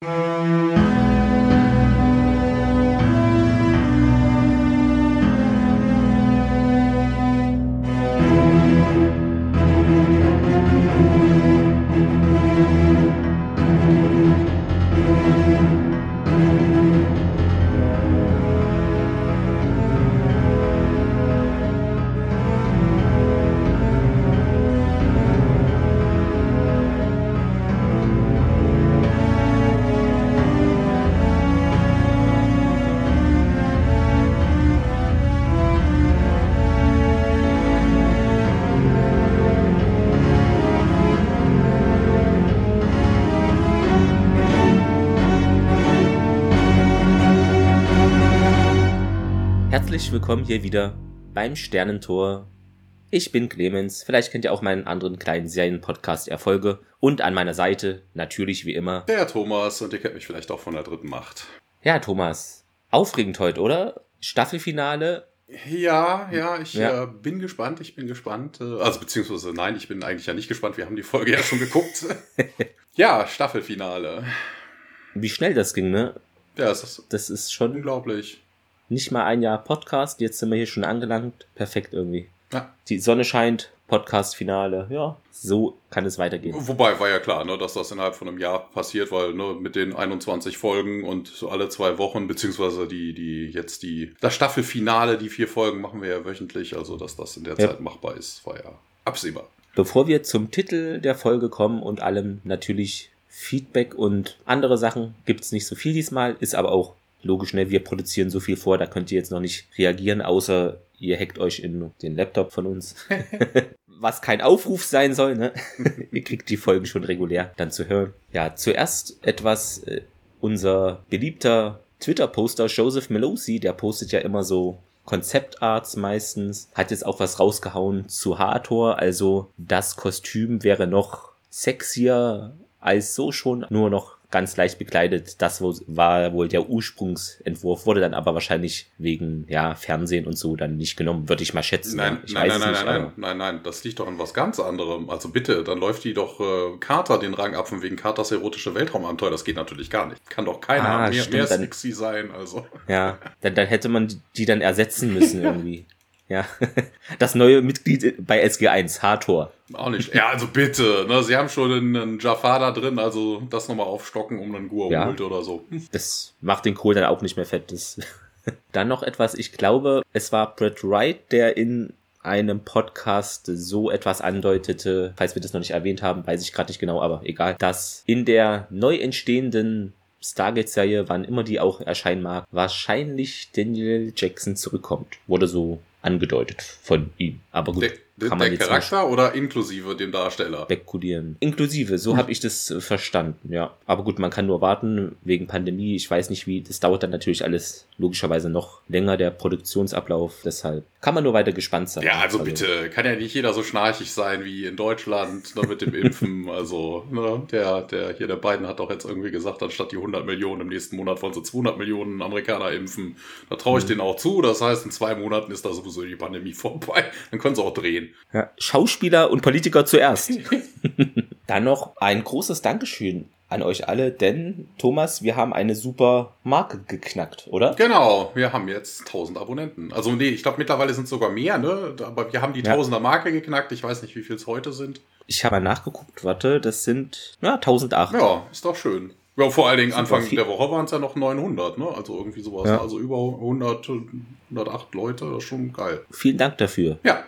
Música willkommen hier wieder beim Sternentor. Ich bin Clemens, vielleicht kennt ihr auch meinen anderen kleinen Serienpodcast Erfolge und an meiner Seite natürlich wie immer Der Thomas und ihr kennt mich vielleicht auch von der dritten Macht. Ja, Thomas, aufregend heute, oder? Staffelfinale. Ja, ja, ich Ja. Äh, bin gespannt, ich bin gespannt. Äh, also beziehungsweise nein, ich bin eigentlich ja nicht gespannt, wir haben die Folge ja schon geguckt. ja, Staffelfinale. Wie schnell das ging, ne? Ja, ist Das ist schon unglaublich. Nicht mal ein Jahr Podcast, jetzt sind wir hier schon angelangt. Perfekt irgendwie. Ja. Die Sonne scheint, Podcast-Finale. Ja, so kann es weitergehen. Wobei war ja klar, ne, dass das innerhalb von einem Jahr passiert, weil ne, mit den 21 Folgen und so alle zwei Wochen, beziehungsweise die, die jetzt die, das Staffelfinale, die vier Folgen machen wir ja wöchentlich, also dass das in der Ja. Zeit machbar ist, war ja absehbar. Bevor wir zum Titel der Folge kommen und allem natürlich Feedback und andere Sachen, gibt's nicht so viel diesmal, ist aber auch logisch, ne? Wir produzieren so viel vor, da könnt ihr jetzt noch nicht reagieren, außer ihr hackt euch in den Laptop von uns. Was kein Aufruf sein soll, ne? ihr kriegt die Folgen schon regulär dann zu hören. Ja, zuerst etwas, äh, unser beliebter Twitter-Poster Joseph Melosi, der postet ja immer so Konzeptarts meistens, hat jetzt auch was rausgehauen zu Hathor, also das Kostüm wäre noch sexier als so schon, nur noch ganz leicht bekleidet. Das war wohl der Ursprungsentwurf, wurde dann aber wahrscheinlich wegen ja Fernsehen und so dann nicht genommen, würde ich mal schätzen. Nein, nein, nein, nein, nicht, nein, aber- nein, nein, das liegt doch an was ganz anderem. Also bitte, dann läuft die doch äh, Carter den Rang ab von wegen Carters erotische Weltraumabenteuer. Das geht natürlich gar nicht. Kann doch keiner Ah, mehr, stimmt, mehr dann- sexy sein. Also Ja, dann, dann hätte man die dann ersetzen müssen irgendwie. Ja, das neue Mitglied bei SG1, Hathor. auch nicht. Ja, also bitte. Ne, sie haben schon einen, Jafar da drin, also das nochmal aufstocken um einen Ja. Gua'uld oder so. Das macht den Kohl dann auch nicht mehr fett. Das dann noch etwas, ich glaube, es war Brett Wright, der in einem Podcast so etwas andeutete, falls wir das noch nicht erwähnt haben, weiß ich gerade nicht genau, aber egal, dass in der neu entstehenden Stargate-Serie, wann immer die auch erscheinen mag, wahrscheinlich Daniel Jackson zurückkommt. Wurde so angedeutet von ihm. Aber gut, kann man der jetzt Charakter oder inklusive dem Darsteller? wegkodieren. Inklusive, so habe ich das äh, verstanden, ja. Aber gut, man kann nur warten wegen Pandemie. Ich weiß nicht wie, das dauert dann natürlich alles logischerweise noch länger, der Produktionsablauf. Deshalb kann man nur weiter gespannt sein. Ja, also bitte, kann ja nicht jeder so schnarchig sein wie in Deutschland ne, mit dem Impfen. Also, ne, der, der hier, der Biden hat doch jetzt irgendwie gesagt, anstatt die 100 Millionen im nächsten Monat wollen sie 200 Millionen Amerikaner impfen. Da traue ich Mhm. denen auch zu. Das heißt, in zwei Monaten ist da sowieso die Pandemie vorbei. Dann können sie auch drehen. Ja, Schauspieler und Politiker zuerst. Dann noch ein großes Dankeschön an euch alle, denn Thomas, wir haben eine super Marke geknackt, oder? Genau, wir haben jetzt 1000 Abonnenten. Also, nee, ich glaube, mittlerweile sind es sogar mehr, ne? Aber wir haben die Ja. Tausender-Marke geknackt. Ich weiß nicht, wie viel es heute sind. Ich habe mal nachgeguckt, warte, das sind ja 1008. Ja, ist doch schön. Ja, vor allen Dingen Anfang viel. der Woche waren es ja noch 900, ne? Also irgendwie sowas. Ja. Also über 100, 108 Leute, das ist schon geil. Vielen Dank dafür. Ja,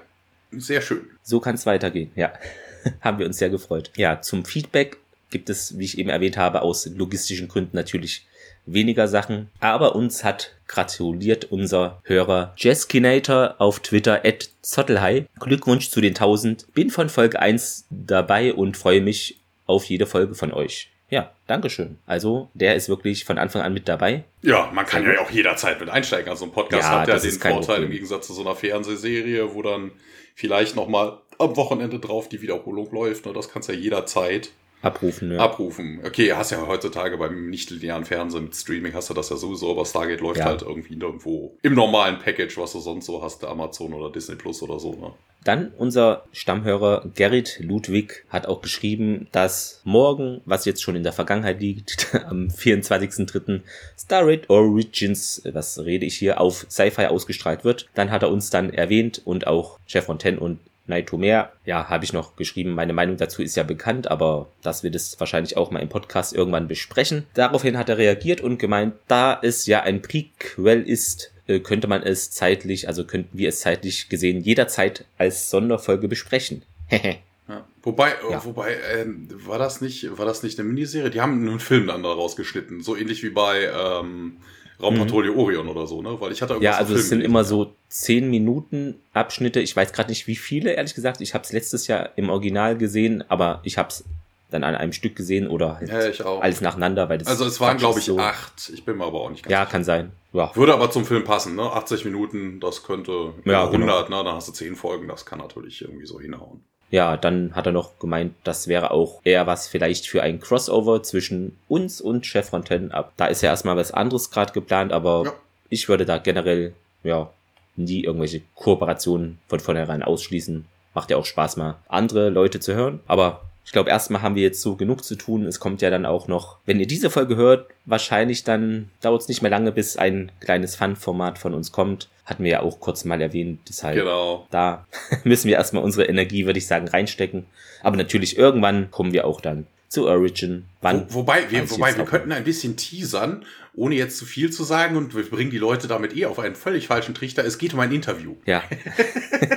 sehr schön. So kann es weitergehen, ja. Haben wir uns sehr gefreut. Ja, zum Feedback gibt es, wie ich eben erwähnt habe, aus logistischen Gründen natürlich weniger Sachen. Aber uns hat gratuliert unser Hörer Jeskinator auf Twitter at Zottelhai. Glückwunsch zu den 1000. Bin von Folge 1 dabei und freue mich auf jede Folge von euch. Ja, Dankeschön. Also, der ist wirklich von Anfang an mit dabei. Ja, man kann ja auch jederzeit mit einsteigen. Also ein Podcast Ja, hat ja den Vorteil im Problem. Gegensatz zu so einer Fernsehserie, wo dann vielleicht nochmal am Wochenende drauf die Wiederholung läuft. Ne? Das kannst ja jederzeit. Abrufen. Ja. Abrufen. Okay, hast ja heutzutage beim nicht-linearen Fernsehen mit Streaming hast du das ja sowieso, aber Stargate läuft Ja. halt irgendwie irgendwo im normalen Package, was du sonst so hast, Amazon oder Disney Plus oder so. Ne? Dann unser Stammhörer Gerrit Ludwig hat auch geschrieben, dass morgen, was jetzt schon in der Vergangenheit liegt, am 24.03. Star Raid Origins, was rede ich hier, auf Sci-Fi ausgestrahlt wird. Dann hat er uns dann erwähnt und auch Chef Fontaine und Naito mehr. Ja, habe ich noch geschrieben. Meine Meinung dazu ist ja bekannt, aber dass wir das wahrscheinlich auch mal im Podcast irgendwann besprechen. Daraufhin hat er reagiert und gemeint, da es ja ein Prequel ist, äh, könnte man es zeitlich, also könnten wir es zeitlich gesehen jederzeit als Sonderfolge besprechen. Ja. Wobei, äh, Ja. wobei, ähm, war das nicht, war das nicht eine Miniserie? Die haben einen Film dann daraus geschnitten, so ähnlich wie bei ähm, Raumpatrouille Orion oder so, ne? Weil ich hatte Mhm. ja, also es sind immer so 10 Minuten Abschnitte. Ich weiß gerade nicht, wie viele, ehrlich gesagt. Ich habe es letztes Jahr im Original gesehen, aber ich habe es dann an einem Stück gesehen oder halt Ja, alles nacheinander, weil das Also es waren, glaube ich, so. acht. Ich bin mir aber auch nicht ganz Ja, sicher. kann sein. Ja, Würde aber zum Film passen, ne? 80 Minuten, das könnte Ja, 100, ne? Dann hast du 10 Folgen, das kann natürlich irgendwie so hinhauen. Ja, dann hat er noch gemeint, das wäre auch eher was vielleicht für ein Crossover zwischen uns und Chef Fontaine ab. Da ist ja erstmal was anderes gerade geplant, aber Ja. ich würde da generell, ja, nie irgendwelche Kooperationen von vornherein ausschließen. Macht ja auch Spaß mal, andere Leute zu hören. Aber ich glaube, erstmal haben wir jetzt so genug zu tun. Es kommt ja dann auch noch, wenn ihr diese Folge hört, wahrscheinlich dann dauert es nicht mehr lange, bis ein kleines Fun-Format von uns kommt. Hatten wir ja auch kurz mal erwähnt. Deshalb Genau. da müssen wir erstmal unsere Energie, würde ich sagen, reinstecken. Aber natürlich irgendwann kommen wir auch dann zu Origin. Wann? Wo, wobei, wir, wobei wir könnten ein bisschen teasern, ohne jetzt zu viel zu sagen und wir bringen die Leute damit eh auf einen völlig falschen Trichter. Es geht um ein Interview. Ja.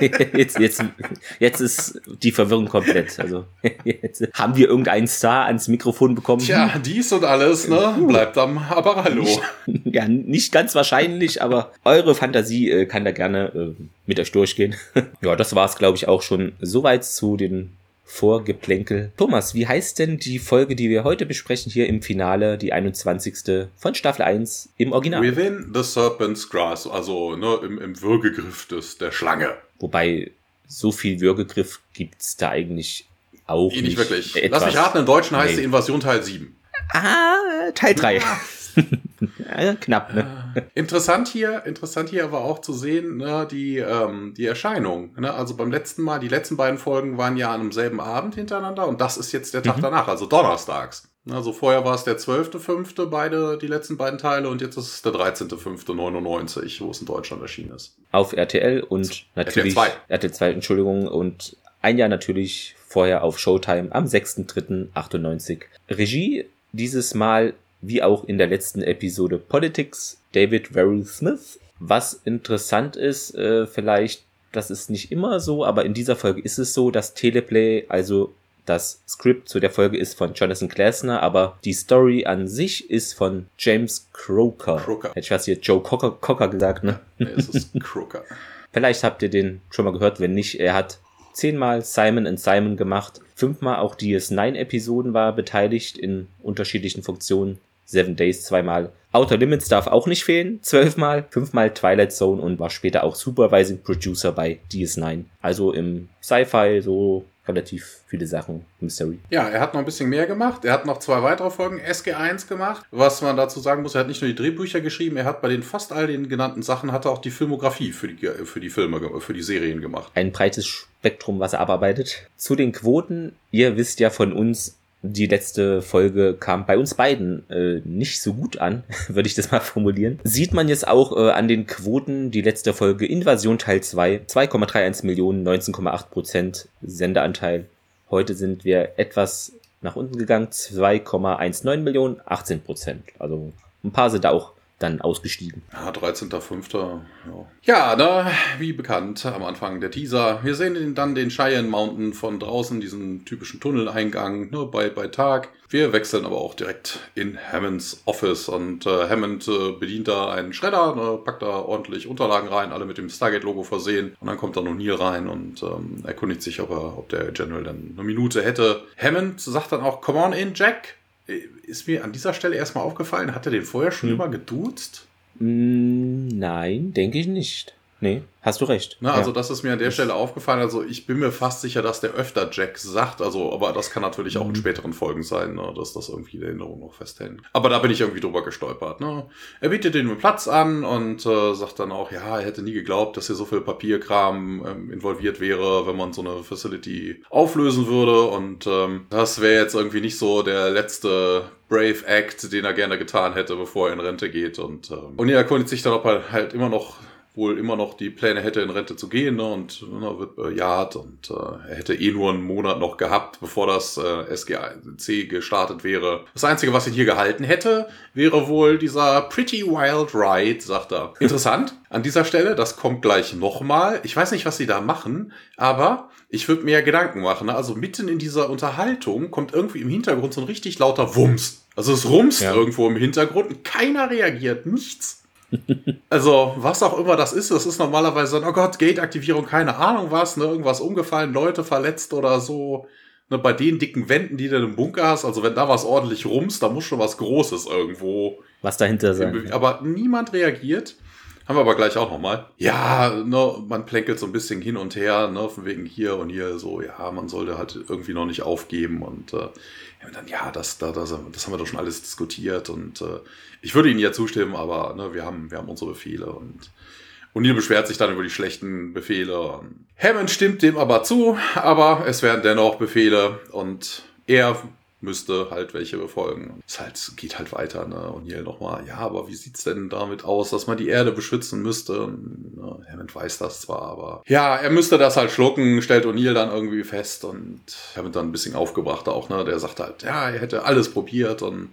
jetzt, jetzt, jetzt ist die Verwirrung komplett. Also jetzt haben wir irgendeinen Star ans Mikrofon bekommen. Tja, dies und alles, ne? Bleibt am Apparallo. Ja, nicht ganz wahrscheinlich, aber eure Fantasie äh, kann da gerne äh, mit euch durchgehen. ja, das war's, glaube ich, auch schon soweit zu den Vorgeplänkel. Thomas, wie heißt denn die Folge, die wir heute besprechen, hier im Finale, die 21. von Staffel 1 im Original? Within the Serpent's Grass, also ne, im, im Würgegriff des, der Schlange. Wobei, so viel Würgegriff gibt's da eigentlich auch Eh, nicht wirklich. Etwas. Lass mich raten, im Deutschen heißt Nee. sie Invasion Teil 7. Ah, Teil 3. ja, knapp, ne? Interessant hier, interessant hier aber auch zu sehen, ne, die, ähm, die Erscheinung. Ne? Also beim letzten Mal, die letzten beiden Folgen waren ja an einem selben Abend hintereinander und das ist jetzt der Tag Mhm. danach, also donnerstags. Also vorher war es der 12.5., beide, die letzten beiden Teile und jetzt ist es der 13.5.99, wo es in Deutschland erschienen ist. Auf RTL und natürlich 2. RTL 2, Entschuldigung, und ein Jahr natürlich vorher auf Showtime am 6.3.98. Regie dieses Mal, wie auch in der letzten Episode Politics, David Verrill Smith. Was interessant ist, äh, vielleicht, das ist nicht immer so, aber in dieser Folge ist es so, dass Teleplay, also das Skript zu der Folge ist von Jonathan Glasner, aber die Story an sich ist von James Croker. Croker. Hätte ich was hier Joe Cocker, Cocker gesagt, ne? Nee, es ist Crooker. Vielleicht habt ihr den schon mal gehört, wenn nicht, er hat zehnmal Simon and Simon gemacht, fünfmal auch DS9-Episoden war beteiligt in unterschiedlichen Funktionen, Seven Days zweimal. Outer Limits darf auch nicht fehlen, zwölfmal, fünfmal Twilight Zone und war später auch Supervising Producer bei DS9. Also im Sci-Fi so relativ viele Sachen, Mystery. Ja, er hat noch ein bisschen mehr gemacht. Er hat noch zwei weitere Folgen SG1 gemacht. Was man dazu sagen muss, er hat nicht nur die Drehbücher geschrieben, er hat bei den fast all den genannten Sachen hat er auch die Filmografie für die, für die Filme, für die Serien gemacht. ein breites Spektrum, was er abarbeitet. Zu den Quoten, ihr wisst ja von uns, die letzte Folge kam bei uns beiden äh, nicht so gut an, würde ich das mal formulieren. Sieht man jetzt auch äh, an den Quoten, die letzte Folge Invasion Teil 2, 2,31 Millionen, 19,8 Prozent Sendeanteil. Heute sind wir etwas nach unten gegangen, 2,19 Millionen, 18 Prozent. Also ein paar sind da auch dann ausgestiegen. Ja, 13.05. Ja, ja ne, wie bekannt am Anfang der Teaser. Wir sehen dann den Cheyenne Mountain von draußen, diesen typischen Tunneleingang ne, bei, bei Tag. Wir wechseln aber auch direkt in Hammonds Office und äh, Hammond äh, bedient da einen Schredder, ne, packt da ordentlich Unterlagen rein, alle mit dem Stargate-Logo versehen. Und dann kommt da O'Neill rein und ähm, erkundigt sich, ob, er, ob der General dann eine Minute hätte. Hammond sagt dann auch, come on in, Jack. Äh, Ist mir an dieser Stelle erstmal aufgefallen, hat er den vorher schon Hm. immer geduzt? Mm, Nein, denke ich nicht. Nee, hast du recht. Na, also ja. das ist mir an der Stelle aufgefallen. Also ich bin mir fast sicher, dass der öfter Jack sagt. Also, aber das kann natürlich auch in mhm. späteren Folgen sein, ne, dass das irgendwie in der Erinnerung noch festhält. Aber da bin ich irgendwie drüber gestolpert. Ne? Er bietet den Platz an und äh, sagt dann auch, ja, er hätte nie geglaubt, dass hier so viel Papierkram ähm, involviert wäre, wenn man so eine Facility auflösen würde. Und ähm, das wäre jetzt irgendwie nicht so der letzte Brave Act, den er gerne getan hätte, bevor er in Rente geht. Und, ähm, und er erkundigt sich dann, ob er halt immer noch wohl immer noch die Pläne hätte, in Rente zu gehen ne, und ne, wird bejaht und äh, er hätte eh nur einen Monat noch gehabt, bevor das äh, SGC gestartet wäre. Das Einzige, was ihn hier gehalten hätte, wäre wohl dieser Pretty Wild Ride, sagt er. Interessant, an dieser Stelle, das kommt gleich nochmal. Ich weiß nicht, was sie da machen, aber ich würde mir Gedanken machen. Ne? Also mitten in dieser Unterhaltung kommt irgendwie im Hintergrund so ein richtig lauter Wumms. Also es rumst ja. irgendwo im Hintergrund und keiner reagiert, nichts also, was auch immer das ist, das ist normalerweise, oh Gott, Gate-Aktivierung, keine Ahnung was, ne, irgendwas umgefallen, Leute verletzt oder so. Ne, bei den dicken Wänden, die du im Bunker hast, also wenn da was ordentlich rums, da muss schon was Großes irgendwo. Was dahinter sein. Aber niemand reagiert. Haben wir aber gleich auch nochmal. Ja, ne, man plänkelt so ein bisschen hin und her, ne, von wegen hier und hier so, ja, man sollte halt irgendwie noch nicht aufgeben und äh, und dann, ja, das, das, das, haben wir doch schon alles diskutiert und äh, ich würde Ihnen ja zustimmen, aber ne, wir, haben, wir haben unsere Befehle und O'Neill beschwert sich dann über die schlechten Befehle. Hammond stimmt dem aber zu, aber es werden dennoch Befehle und er müsste halt welche befolgen. Es halt, geht halt weiter, ne? Und hier nochmal, ja, aber wie sieht's denn damit aus, dass man die Erde beschützen müsste? Und, ne, Hammond weiß das zwar, aber ja, er müsste das halt schlucken, stellt O'Neill dann irgendwie fest und Hammond dann ein bisschen aufgebracht auch, ne? Der sagt halt, ja, er hätte alles probiert und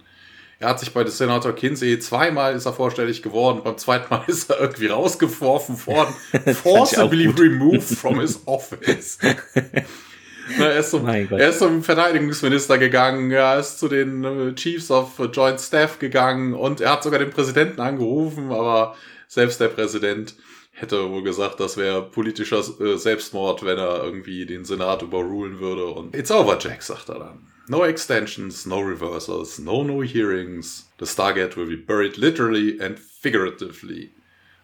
er hat sich bei Senator Kinsey zweimal ist er vorstellig geworden, beim zweiten Mal ist er irgendwie rausgeworfen worden, forcibly removed from his office. Er, ist zum, er ist zum Verteidigungsminister gegangen, er ist zu den äh, Chiefs of Joint Staff gegangen und er hat sogar den Präsidenten angerufen, aber selbst der Präsident hätte wohl gesagt, das wäre politischer äh, Selbstmord, wenn er irgendwie den Senat überrulen würde. Und it's over, Jack, sagt er dann. No extensions, no reversals, no no hearings. The Stargate will be buried literally and figuratively.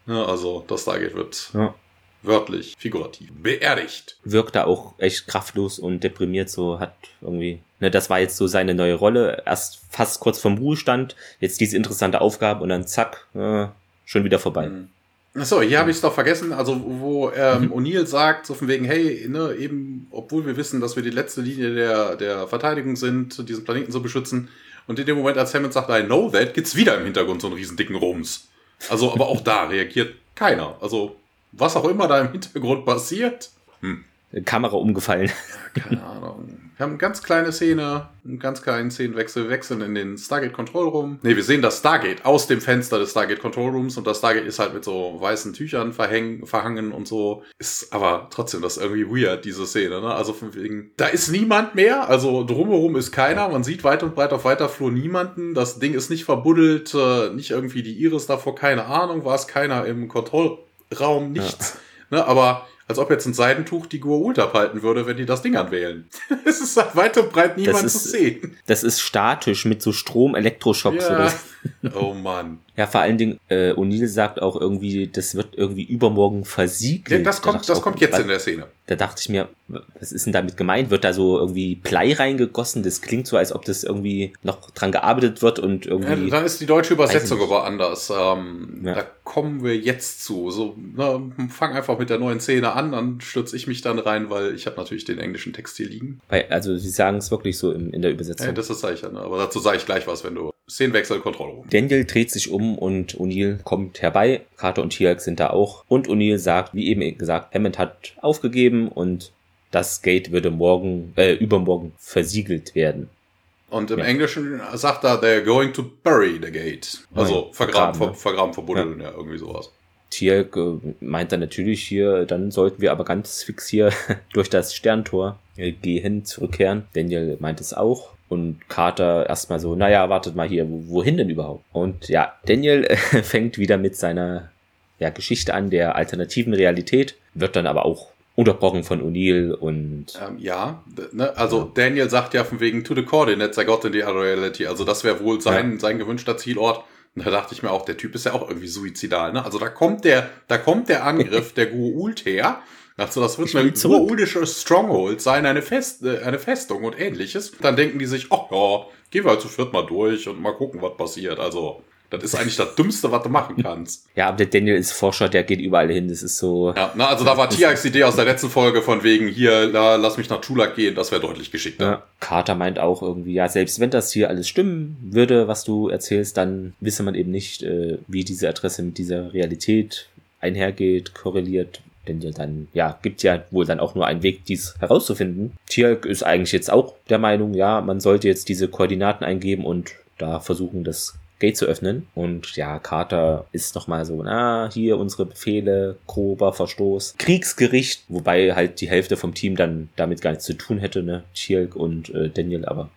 Ja, also das Stargate wird ja wörtlich, figurativ, beerdigt. Wirkt da auch echt kraftlos und deprimiert, so hat irgendwie, ne, das war jetzt so seine neue Rolle, erst fast kurz vom Ruhestand, jetzt diese interessante Aufgabe und dann zack, äh, schon wieder vorbei. Mhm. Achso, hier habe ich es doch vergessen, also wo ähm, mhm. O'Neill sagt, so von wegen, hey, ne, eben, obwohl wir wissen, dass wir die letzte Linie der, der Verteidigung sind, diesen Planeten zu beschützen, und in dem Moment, als Hammond sagt, I know that, gibt's wieder im Hintergrund so einen riesen dicken Rums. Also, aber auch da reagiert keiner. Also, was auch immer da im Hintergrund passiert. Hm. Kamera umgefallen. keine Ahnung. Wir haben eine ganz kleine Szene, einen ganz kleinen Szenenwechsel. Wir wechseln in den Stargate Control Room. Ne, wir sehen das Stargate aus dem Fenster des Stargate Control Rooms und das Stargate ist halt mit so weißen Tüchern verhängen, verhangen und so. Ist aber trotzdem das irgendwie weird, diese Szene, ne? Also von wegen, da ist niemand mehr, also drumherum ist keiner. Man sieht weit und breit auf weiter Flur niemanden. Das Ding ist nicht verbuddelt, äh, nicht irgendwie die Iris davor, keine Ahnung, war es keiner im Kontrollraum, nichts. Ja. Ne, aber als ob jetzt ein Seidentuch die Gua'uld abhalten würde, wenn die das Ding anwählen. es ist weit und breit niemand ist, zu sehen. Das ist statisch mit so Strom-Elektroschocks ja. oder Oh Mann. Ja, vor allen Dingen, äh, O'Neill sagt auch irgendwie, das wird irgendwie übermorgen versiegelt. Das kommt, da das kommt jetzt in der Szene. Da dachte ich mir, was ist denn damit gemeint? Wird da so irgendwie Blei reingegossen? Das klingt so, als ob das irgendwie noch dran gearbeitet wird und irgendwie. Ja, dann ist die deutsche Übersetzung aber anders. Ähm, ja. Da kommen wir jetzt zu. So, na, fang einfach mit der neuen Szene an, dann stürze ich mich dann rein, weil ich habe natürlich den englischen Text hier liegen. Weil, also sie sagen es wirklich so in, in der Übersetzung. Ja, das ist sicher, ne? aber dazu sage ich gleich was, wenn du Szenenwechsel, Kontrollraum. Daniel dreht sich um und O'Neill kommt herbei. Carter und Tialk sind da auch. Und O'Neill sagt, wie eben gesagt, Hammond hat aufgegeben und das Gate würde morgen, äh, übermorgen versiegelt werden. Und im ja. Englischen sagt er, they're going to bury the gate. Also Nein, vergraben, ver, vergraben, verbuddeln, ja. ja, irgendwie sowas. Tielk äh, meint dann natürlich hier, dann sollten wir aber ganz fix hier durch das Sterntor äh, gehen, zurückkehren. Daniel meint es auch. Und Carter erstmal so, naja, wartet mal hier, wohin denn überhaupt? Und ja, Daniel äh, fängt wieder mit seiner ja, Geschichte an, der alternativen Realität, wird dann aber auch unterbrochen von O'Neill und. Ähm, ja, ne, also ja. Daniel sagt ja von wegen to the coordinates I got in the other reality. Also das wäre wohl sein, ja. sein gewünschter Zielort. da dachte ich mir auch, der Typ ist ja auch irgendwie suizidal. Ne? Also da kommt der, da kommt der Angriff der Gua'uld her. Also das wird ein gua'uldisches Stronghold sein, eine, Fest, äh, eine Festung und ähnliches. Dann denken die sich, ach ja, gehen wir halt zu viert mal durch und mal gucken, was passiert. Also das ist eigentlich das Dümmste, was du machen kannst. Ja, aber der Daniel ist Forscher, der geht überall hin. Das ist so. Ja, na, also da war Tiax Idee aus der letzten Folge von wegen, hier, la, lass mich nach Chulak gehen, das wäre deutlich geschickter. Ja, Carter meint auch irgendwie, ja, selbst wenn das hier alles stimmen würde, was du erzählst, dann wisse man eben nicht, äh, wie diese Adresse mit dieser Realität einhergeht, korreliert. Denn ja dann, ja, gibt ja wohl dann auch nur einen Weg, dies herauszufinden. Tierk ist eigentlich jetzt auch der Meinung, ja, man sollte jetzt diese Koordinaten eingeben und da versuchen, das Gate zu öffnen. Und ja, Carter ist nochmal so, na, hier unsere Befehle, grober Verstoß. Kriegsgericht, wobei halt die Hälfte vom Team dann damit gar nichts zu tun hätte, ne? Chirk und äh, Daniel, aber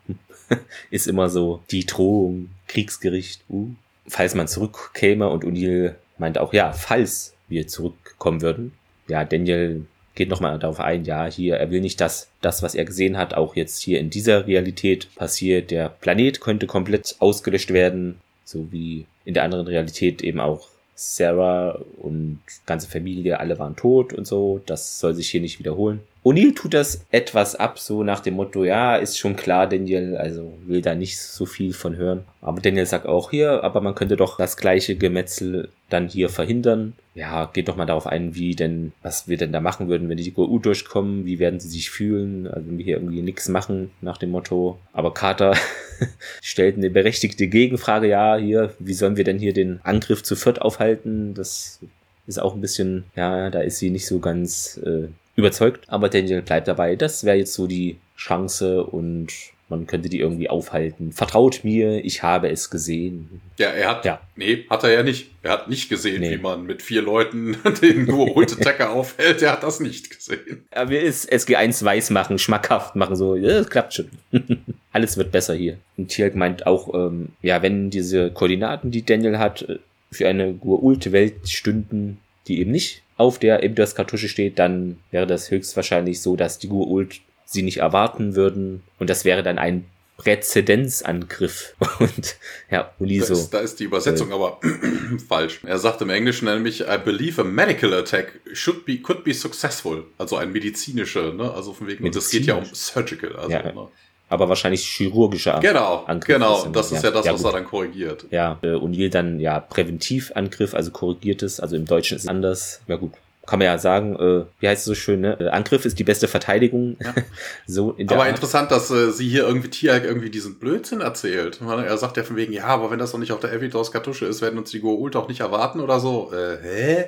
ist immer so die Drohung, Kriegsgericht, uh. Falls man zurückkäme und O'Neill meint auch, ja, falls wir zurückkommen würden. Ja, Daniel geht nochmal darauf ein, ja, hier, er will nicht, dass das, was er gesehen hat, auch jetzt hier in dieser Realität passiert. Der Planet könnte komplett ausgelöscht werden so wie in der anderen Realität eben auch Sarah und ganze Familie, alle waren tot und so. Das soll sich hier nicht wiederholen. O'Neill tut das etwas ab, so nach dem Motto, ja, ist schon klar, Daniel, also will da nicht so viel von hören. Aber Daniel sagt auch hier, aber man könnte doch das gleiche Gemetzel dann hier verhindern. Ja, geht doch mal darauf ein, wie denn, was wir denn da machen würden, wenn die GU durchkommen, wie werden sie sich fühlen, also wenn wir hier irgendwie nichts machen, nach dem Motto. Aber Carter stellt eine berechtigte Gegenfrage, ja, hier, wie sollen wir denn hier den Angriff zu viert aufhalten? Das ist auch ein bisschen, ja, da ist sie nicht so ganz äh, überzeugt. Aber Daniel bleibt dabei. Das wäre jetzt so die Chance und man könnte die irgendwie aufhalten. Vertraut mir, ich habe es gesehen. Ja, er hat, ja. nee, hat er ja nicht. Er hat nicht gesehen, nee. wie man mit vier Leuten den nur Decke aufhält. Er hat das nicht gesehen. Er will es SG1 weiß machen, schmackhaft machen, so, ja, das klappt schon. Alles wird besser hier. Und Tierk meint auch, ähm, ja, wenn diese Koordinaten, die Daniel hat, äh, für eine Gua'uld-Welt stünden, die eben nicht auf der Ebdas-Kartusche steht, dann wäre das höchstwahrscheinlich so, dass die Gua'uld sie nicht erwarten würden. Und das wäre dann ein Präzedenzangriff. Und ja, Uniso. Da ist, da ist die Übersetzung äh, aber falsch. Er sagt im Englischen nämlich, I believe a medical attack should be, could be successful. Also ein medizinischer, ne? Also von wegen, und das geht ja um surgical. Also, ja. ne? Aber wahrscheinlich chirurgischer genau, Angriff. Genau, ist das ist ja, ja das, ja, was er dann korrigiert. Ja, äh, O'Neill dann ja Präventivangriff, also korrigiertes, also im Deutschen ist es anders. Ja gut, kann man ja sagen, äh, wie heißt es so schön, ne? Äh, Angriff ist die beste Verteidigung. Ja. so in der aber Art. interessant, dass äh, sie hier irgendwie Tiag irgendwie diesen Blödsinn erzählt. Er sagt ja von wegen, ja, aber wenn das doch nicht auf der Evidos Kartusche ist, werden uns die Goa'uld auch nicht erwarten oder so. Äh, hä?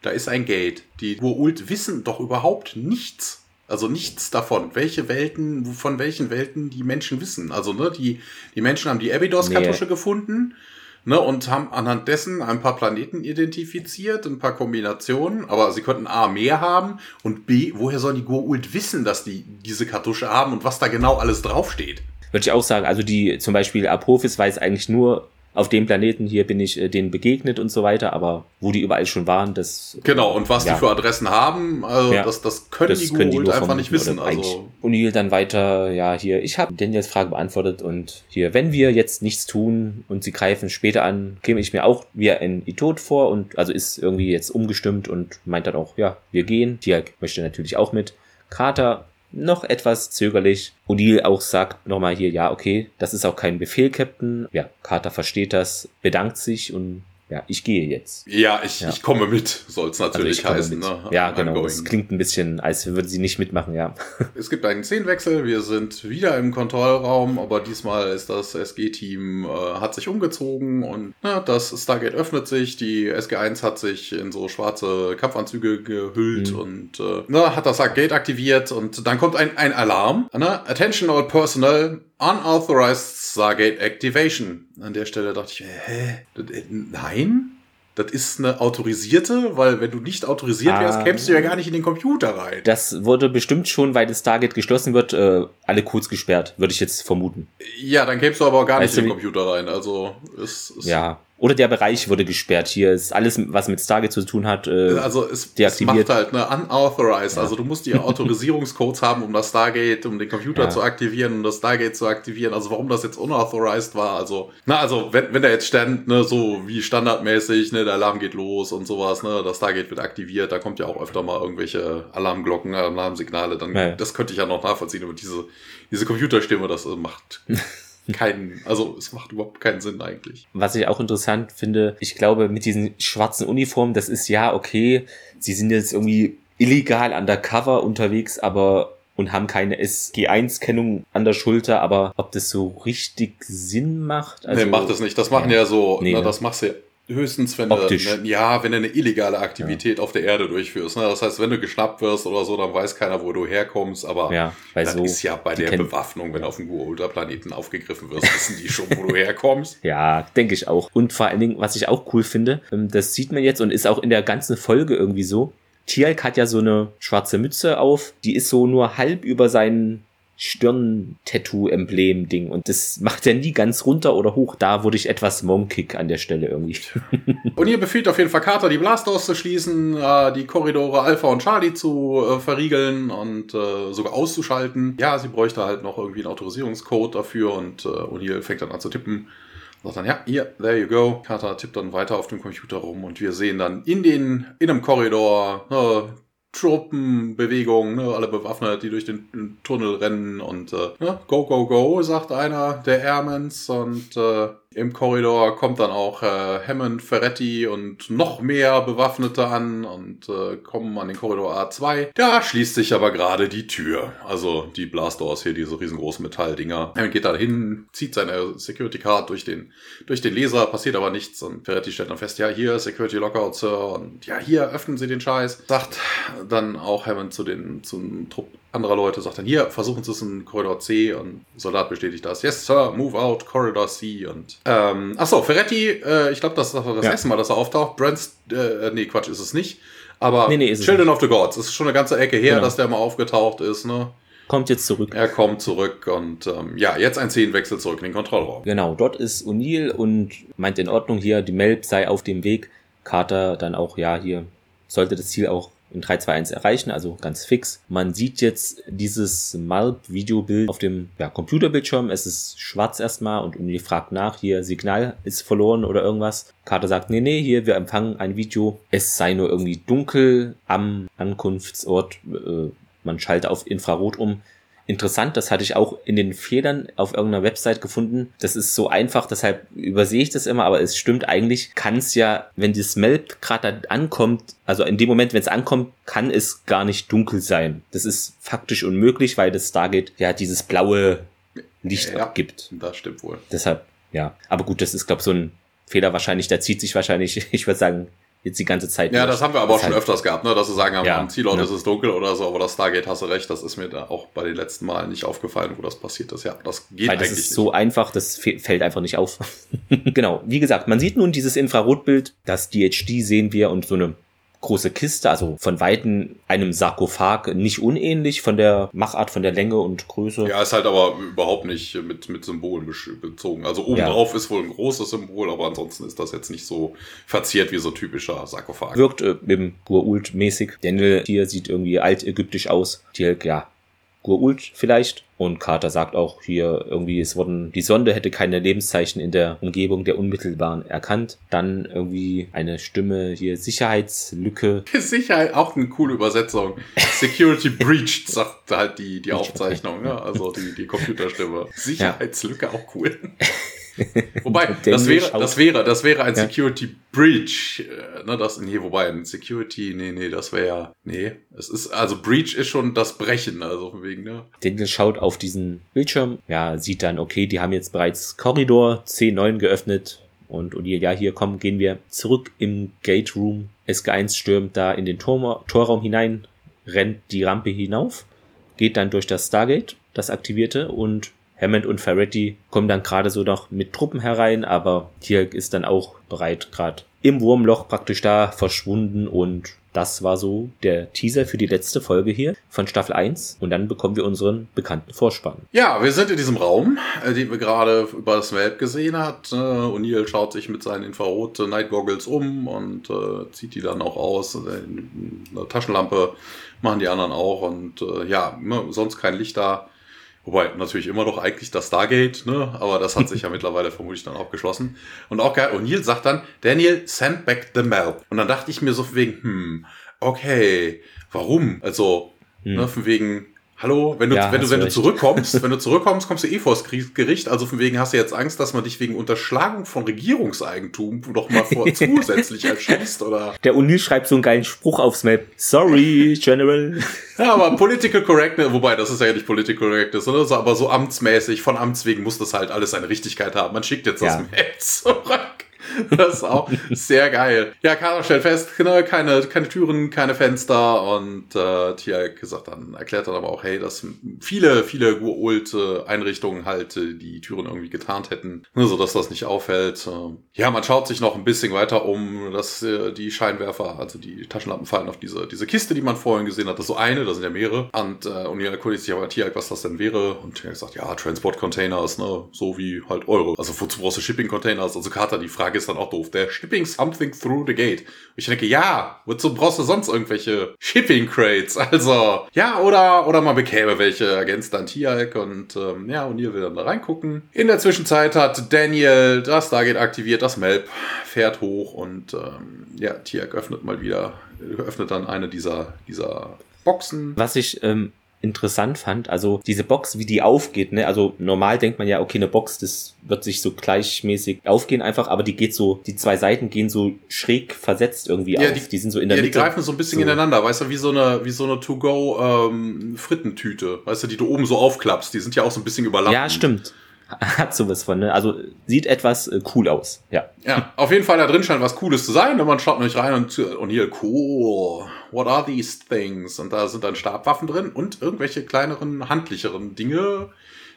Da ist ein Gate. Die Goa'uld wissen doch überhaupt nichts also nichts davon, welche Welten, von welchen Welten die Menschen wissen. Also, ne, die, die Menschen haben die Abydos-Kartusche nee. gefunden, ne, und haben anhand dessen ein paar Planeten identifiziert, ein paar Kombinationen, aber sie könnten A, mehr haben und B, woher sollen die Goa'uld wissen, dass die diese Kartusche haben und was da genau alles draufsteht? Würde ich auch sagen, also die, zum Beispiel Apophis weiß eigentlich nur, auf dem Planeten hier bin ich äh, denen begegnet und so weiter, aber wo die überall schon waren, das. Genau, und was ja. die für Adressen haben, also ja, das, das können das die können die einfach vom, nicht wissen. Also. O'Neill dann weiter, ja, hier, ich habe Daniels Frage beantwortet und hier, wenn wir jetzt nichts tun und sie greifen später an, käme ich mir auch wie ein Idiot vor und also ist irgendwie jetzt umgestimmt und meint dann auch, ja, wir gehen. Tiag möchte natürlich auch mit. Carter noch etwas zögerlich. O'Neill auch sagt nochmal hier, ja, okay, das ist auch kein Befehl, Captain. Ja, Carter versteht das, bedankt sich und ja, ich gehe jetzt. Ja, ich, ja. ich komme mit, soll es also natürlich also heißen. Ne? Ja, genau. Es klingt ein bisschen, als würde sie nicht mitmachen, ja. Es gibt einen Szenenwechsel, wir sind wieder im Kontrollraum, aber diesmal ist das SG-Team, äh, hat sich umgezogen und ne, das Stargate öffnet sich, die SG-1 hat sich in so schwarze Kampfanzüge gehüllt mhm. und äh, ne, hat das Stargate aktiviert und dann kommt ein, ein Alarm. Ne? Attention all personnel, Unauthorized Stargate Activation. An der Stelle dachte ich, hä? Äh, nein? Das ist eine autorisierte, weil wenn du nicht autorisiert wärst, ah, kämst du ja gar nicht in den Computer rein. Das wurde bestimmt schon, weil das Stargate geschlossen wird, äh, alle Codes gesperrt, würde ich jetzt vermuten. Ja, dann kämst du aber auch gar weißt nicht in den Computer rein. Also es, es ja, Oder der Bereich wurde gesperrt. Hier ist alles, was mit Stargate zu tun hat, äh, also es, es macht halt eine unauthorized. Ja. Also du musst die Autorisierungscodes haben, um das Stargate, um den Computer ja. zu aktivieren, um das Stargate zu aktivieren. Also warum das jetzt unauthorized war, also, na, also wenn, wenn da jetzt stand, ne, so wie standardmäßig, ne, der Alarm geht los und sowas, ne, das Stargate wird aktiviert, da kommt ja auch öfter mal irgendwelche Alarmglocken, Alarmsignale, dann, ja. das könnte ich ja noch nachvollziehen, aber diese, diese Computerstimme, das äh, macht keinen, also es macht überhaupt keinen Sinn eigentlich. Was ich auch interessant finde, ich glaube, mit diesen schwarzen Uniformen, das ist ja okay, sie sind jetzt irgendwie illegal undercover unterwegs, aber und haben keine SG1-Kennung an der Schulter, aber ob das so richtig Sinn macht? Also, nee, macht das nicht. Das machen ja, ja so, nee, na, ne? das machst du ja Höchstens, wenn Optisch. du, ne, ja, wenn du eine illegale Aktivität ja. auf der Erde durchführst. Ne? Das heißt, wenn du geschnappt wirst oder so, dann weiß keiner, wo du herkommst. Aber ja, das so, ist ja bei der Bewaffnung, wenn du auf dem Gur-Ultra-Planeten aufgegriffen wirst, wissen die schon, wo du herkommst. Ja, denke ich auch. Und vor allen Dingen, was ich auch cool finde, ähm, das sieht man jetzt und ist auch in der ganzen Folge irgendwie so. Tialk hat ja so eine schwarze Mütze auf, die ist so nur halb über seinen Stirn-Tattoo-Emblem-Ding. Und das macht er nie ganz runter oder hoch. Da wurde ich etwas monkig an der Stelle irgendwie. und ihr befiehlt auf jeden Fall Carter, die Blastdoors zu schließen, äh, die Korridore Alpha und Charlie zu äh, verriegeln und äh, sogar auszuschalten. Ja, sie bräuchte halt noch irgendwie einen Autorisierungscode dafür und O'Neill fängt dann an zu tippen. Sagt dann, ja, hier, there you go. Carter tippt dann weiter auf dem Computer rum und wir sehen dann in den, in einem Korridor, Truppenbewegung, ne, alle bewaffnet, die durch den Tunnel rennen und äh, ne, go, go, go, sagt einer der Airmans und äh, im Korridor kommt dann auch äh, Hammond, Ferretti und noch mehr Bewaffnete an und äh, kommen an den Korridor A2. Da schließt sich aber gerade die Tür. Also die Blastdoors hier, diese riesengroßen Metalldinger. Hammond geht da hin, zieht seine Security Card durch den, durch den Laser, passiert aber nichts und Ferretti stellt dann fest, ja, hier Security Lockout, Sir, und ja, hier öffnen Sie den Scheiß. Sagt dann auch Hammond zu den, zum Trupp anderer Leute sagt dann, hier, versuchen Sie es in Korridor C und Soldat bestätigt das. Yes, Sir, move out, Korridor C und ähm, achso, Ferretti, äh, ich glaube, das ist das ja. erste Mal, dass er auftaucht. Brents, äh, nee, Quatsch, ist es nicht. Aber nee, nee, Children of the Gods, ist schon eine ganze Ecke her, genau. dass der mal aufgetaucht ist, ne? Kommt jetzt zurück. Er kommt zurück und ähm, ja, jetzt ein Szenenwechsel zurück in den Kontrollraum. Genau, dort ist O'Neill und meint in Ordnung hier, die Melb sei auf dem Weg. Carter dann auch, ja, hier sollte das Ziel auch in 321 erreichen, also ganz fix. Man sieht jetzt dieses Malp-Videobild auf dem ja, Computerbildschirm. Es ist schwarz erstmal und Uni fragt nach, hier Signal ist verloren oder irgendwas. Carter sagt, nee, nee, hier, wir empfangen ein Video. Es sei nur irgendwie dunkel am Ankunftsort. Äh, man schaltet auf Infrarot um interessant. Das hatte ich auch in den Fehlern auf irgendeiner Website gefunden. Das ist so einfach, deshalb übersehe ich das immer, aber es stimmt eigentlich, kann es ja, wenn das Melb gerade ankommt, also in dem Moment, wenn es ankommt, kann es gar nicht dunkel sein. Das ist faktisch unmöglich, weil das Stargate ja dieses blaue Licht ja, abgibt. Das stimmt wohl. Deshalb, ja. Aber gut, das ist, glaube ich, so ein Fehler wahrscheinlich, der zieht sich wahrscheinlich, ich würde sagen, jetzt die ganze Zeit. Ja, durch. das haben wir aber auch schon öfters gehabt, ne? dass sie sagen, ja, am Zielort ja. ist es dunkel oder so, aber das Stargate hast du recht, das ist mir da auch bei den letzten Malen nicht aufgefallen, wo das passiert ist. Ja, das geht Weil das ist nicht. so einfach, das fällt einfach nicht auf. genau, wie gesagt, man sieht nun dieses Infrarotbild, das DHD sehen wir und so eine große Kiste, also von Weitem einem Sarkophag nicht unähnlich von der Machart, von der Länge und Größe. Ja, ist halt aber überhaupt nicht mit, mit Symbolen bezogen. Also obendrauf ja. ist wohl ein großes Symbol, aber ansonsten ist das jetzt nicht so verziert wie so typischer Sarkophag. Wirkt äh, eben Gurult-mäßig. Daniel hier sieht irgendwie altägyptisch aus. Die, ja, Gurult vielleicht. Und Carter sagt auch hier irgendwie, es wurden, die Sonde hätte keine Lebenszeichen in der Umgebung der Unmittelbaren erkannt. Dann irgendwie eine Stimme hier, Sicherheitslücke. Sicherheit, auch eine coole Übersetzung. Security breached, sagt halt die, die Aufzeichnung, ne? also die, die Computerstimme. Sicherheitslücke, auch cool. wobei, das wäre, das wäre, das wäre ein ja. Security Breach. Äh, ne, das, nee, wobei, ein Security, nee, nee, das wäre ja, nee. Es ist, also Breach ist schon das Brechen, also von wegen, ne. Daniel schaut auf diesen Bildschirm, ja, sieht dann, okay, die haben jetzt bereits Korridor C9 geöffnet. Und O'Neill, ja, hier kommen, gehen wir zurück im Gate Room. SG1 stürmt da in den Tor Torraum hinein, rennt die Rampe hinauf, geht dann durch das Stargate, das aktivierte, und Hammond und Ferretti kommen dann gerade so noch mit Truppen herein, aber Tirk ist dann auch bereit, gerade im Wurmloch praktisch da verschwunden und das war so der Teaser für die letzte Folge hier von Staffel 1 und dann bekommen wir unseren bekannten Vorspann. Ja, wir sind in diesem Raum, äh, den wir gerade über das Web gesehen hat. Äh, O'Neill schaut sich mit seinen Infrarot Night Goggles um und äh, zieht die dann auch aus. Eine Taschenlampe machen die anderen auch und äh, ja, ne, sonst kein Licht da. Wobei natürlich immer noch eigentlich das Stargate, ne? Aber das hat sich ja mittlerweile vermutlich dann auch geschlossen. Und auch geil, O'Neill sagt dann, Daniel, send back the map. Und dann dachte ich mir so wegen, hm, okay, warum? Also, hm. ne, von wegen, Hallo, wenn du, ja, wenn du, wenn du zurückkommst, wenn du zurückkommst, kommst du eh vors Gericht. Also von wegen hast du jetzt Angst, dass man dich wegen Unterschlagung von Regierungseigentum noch mal vor zusätzlich erschießt, oder? Der Uni schreibt so einen geilen Spruch aufs Map. Sorry, General. Ja, aber Political Correctness, wobei das ist ja nicht Political Correctness, sondern so, aber so amtsmäßig, von Amts wegen muss das halt alles seine Richtigkeit haben. Man schickt jetzt das ja. Map zurück. Das ist auch sehr geil. Ja, Kara stellt fest, ne, keine, keine Türen, keine Fenster und äh, Tia gesagt dann, erklärt dann aber auch, hey, dass viele, viele uralte Einrichtungen halt äh, die Türen irgendwie getarnt hätten, ne, so dass das nicht auffällt. Äh, ja, man schaut sich noch ein bisschen weiter um, dass äh, die Scheinwerfer, also die Taschenlampen fallen auf diese, diese Kiste, die man vorhin gesehen hat. Das ist so eine, das sind ja mehrere. Und, äh, ihr erkundigt sich aber Tia, was das denn wäre. Und er sagt, ja, Transport Containers, ne, so wie halt eure. Also wozu brauchst du Shipping Containers? Also Carter, die Frage ist dann auch doof. Der Shipping Something Through the Gate. Und ich denke, ja, wozu brauchst du sonst irgendwelche Shipping Crates? Also, ja, oder, oder man bekäme welche, ergänzt dann Tialk und ähm, ja, O'Neill will dann da reingucken. In der Zwischenzeit hat Daniel das Stargate aktiviert, das Melp fährt hoch und ähm, ja, Tialk öffnet mal wieder, öffnet dann eine dieser, dieser Boxen. Was ich ähm, interessant fand. Also diese Box, wie die aufgeht, ne? Also normal denkt man ja, okay, eine Box, das wird sich so gleichmäßig aufgehen einfach, aber die geht so, die zwei Seiten gehen so schräg versetzt irgendwie ja, auf. Die, die sind so in der ja, Mitte. Ja, die greifen so ein bisschen so. ineinander, weißt du, wie so eine, wie so eine To-Go ähm, Frittentüte, weißt du, die du oben so aufklappst. Die sind ja auch so ein bisschen überlappend. Ja, stimmt hat sowas von, ne? Also sieht etwas äh, cool aus, ja. Ja, auf jeden Fall da drin scheint was Cooles zu sein. Und man schaut nämlich rein und, und hier, cool, what are these things? Und da sind dann Stabwaffen drin und irgendwelche kleineren, handlicheren Dinge.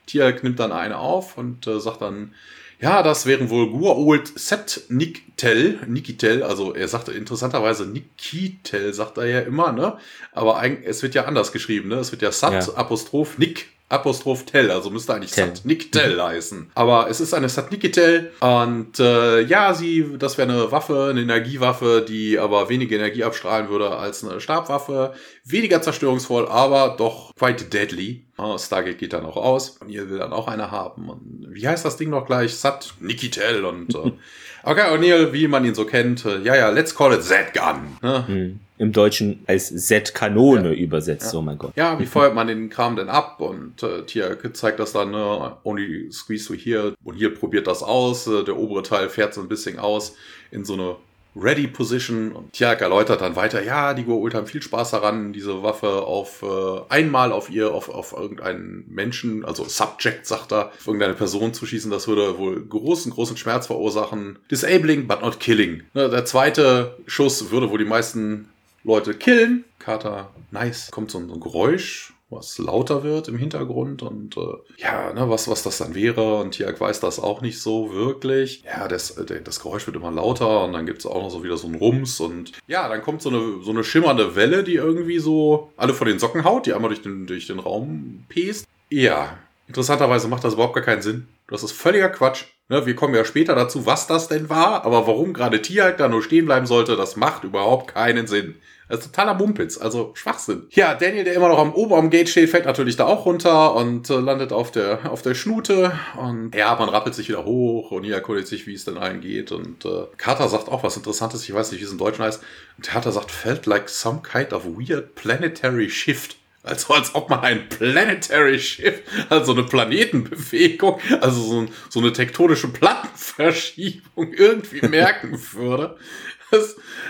Tia nimmt dann eine auf und äh, sagt dann, ja, das wären wohl Guault Set Nikitel, Nikitel, also er sagte interessanterweise Nikitel, sagt er ja immer, ne? Aber eigentlich, es wird ja anders geschrieben, ne? Es wird ja Sat ja. Apostroph Nik Apostroph Tel, also müsste eigentlich Satniktel heißen. Aber es ist eine Satnikitel und äh, ja, sie, das wäre eine Waffe, eine Energiewaffe, die aber weniger Energie abstrahlen würde als eine Stabwaffe. Weniger zerstörungsvoll, aber doch quite deadly. Oh, Stargate geht dann auch aus und ihr will dann auch eine haben. Und wie heißt das Ding noch gleich? Sat Nikitel und äh, okay, O'Neill, wie man ihn so kennt, äh, ja, ja, let's call it Z-Gun. Ne? Hm im Deutschen als Z-Kanone ja. übersetzt, ja. oh mein Gott. Ja, wie feuert man den Kram denn ab? Und äh, Tia zeigt das dann, äh, only squeeze to here. Und hier probiert das aus. Äh, der obere Teil fährt so ein bisschen aus in so eine Ready Position. Und Tiak erläutert dann weiter, ja, die Goa'uld haben viel Spaß daran, diese Waffe auf äh, einmal auf ihr, auf, auf irgendeinen Menschen, also Subject, sagt er, auf irgendeine Person zu schießen. Das würde wohl großen, großen Schmerz verursachen. Disabling, but not killing. Ne, der zweite Schuss würde wohl die meisten Leute killen. Carter, nice, kommt so ein, so ein Geräusch, was lauter wird im Hintergrund und äh, ja, ne, was, was das dann wäre. Und Tiag weiß das auch nicht so wirklich. Ja, das, das Geräusch wird immer lauter und dann gibt es auch noch so wieder so einen Rums und ja, dann kommt so eine, so eine schimmernde Welle, die irgendwie so alle vor den Socken haut, die einmal durch den, durch den Raum pest. Ja, interessanterweise macht das überhaupt gar keinen Sinn. Das ist völliger Quatsch. Ne, wir kommen ja später dazu, was das denn war, aber warum gerade Tiag da nur stehen bleiben sollte, das macht überhaupt keinen Sinn. Das ist totaler Mumpitz, also Schwachsinn. Ja, Daniel, der immer noch am oberen Gate steht, fällt natürlich da auch runter und äh, landet auf der, auf der Schnute. Und ja, man rappelt sich wieder hoch und hier erkundigt sich, wie es denn allen geht. Und äh, Carter sagt auch was Interessantes, ich weiß nicht, wie es im Deutschen heißt. Und Carter sagt, felt like some kind of weird planetary shift. Also als ob man ein Planetary Shift, also eine Planetenbewegung, also so, so eine tektonische Plattenverschiebung irgendwie merken würde.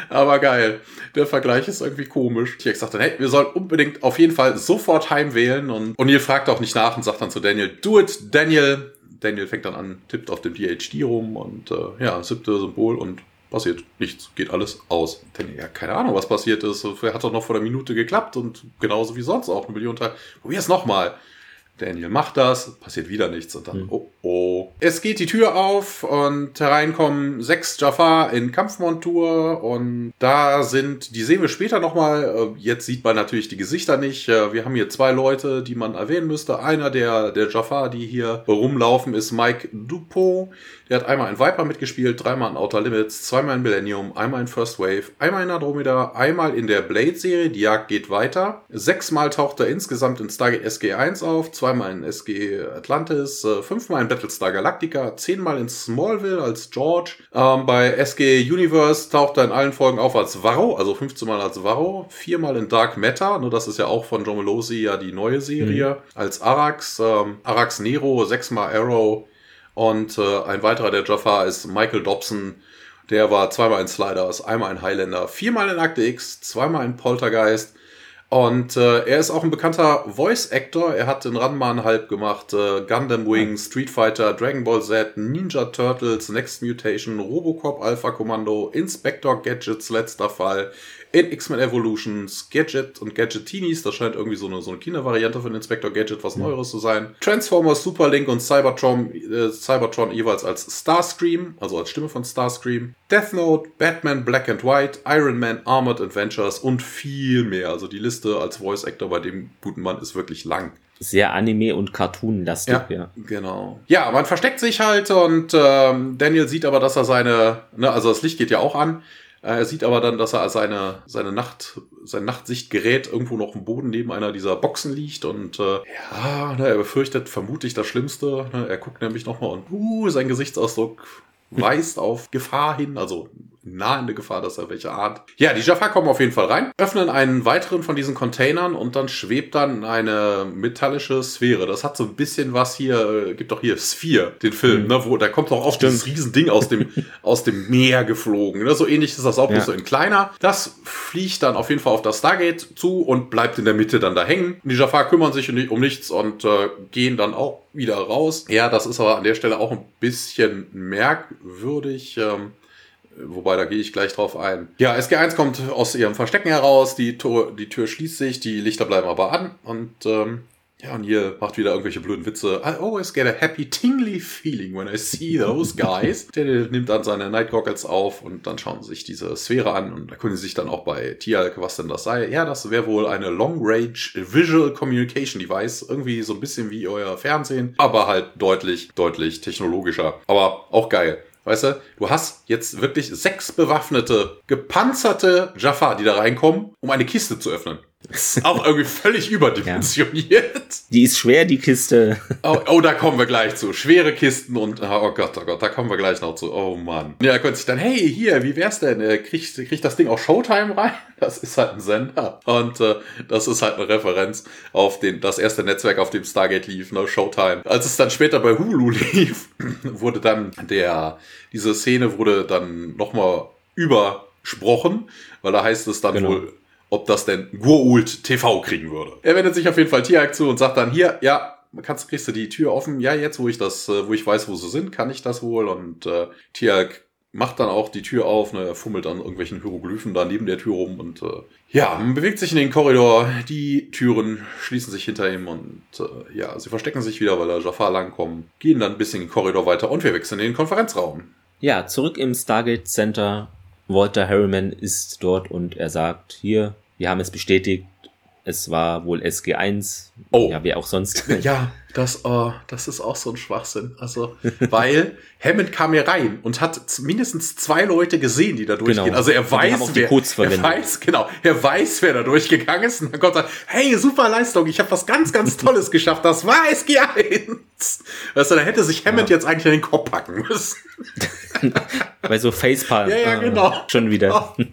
Aber geil. Der Vergleich ist irgendwie komisch. Tieck sagt dann, hey, wir sollen unbedingt auf jeden Fall sofort heimwählen. Und O'Neill fragt auch nicht nach und sagt dann zu Daniel, do it, Daniel. Daniel fängt dann an, tippt auf dem DHD rum und äh, ja, siebte Symbol und passiert nichts, geht alles aus. Daniel, ja, keine Ahnung, was passiert ist. Hat doch noch vor der Minute geklappt und genauso wie sonst auch eine Million Teil. Probier es nochmal. Daniel macht das, passiert wieder nichts und dann, hm. oh, oh, Es geht die Tür auf und hereinkommen sechs Jafar in Kampfmontur und da sind, die sehen wir später nochmal, äh, jetzt sieht man natürlich die Gesichter nicht. Äh, wir haben hier zwei Leute, die man erwähnen müsste. Einer der, der Jafar, die hier rumlaufen, ist Mike Dupont. Der hat einmal in Viper mitgespielt, dreimal in Outer Limits, zweimal in Millennium, einmal in First Wave, einmal in Andromeda, einmal in der Blade-Serie, die Jagd geht weiter. Sechsmal taucht er insgesamt in Stargate SG-1 auf, zweimal in SG Atlantis, äh, fünfmal in Battlestar Galactica, zehnmal in Smallville als George. Ähm, bei SG Universe taucht er in allen Folgen auf als Varro, also 15 Mal als Varro, viermal in Dark Matter, nur das ist ja auch von John Melosi ja die neue Serie, mhm. als Arax, ähm, Arax Nero, sechsmal Arrow, und äh, ein weiterer der Jafar ist Michael Dobson. Der war zweimal in Sliders, einmal in Highlander, viermal in Akte X, zweimal in Poltergeist. Und äh, er ist auch ein bekannter Voice-Actor. Er hat den Ranman halb gemacht, äh, Gundam Wing, Street Fighter, Dragon Ball Z, Ninja Turtles, Next Mutation, Robocop Alpha Commando, Inspector Gadgets letzter Fall, in X-Men Evolutions, Gadget und Gadgetinis, das scheint irgendwie so eine, so eine Kindervariante von Inspector Gadget, was Neueres zu sein. Transformers, Superlink und Cybertron, äh, Cybertron jeweils als Starscream, also als Stimme von Starscream. Death Note, Batman Black and White, Iron Man, Armored Adventures und viel mehr. Also die Liste als Voice Actor bei dem guten Mann ist wirklich lang sehr Anime- und Cartoon-lastig, ja, ja. Genau. Ja, man versteckt sich halt und ähm, Daniel sieht aber, dass er seine, ne, also das Licht geht ja auch an. Äh, er sieht aber dann, dass er seine, seine Nacht, sein Nachtsichtgerät irgendwo noch im Boden neben einer dieser Boxen liegt und äh, ja, ne, er befürchtet vermutlich das Schlimmste. Ne, er guckt nämlich nochmal und uh, sein Gesichtsausdruck weist auf Gefahr hin, also nahende Gefahr, dass er welche ahnt. Ja, die Jaffa kommen auf jeden Fall rein, öffnen einen weiteren von diesen Containern und dann schwebt dann eine metallische Sphäre. Das hat so ein bisschen was hier, äh, gibt doch hier Sphere, den Film, mhm. ne, wo da kommt doch oft Stimmt. dieses Riesending aus dem, aus dem Meer geflogen. Ne? So ähnlich ist das auch, ja. bloß so in kleiner. Das fliegt dann auf jeden Fall auf das Stargate zu und bleibt in der Mitte dann da hängen. Die Jaffa kümmern sich um nichts und äh, gehen dann auch wieder raus. Ja, das ist aber an der Stelle auch ein bisschen merkwürdig. Ähm, Wobei, da gehe ich gleich drauf ein. Ja, SG1 kommt aus ihrem Verstecken heraus, die, Tor, die Tür schließt sich, die Lichter bleiben aber an und ähm, ja, und hier macht wieder irgendwelche blöden Witze. I always get a happy tingly feeling when I see those guys. der, der nimmt dann seine Night Goggles auf und dann schauen sie sich diese Sphäre an und erkunden sich dann auch bei Tialk, was denn das sei. Ja, das wäre wohl eine Long Range Visual Communication Device. Irgendwie so ein bisschen wie euer Fernsehen, aber halt deutlich, deutlich technologischer. Aber auch geil. Weißt du, du hast jetzt wirklich sechs bewaffnete, gepanzerte Jaffa, die da reinkommen, um eine Kiste zu öffnen. Auch irgendwie völlig überdimensioniert. Ja. Die ist schwer, die Kiste. Oh, oh, da kommen wir gleich zu. Schwere Kisten und, oh Gott, oh Gott, da kommen wir gleich noch zu. Oh Mann. Ja, er könnte sich dann, hey, hier, wie wär's denn? Äh, kriegt, kriegt das Ding auch Showtime rein? Das ist halt ein Sender. Und äh, das ist halt eine Referenz auf den, das erste Netzwerk, auf dem Stargate lief, ne, Showtime. Als es dann später bei Hulu lief, wurde dann der, diese Szene wurde dann nochmal übersprochen, weil da heißt es dann genau. wohl, ob das denn Gurult TV kriegen würde. Er wendet sich auf jeden Fall Tierhack zu und sagt dann hier, ja, kannst, kriegst du die Tür offen? Ja, jetzt, wo ich das, äh, wo ich weiß, wo sie sind, kann ich das wohl. Und äh, Tierhack macht dann auch die Tür auf, ne, er fummelt an irgendwelchen Hieroglyphen da neben der Tür rum und äh, ja, man bewegt sich in den Korridor, die Türen schließen sich hinter ihm und äh, ja, sie verstecken sich wieder, weil da Jafar langkommen, gehen dann ein bisschen den Korridor weiter und wir wechseln in den Konferenzraum. Ja, zurück im Stargate Center Walter Harriman ist dort und er sagt, hier, wir haben es bestätigt, es war wohl SG1. Oh. Ja, wie auch sonst. Ja, das, oh, das ist auch so ein Schwachsinn. Also, weil Hammond kam hier rein und hat mindestens zwei Leute gesehen, die da durchgehen. Genau. Also er weiß, wer, er weiß, genau, er weiß, wer da durchgegangen ist. Und dann kommt er, hey, super Leistung, ich habe was ganz, ganz Tolles geschafft. Das war SG1. Weißt du, da hätte sich Hammond ja. jetzt eigentlich in den Kopf packen müssen. Bei so Facepalm. Ja, ja, genau. Ah, schon wieder. Oh.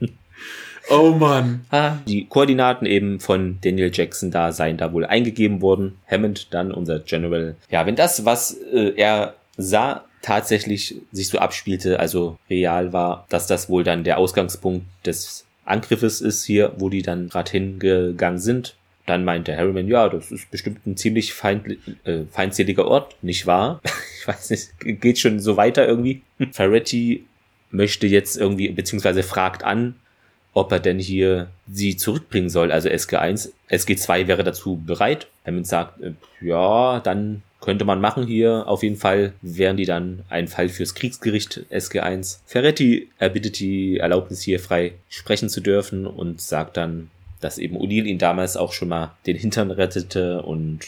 Oh Mann. Die Koordinaten eben von Daniel Jackson da seien da wohl eingegeben worden. Hammond dann unser General. Ja, wenn das, was äh, er sah, tatsächlich sich so abspielte, also real war, dass das wohl dann der Ausgangspunkt des Angriffes ist hier, wo die dann gerade hingegangen sind. Dann meinte Harriman, ja, das ist bestimmt ein ziemlich feind, äh, feindseliger Ort, nicht wahr? ich weiß nicht, geht schon so weiter irgendwie. Ferretti möchte jetzt irgendwie, beziehungsweise fragt an, ob er denn hier sie zurückbringen soll. Also SG1, SG2 wäre dazu bereit. Hammond sagt, äh, ja, dann könnte man machen hier. Auf jeden Fall wären die dann ein Fall fürs Kriegsgericht SG1. Ferretti erbittet die Erlaubnis hier frei sprechen zu dürfen und sagt dann, dass eben O'Neill ihn damals auch schon mal den Hintern rettete und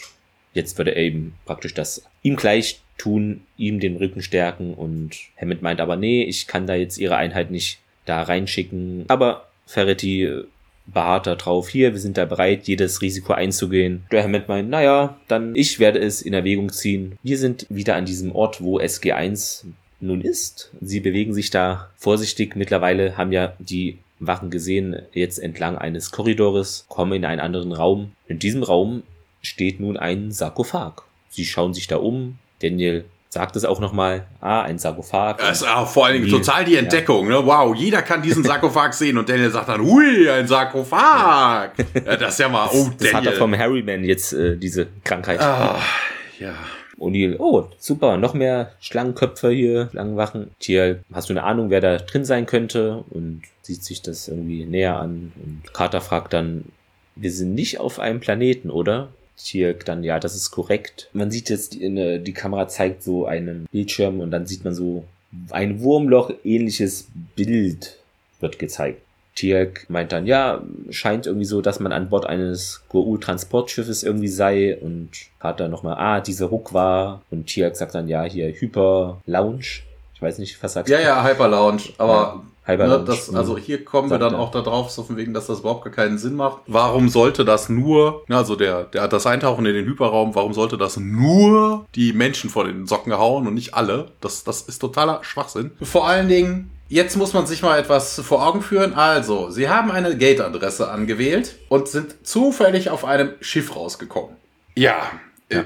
jetzt würde er eben praktisch das ihm gleich tun, ihm den Rücken stärken und Hammond meint aber, nee, ich kann da jetzt ihre Einheit nicht da reinschicken. Aber Ferretti beharrt da drauf, hier, wir sind da bereit, jedes Risiko einzugehen. Hammond meint, naja, dann ich werde es in Erwägung ziehen. Wir sind wieder an diesem Ort, wo SG1 nun ist. Sie bewegen sich da vorsichtig. Mittlerweile haben ja die Wachen gesehen, jetzt entlang eines Korridores, kommen in einen anderen Raum. In diesem Raum steht nun ein Sarkophag. Sie schauen sich da um. Daniel sagt es auch nochmal, ah, ein Sarkophag. Das ist auch vor allen Dingen total die Entdeckung, ja. ne? Wow, jeder kann diesen Sarkophag sehen und Daniel sagt dann, hui, ein Sarkophag. ja, das ist ja mal, oh, das, das hat er vom Harryman jetzt, äh, diese Krankheit. Ah, ja. O'Neill, oh, super, noch mehr Schlangenköpfe hier, Schlangenwachen. Tier, hast du eine Ahnung, wer da drin sein könnte? Und sieht sich das irgendwie näher an. Und Carter fragt dann, wir sind nicht auf einem Planeten, oder? Tirk dann, ja, das ist korrekt. Man sieht jetzt, die, die Kamera zeigt so einen Bildschirm und dann sieht man so ein Wurmloch-ähnliches Bild wird gezeigt. Tirk meint dann, ja, scheint irgendwie so, dass man an Bord eines Goa'uld-Transportschiffes irgendwie sei und hat dann nochmal, ah, dieser Ruck war und Tirk sagt dann, ja, hier Hyper Lounge. Ich weiß nicht, was sagst du? Ja, ja, Hyper Lounge, aber ja. Ne, das, also hier kommen wir dann auch darauf, so von wegen, dass das überhaupt gar keinen Sinn macht. Warum sollte das nur, also der, der hat das Eintauchen in den Hyperraum, warum sollte das nur die Menschen vor den Socken hauen und nicht alle? Das, das ist totaler Schwachsinn. Vor allen Dingen, jetzt muss man sich mal etwas vor Augen führen. Also, sie haben eine Gate-Adresse angewählt und sind zufällig auf einem Schiff rausgekommen. Ja, ja. Äh,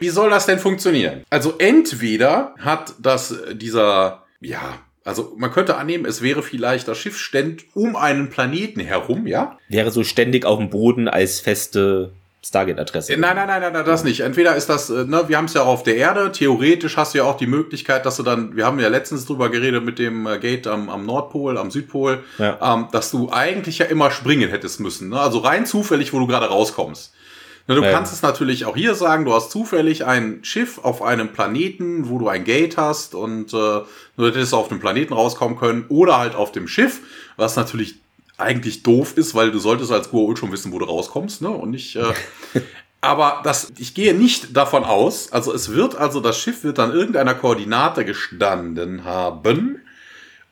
wie soll das denn funktionieren? Also entweder hat das dieser, ja, also man könnte annehmen, es wäre vielleicht das Schiff ständ um einen Planeten herum, ja? Wäre so ständig auf dem Boden als feste Stargate-Adresse. Nein, nein, nein, nein, das nicht. Entweder ist das, äh, ne, wir haben es ja auch auf der Erde. Theoretisch hast du ja auch die Möglichkeit, dass du dann, wir haben ja letztens drüber geredet mit dem äh, Gate am, am Nordpol, am Südpol, ja. ähm, dass du eigentlich ja immer springen hättest müssen. Ne? Also rein zufällig, wo du gerade rauskommst. Na, du ähm. kannst es natürlich auch hier sagen, du hast zufällig ein Schiff auf einem Planeten, wo du ein Gate hast und äh, du hättest auf dem Planeten rauskommen können oder halt auf dem Schiff, was natürlich eigentlich doof ist, weil du solltest als Goa'uld schon wissen, wo du rauskommst, ne? Und nicht. Äh, aber das, ich gehe nicht davon aus. Also es wird also das Schiff wird an irgendeiner Koordinate gestanden haben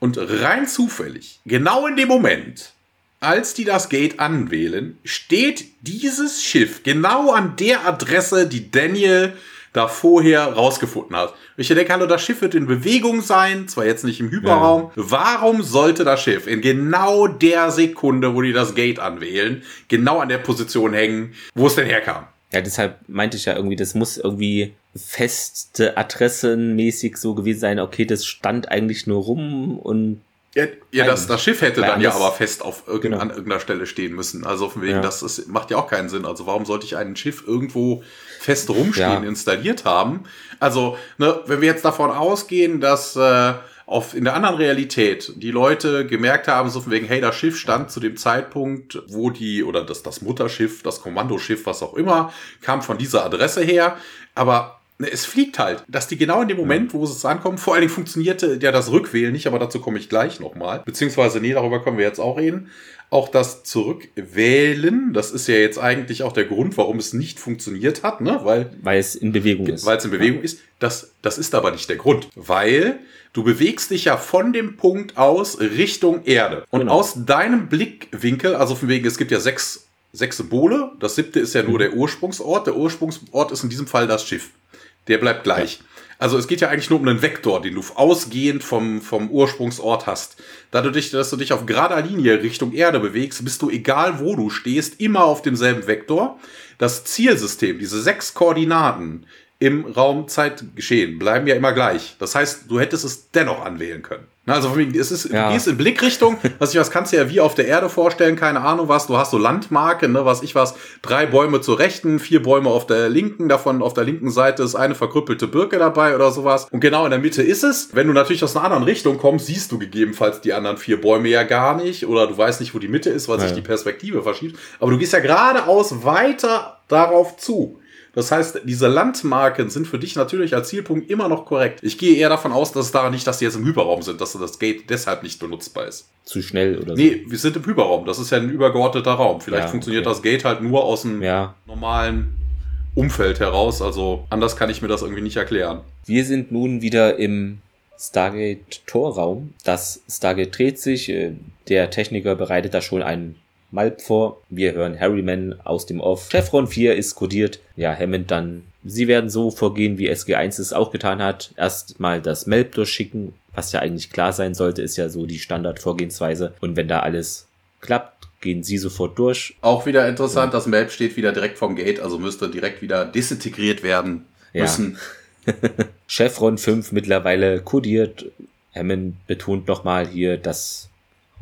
und rein zufällig, genau in dem Moment, als die das Gate anwählen, steht dieses Schiff genau an der Adresse, die Daniel da vorher rausgefunden hat. Ich denke, hallo, das Schiff wird in Bewegung sein, zwar jetzt nicht im Hyperraum. Ja. Warum sollte das Schiff in genau der Sekunde, wo die das Gate anwählen, genau an der Position hängen, wo es denn herkam? Ja, deshalb meinte ich ja irgendwie, das muss irgendwie feste Adressenmäßig so gewesen sein. Okay, das stand eigentlich nur rum und ja, ja das, das Schiff hätte dann ja aber fest auf irgend, genau. an irgendeiner Stelle stehen müssen. Also von wegen, ja. das ist, macht ja auch keinen Sinn. Also warum sollte ich ein Schiff irgendwo fest rumstehen ja. installiert haben? Also, ne, wenn wir jetzt davon ausgehen, dass äh, auf, in der anderen Realität die Leute gemerkt haben, so von wegen, hey, das Schiff stand zu dem Zeitpunkt, wo die, oder das, das Mutterschiff, das Kommandoschiff, was auch immer, kam von dieser Adresse her. Aber es fliegt halt. Dass die genau in dem Moment, wo es ankommt, vor allen Dingen funktionierte ja das Rückwählen nicht, aber dazu komme ich gleich nochmal. Beziehungsweise, nee, darüber können wir jetzt auch reden. Auch das Zurückwählen, das ist ja jetzt eigentlich auch der Grund, warum es nicht funktioniert hat, ne? Weil, weil es in Bewegung ist. Weil es in Bewegung ja. ist. Das, das ist aber nicht der Grund. Weil du bewegst dich ja von dem Punkt aus Richtung Erde. Und genau. aus deinem Blickwinkel, also von wegen, es gibt ja sechs, sechs Symbole. Das siebte ist ja nur mhm. der Ursprungsort. Der Ursprungsort ist in diesem Fall das Schiff. Der bleibt gleich. Ja. Also es geht ja eigentlich nur um einen Vektor, den du ausgehend vom, vom Ursprungsort hast. Dadurch, dass du dich auf gerader Linie Richtung Erde bewegst, bist du, egal wo du stehst, immer auf demselben Vektor. Das Zielsystem, diese sechs Koordinaten im Raum Zeitgeschehen bleiben ja immer gleich. Das heißt, du hättest es dennoch anwählen können. Also es ist, ja. du gehst in Blickrichtung, was ich was kannst du ja wie auf der Erde vorstellen, keine Ahnung was, du hast so Landmarke, ne, was ich was, drei Bäume zur rechten, vier Bäume auf der linken, davon auf der linken Seite ist eine verkrüppelte Birke dabei oder sowas. Und genau in der Mitte ist es. Wenn du natürlich aus einer anderen Richtung kommst, siehst du gegebenenfalls die anderen vier Bäume ja gar nicht oder du weißt nicht, wo die Mitte ist, weil ja. sich die Perspektive verschiebt. Aber du gehst ja geradeaus weiter darauf zu. Das heißt, diese Landmarken sind für dich natürlich als Zielpunkt immer noch korrekt. Ich gehe eher davon aus, dass es daran nicht, dass die jetzt im Hyperraum sind, dass das Gate deshalb nicht benutzbar ist. Zu schnell oder so. Nee, wir sind im Hyperraum. Das ist ja ein übergeordneter Raum. Vielleicht Ja, funktioniert okay. das Gate halt nur aus dem Ja. normalen Umfeld heraus. Also anders kann ich mir das irgendwie nicht erklären. Wir sind nun wieder im Stargate-Torraum. Das Stargate dreht sich. äh, Der Techniker bereitet da schon einen Malp vor. Wir hören Harryman aus dem Off. Chevron 4 ist kodiert. Ja, Hammond dann. Sie werden so vorgehen, wie SG1 es auch getan hat. Erstmal das Malp durchschicken. Was ja eigentlich klar sein sollte, ist ja so die Standardvorgehensweise. Und wenn da alles klappt, gehen sie sofort durch. Auch wieder interessant, das Map steht wieder direkt vom Gate, also müsste direkt wieder disintegriert werden Ja. müssen. Chevron 5 mittlerweile kodiert. Hammond betont nochmal hier, dass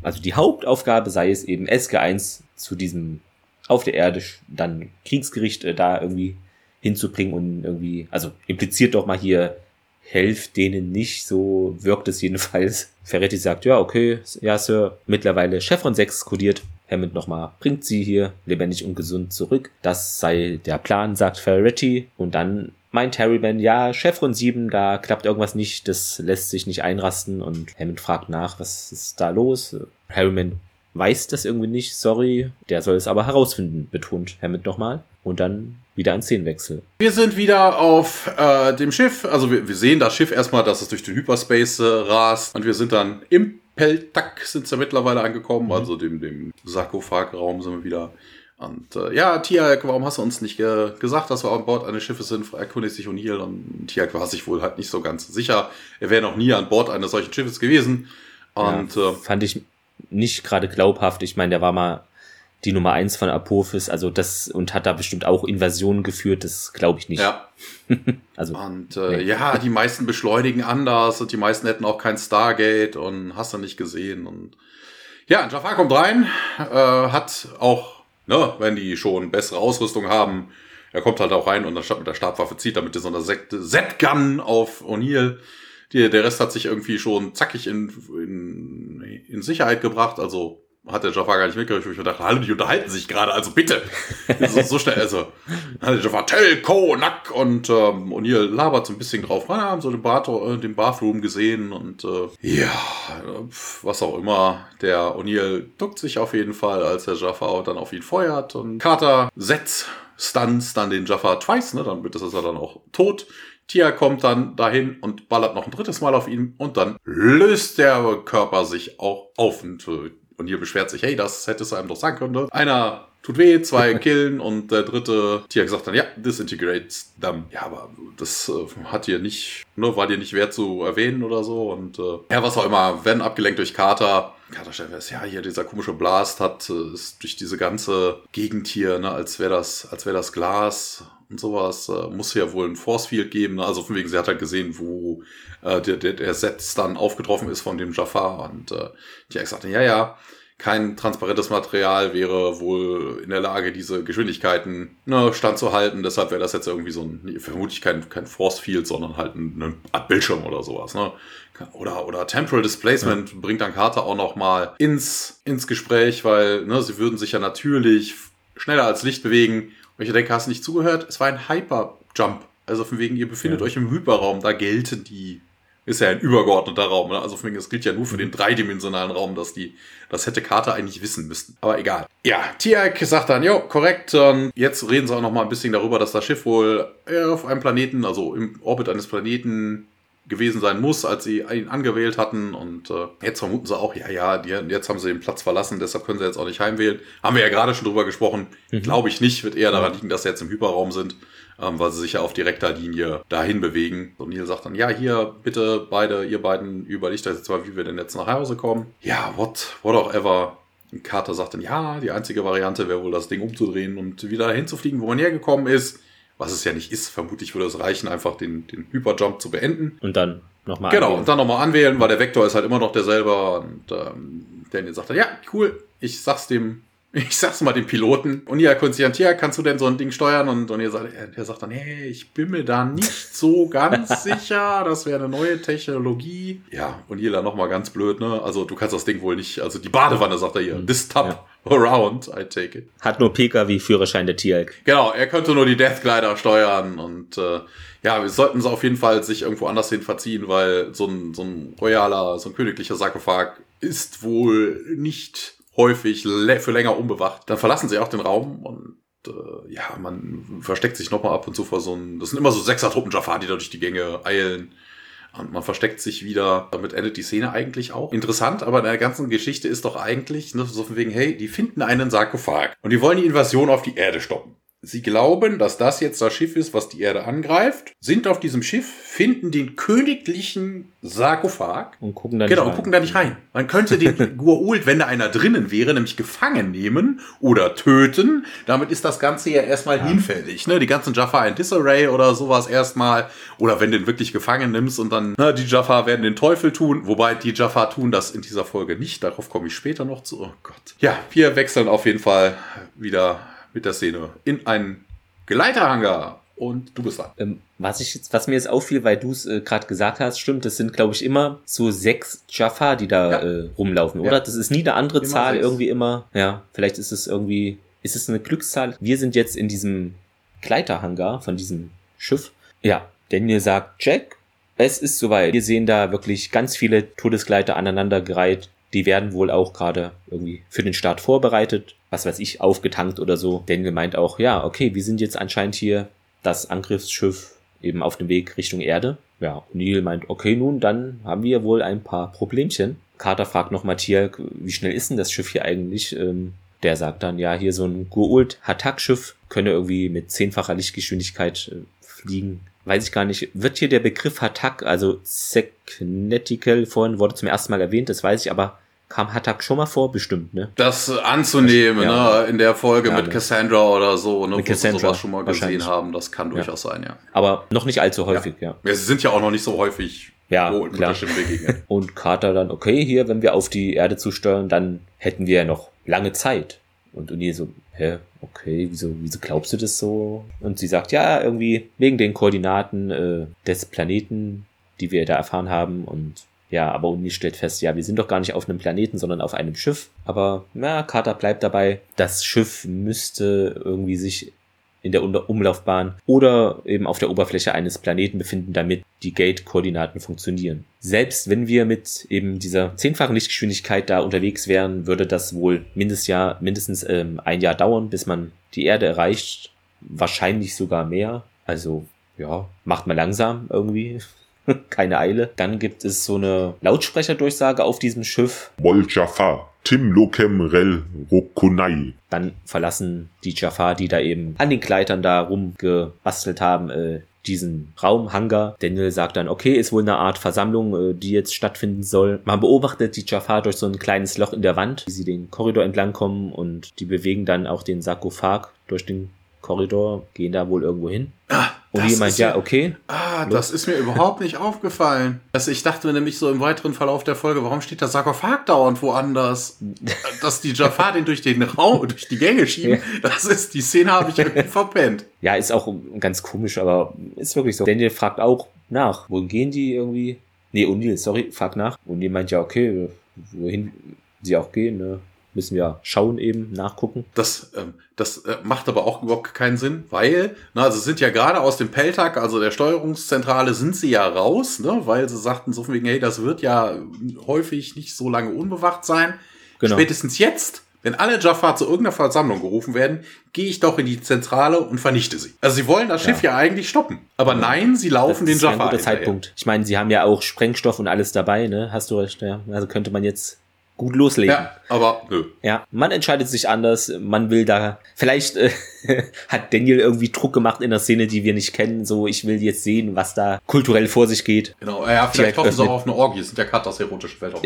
also die Hauptaufgabe sei es eben SG1 zu diesem auf der Erde dann Kriegsgericht äh, da irgendwie hinzubringen und irgendwie, also impliziert doch mal hier, helft denen nicht, so wirkt es jedenfalls. Ferretti sagt, ja, okay, ja, Sir, mittlerweile Chevron 6 kodiert. Hammond nochmal, bringt sie hier lebendig und gesund zurück. Das sei der Plan, sagt Ferretti. Und dann meint Harryman, ja, Chevron 7, da klappt irgendwas nicht, das lässt sich nicht einrasten. Und Hammond fragt nach, was ist da los? Harryman weiß das irgendwie nicht, sorry. Der soll es aber herausfinden, betont Hammond nochmal. Und dann wieder ein Szenenwechsel. Wir sind wieder auf äh, dem Schiff. Also wir, wir sehen das Schiff erstmal, dass es durch den Hyperspace äh, rast. Und wir sind dann im Peltak sind sie mittlerweile angekommen. Also dem, dem Sarkophagraum sind wir wieder. Und äh, ja, Tiag, warum hast du uns nicht ge gesagt, dass wir an Bord eines Schiffes sind? Erkundigt sich O'Neill. Und Tiag war sich wohl halt nicht so ganz sicher. Er wäre noch nie an Bord eines solchen Schiffes gewesen. Und ja, äh, fand ich nicht gerade glaubhaft. Ich meine, der war mal die Nummer eins von Apophis, also das und hat da bestimmt auch Invasionen geführt, das glaube ich nicht. ja, Also Und äh, Nee. ja, die meisten beschleunigen anders und die meisten hätten auch kein Stargate und hast du nicht gesehen. Und ja, Jafar kommt rein, äh, hat auch, ne, wenn die schon bessere Ausrüstung haben, er kommt halt auch rein und anstatt mit der Stabwaffe zieht, damit er so eine Z-Gun auf O'Neill. Der Rest hat sich irgendwie schon zackig in, in, in Sicherheit gebracht, also hat der Jafar gar nicht mitgekriegt, wo ich mir dachte, hallo, die unterhalten sich gerade, also bitte. so, so schnell, also, hat der Jafar, Telko, Nack und ähm, O'Neill labert so ein bisschen drauf ran, haben so den, Bath, äh, den Bathroom gesehen und äh, ja, was auch immer. Der O'Neill duckt sich auf jeden Fall, als der Jafar dann auf ihn feuert und Carter setzt Stunts dann den Jafar twice, ne, dann wird ist er dann auch tot. Tia kommt dann dahin und ballert noch ein drittes Mal auf ihn und dann löst der Körper sich auch auf und, und hier beschwert sich, hey, das hättest du einem doch sagen können. ne? Einer tut weh, zwei killen und der dritte Tia sagt dann, ja, disintegrates them. Ja, aber das äh, hat dir nicht, ne, war dir nicht wert zu erwähnen oder so und äh, ja, was auch immer, werden abgelenkt durch. Carter stellt fest, ja, hier dieser komische Blast hat äh, ist durch diese ganze Gegend hier, ne, als wäre das, als wäre das Glas und sowas, äh, muss ja wohl ein Force Field geben. Ne? Also von wegen, sie hat halt gesehen, wo äh, der, der, der Set dann aufgetroffen ist von dem Jafar. Und äh, die hat gesagt, ja, ja, kein transparentes Material wäre wohl in der Lage, diese Geschwindigkeiten ne, standzuhalten. Deshalb wäre das jetzt irgendwie so ein, vermutlich kein, kein Force Field, sondern halt ein, eine Art Bildschirm oder sowas. Ne? Oder, oder Temporal Displacement bringt dann Carter auch noch mal ins, ins Gespräch, weil ne, sie würden sich ja natürlich schneller als Licht bewegen. Und ich denke, hast du nicht zugehört? Es war ein Hyper-Jump. Also von wegen, ihr befindet Ja. euch im Hyperraum, da gelten die. Ist ja ein übergeordneter Raum. Ne? Also von wegen, es gilt ja nur für den dreidimensionalen Raum, dass die, das hätte Carter eigentlich wissen müssen. Aber egal. Ja, Tiak sagt dann, jo, korrekt. Und jetzt reden sie auch noch mal ein bisschen darüber, dass das Schiff wohl äh, auf einem Planeten, also im Orbit eines Planeten gewesen sein muss, als sie ihn angewählt hatten. Und äh, jetzt vermuten sie auch, ja, ja, die, jetzt haben sie den Platz verlassen, deshalb können sie jetzt auch nicht heimwählen. Haben wir ja gerade schon drüber gesprochen. Mhm. Glaube ich nicht, wird eher daran liegen, dass sie jetzt im Hyperraum sind, ähm, weil sie sich ja auf direkter Linie dahin bewegen. Und Neil sagt dann, ja, hier, bitte beide, ihr beiden, überlegt euch jetzt mal, wie wir denn jetzt nach Hause kommen. Ja, what, what auch ever. Und Carter sagt dann, ja, die einzige Variante wäre wohl, das Ding umzudrehen und wieder dahin zu fliegen, wo man hergekommen ist. Was es ja nicht ist. Vermutlich würde es reichen, einfach den, den Hyperjump zu beenden. und dann nochmal. Genau, und dann nochmal anwählen, weil der Vektor ist halt immer noch derselbe. Und ähm, Daniel sagt dann, ja, cool, ich sag's dem ich sag's mal dem Piloten. Und ja, Konstantia, kannst du denn so ein Ding steuern? Und, und er sagt, er sagt dann, hey, ich bin mir da nicht so ganz sicher. Das wäre eine neue Technologie. Ja, und Jela nochmal ganz blöd, ne? Also du kannst das Ding wohl nicht, also die Badewanne, sagt er hier. Mhm. This tub Ja. around, I take it. Hat nur Pkw-Führerschein der Tierk. Genau, er könnte nur die Deathglider steuern und äh, ja, wir sollten sie auf jeden Fall sich irgendwo anders hin verziehen, weil so ein, so ein royaler, so ein königlicher Sarkophag ist wohl nicht häufig für länger unbewacht. Dann verlassen sie auch den Raum und äh, ja, man versteckt sich nochmal ab und zu vor so ein, das sind immer so Sechser-Truppen Jafar, die da durch die Gänge eilen. Und man versteckt sich wieder. Damit endet die Szene eigentlich auch. Interessant, aber in der ganzen Geschichte ist doch eigentlich ne, so von wegen, hey, die finden einen Sarkophag und die wollen die Invasion auf die Erde stoppen. Sie glauben, dass das jetzt das Schiff ist, was die Erde angreift, sind auf diesem Schiff, finden den königlichen Sarkophag Und gucken dann Genau, nicht und rein. gucken da nicht rein. Man könnte den Gua'uld, wenn da einer drinnen wäre, nämlich gefangen nehmen oder töten. Damit ist das Ganze ja erstmal hinfällig. Ne? Die ganzen Jaffa in Disarray oder sowas erstmal. Oder wenn du den wirklich gefangen nimmst und dann, na, die Jaffa werden den Teufel tun. Wobei die Jaffa tun das in dieser Folge nicht. Darauf komme ich später noch zu. Oh Gott. Ja, wir wechseln auf jeden Fall wieder mit der Szene in einen Geleiterhangar. Und du bist dran. Ähm, was ich jetzt, was mir jetzt auffiel, weil du es äh, gerade gesagt hast, stimmt, das sind, glaube ich, immer so sechs Jaffa, die da Ja. äh, rumlaufen, Ja. oder? Das ist nie eine andere Immer Zahl, sechs. irgendwie immer. Ja, vielleicht ist es irgendwie, ist es eine Glückszahl. Wir sind jetzt in diesem Gleiterhangar von diesem Schiff. Ja, Daniel sagt, Jack, es ist soweit. Wir sehen da wirklich ganz viele Todesgleiter aneinandergereiht. Die werden wohl auch gerade irgendwie für den Start vorbereitet. Was weiß ich, aufgetankt oder so. Daniel meint auch, ja, okay, wir sind jetzt anscheinend hier das Angriffsschiff eben auf dem Weg Richtung Erde. Ja, Neil meint, okay, nun, dann haben wir wohl ein paar Problemchen. Carter fragt noch Matthias, wie schnell ist denn das Schiff hier eigentlich? Ähm, der sagt dann, ja, hier so ein Guult Hatak-Schiff könne irgendwie mit zehnfacher Lichtgeschwindigkeit äh, fliegen. Weiß ich gar nicht. Wird hier der Begriff Hatak, also Segnetical, vorhin wurde zum ersten Mal erwähnt, das weiß ich, aber kam Hatak schon mal vor? Bestimmt, ne? Das anzunehmen, Ja. ne, in der Folge Ja, mit ne. Cassandra oder so, ne, Mit wo Cassandra, sowas schon mal gesehen haben, das kann durchaus sein, ja. Aber noch nicht allzu häufig, ja. ja. Sie sind ja auch noch nicht so häufig Ja, wo klar. Und Carter dann, okay, hier, wenn wir auf die Erde zusteuern, dann hätten wir ja noch lange Zeit. Und Uni so, hä, okay, wieso, wieso glaubst du das so? Und sie sagt, ja, irgendwie wegen den Koordinaten äh, des Planeten, die wir da erfahren haben. Und ja, aber Uni stellt fest, ja, wir sind doch gar nicht auf einem Planeten, sondern auf einem Schiff. Aber na, Carter bleibt dabei, das Schiff müsste irgendwie sich in der Umlaufbahn oder eben auf der Oberfläche eines Planeten befinden, damit die Gate-Koordinaten funktionieren. Selbst wenn wir mit eben dieser zehnfachen Lichtgeschwindigkeit da unterwegs wären, würde das wohl mindestens, Jahr, mindestens ähm, ein Jahr dauern, bis man die Erde erreicht. Wahrscheinlich sogar mehr. Also ja, macht mal langsam irgendwie. Keine Eile. Dann gibt es so eine Lautsprecherdurchsage auf diesem Schiff. Mol Jafar, Tim Lokem Rel Rokunai. Dann verlassen die Jafar, die da eben an den Gleitern da rumgebastelt haben, äh, diesen Raum, Hangar. Daniel sagt dann, okay, ist wohl eine Art Versammlung, äh, die jetzt stattfinden soll. Man beobachtet die Jafar durch so ein kleines Loch in der Wand, wie sie den Korridor entlang kommen und die bewegen dann auch den Sarkophag durch den Korridor, gehen da wohl irgendwo hin. Und das jemand, ja, okay, Ah, das ist mir überhaupt nicht aufgefallen. Also ich dachte mir nämlich so im weiteren Verlauf der Folge, warum steht der Sarkophag dauernd woanders? Dass die Jafar den durch den Raum, durch die Gänge schieben, das ist, die Szene habe ich irgendwie verpennt. Ja, ist auch ganz komisch, aber ist wirklich so. Daniel fragt auch nach, wohin gehen die irgendwie? Nee, O'Neill, sorry, fragt nach. O'Neill meint ja, okay, wohin sie auch gehen, ne? Müssen wir schauen eben, nachgucken. Das, ähm, das äh, macht aber auch überhaupt keinen Sinn, weil, na, also sind ja gerade aus dem Peltag, also der Steuerungszentrale, sind sie ja raus, ne, weil sie sagten so von wegen, hey, das wird ja häufig nicht so lange unbewacht sein. Genau. Spätestens jetzt, wenn alle Jaffa zu irgendeiner Versammlung gerufen werden, gehe ich doch in die Zentrale und vernichte sie. Also sie wollen das Schiff ja, eigentlich stoppen. Aber nein, sie laufen den das ist ein Jaffa guter. Zeitpunkt. Ich meine, sie haben ja auch Sprengstoff und alles dabei, ne? Hast du recht, ja. Also könnte man jetzt gut loslegen. Ja, aber nö. Ja, man entscheidet sich anders. Man will da, vielleicht äh, hat Daniel irgendwie Druck gemacht in der Szene, die wir nicht kennen. So, ich will jetzt sehen, was da kulturell vor sich geht. Genau, ja, Vielleicht vielleicht hoffen sie auch auf eine Orgie, sind ja das erotische Weltraum. auch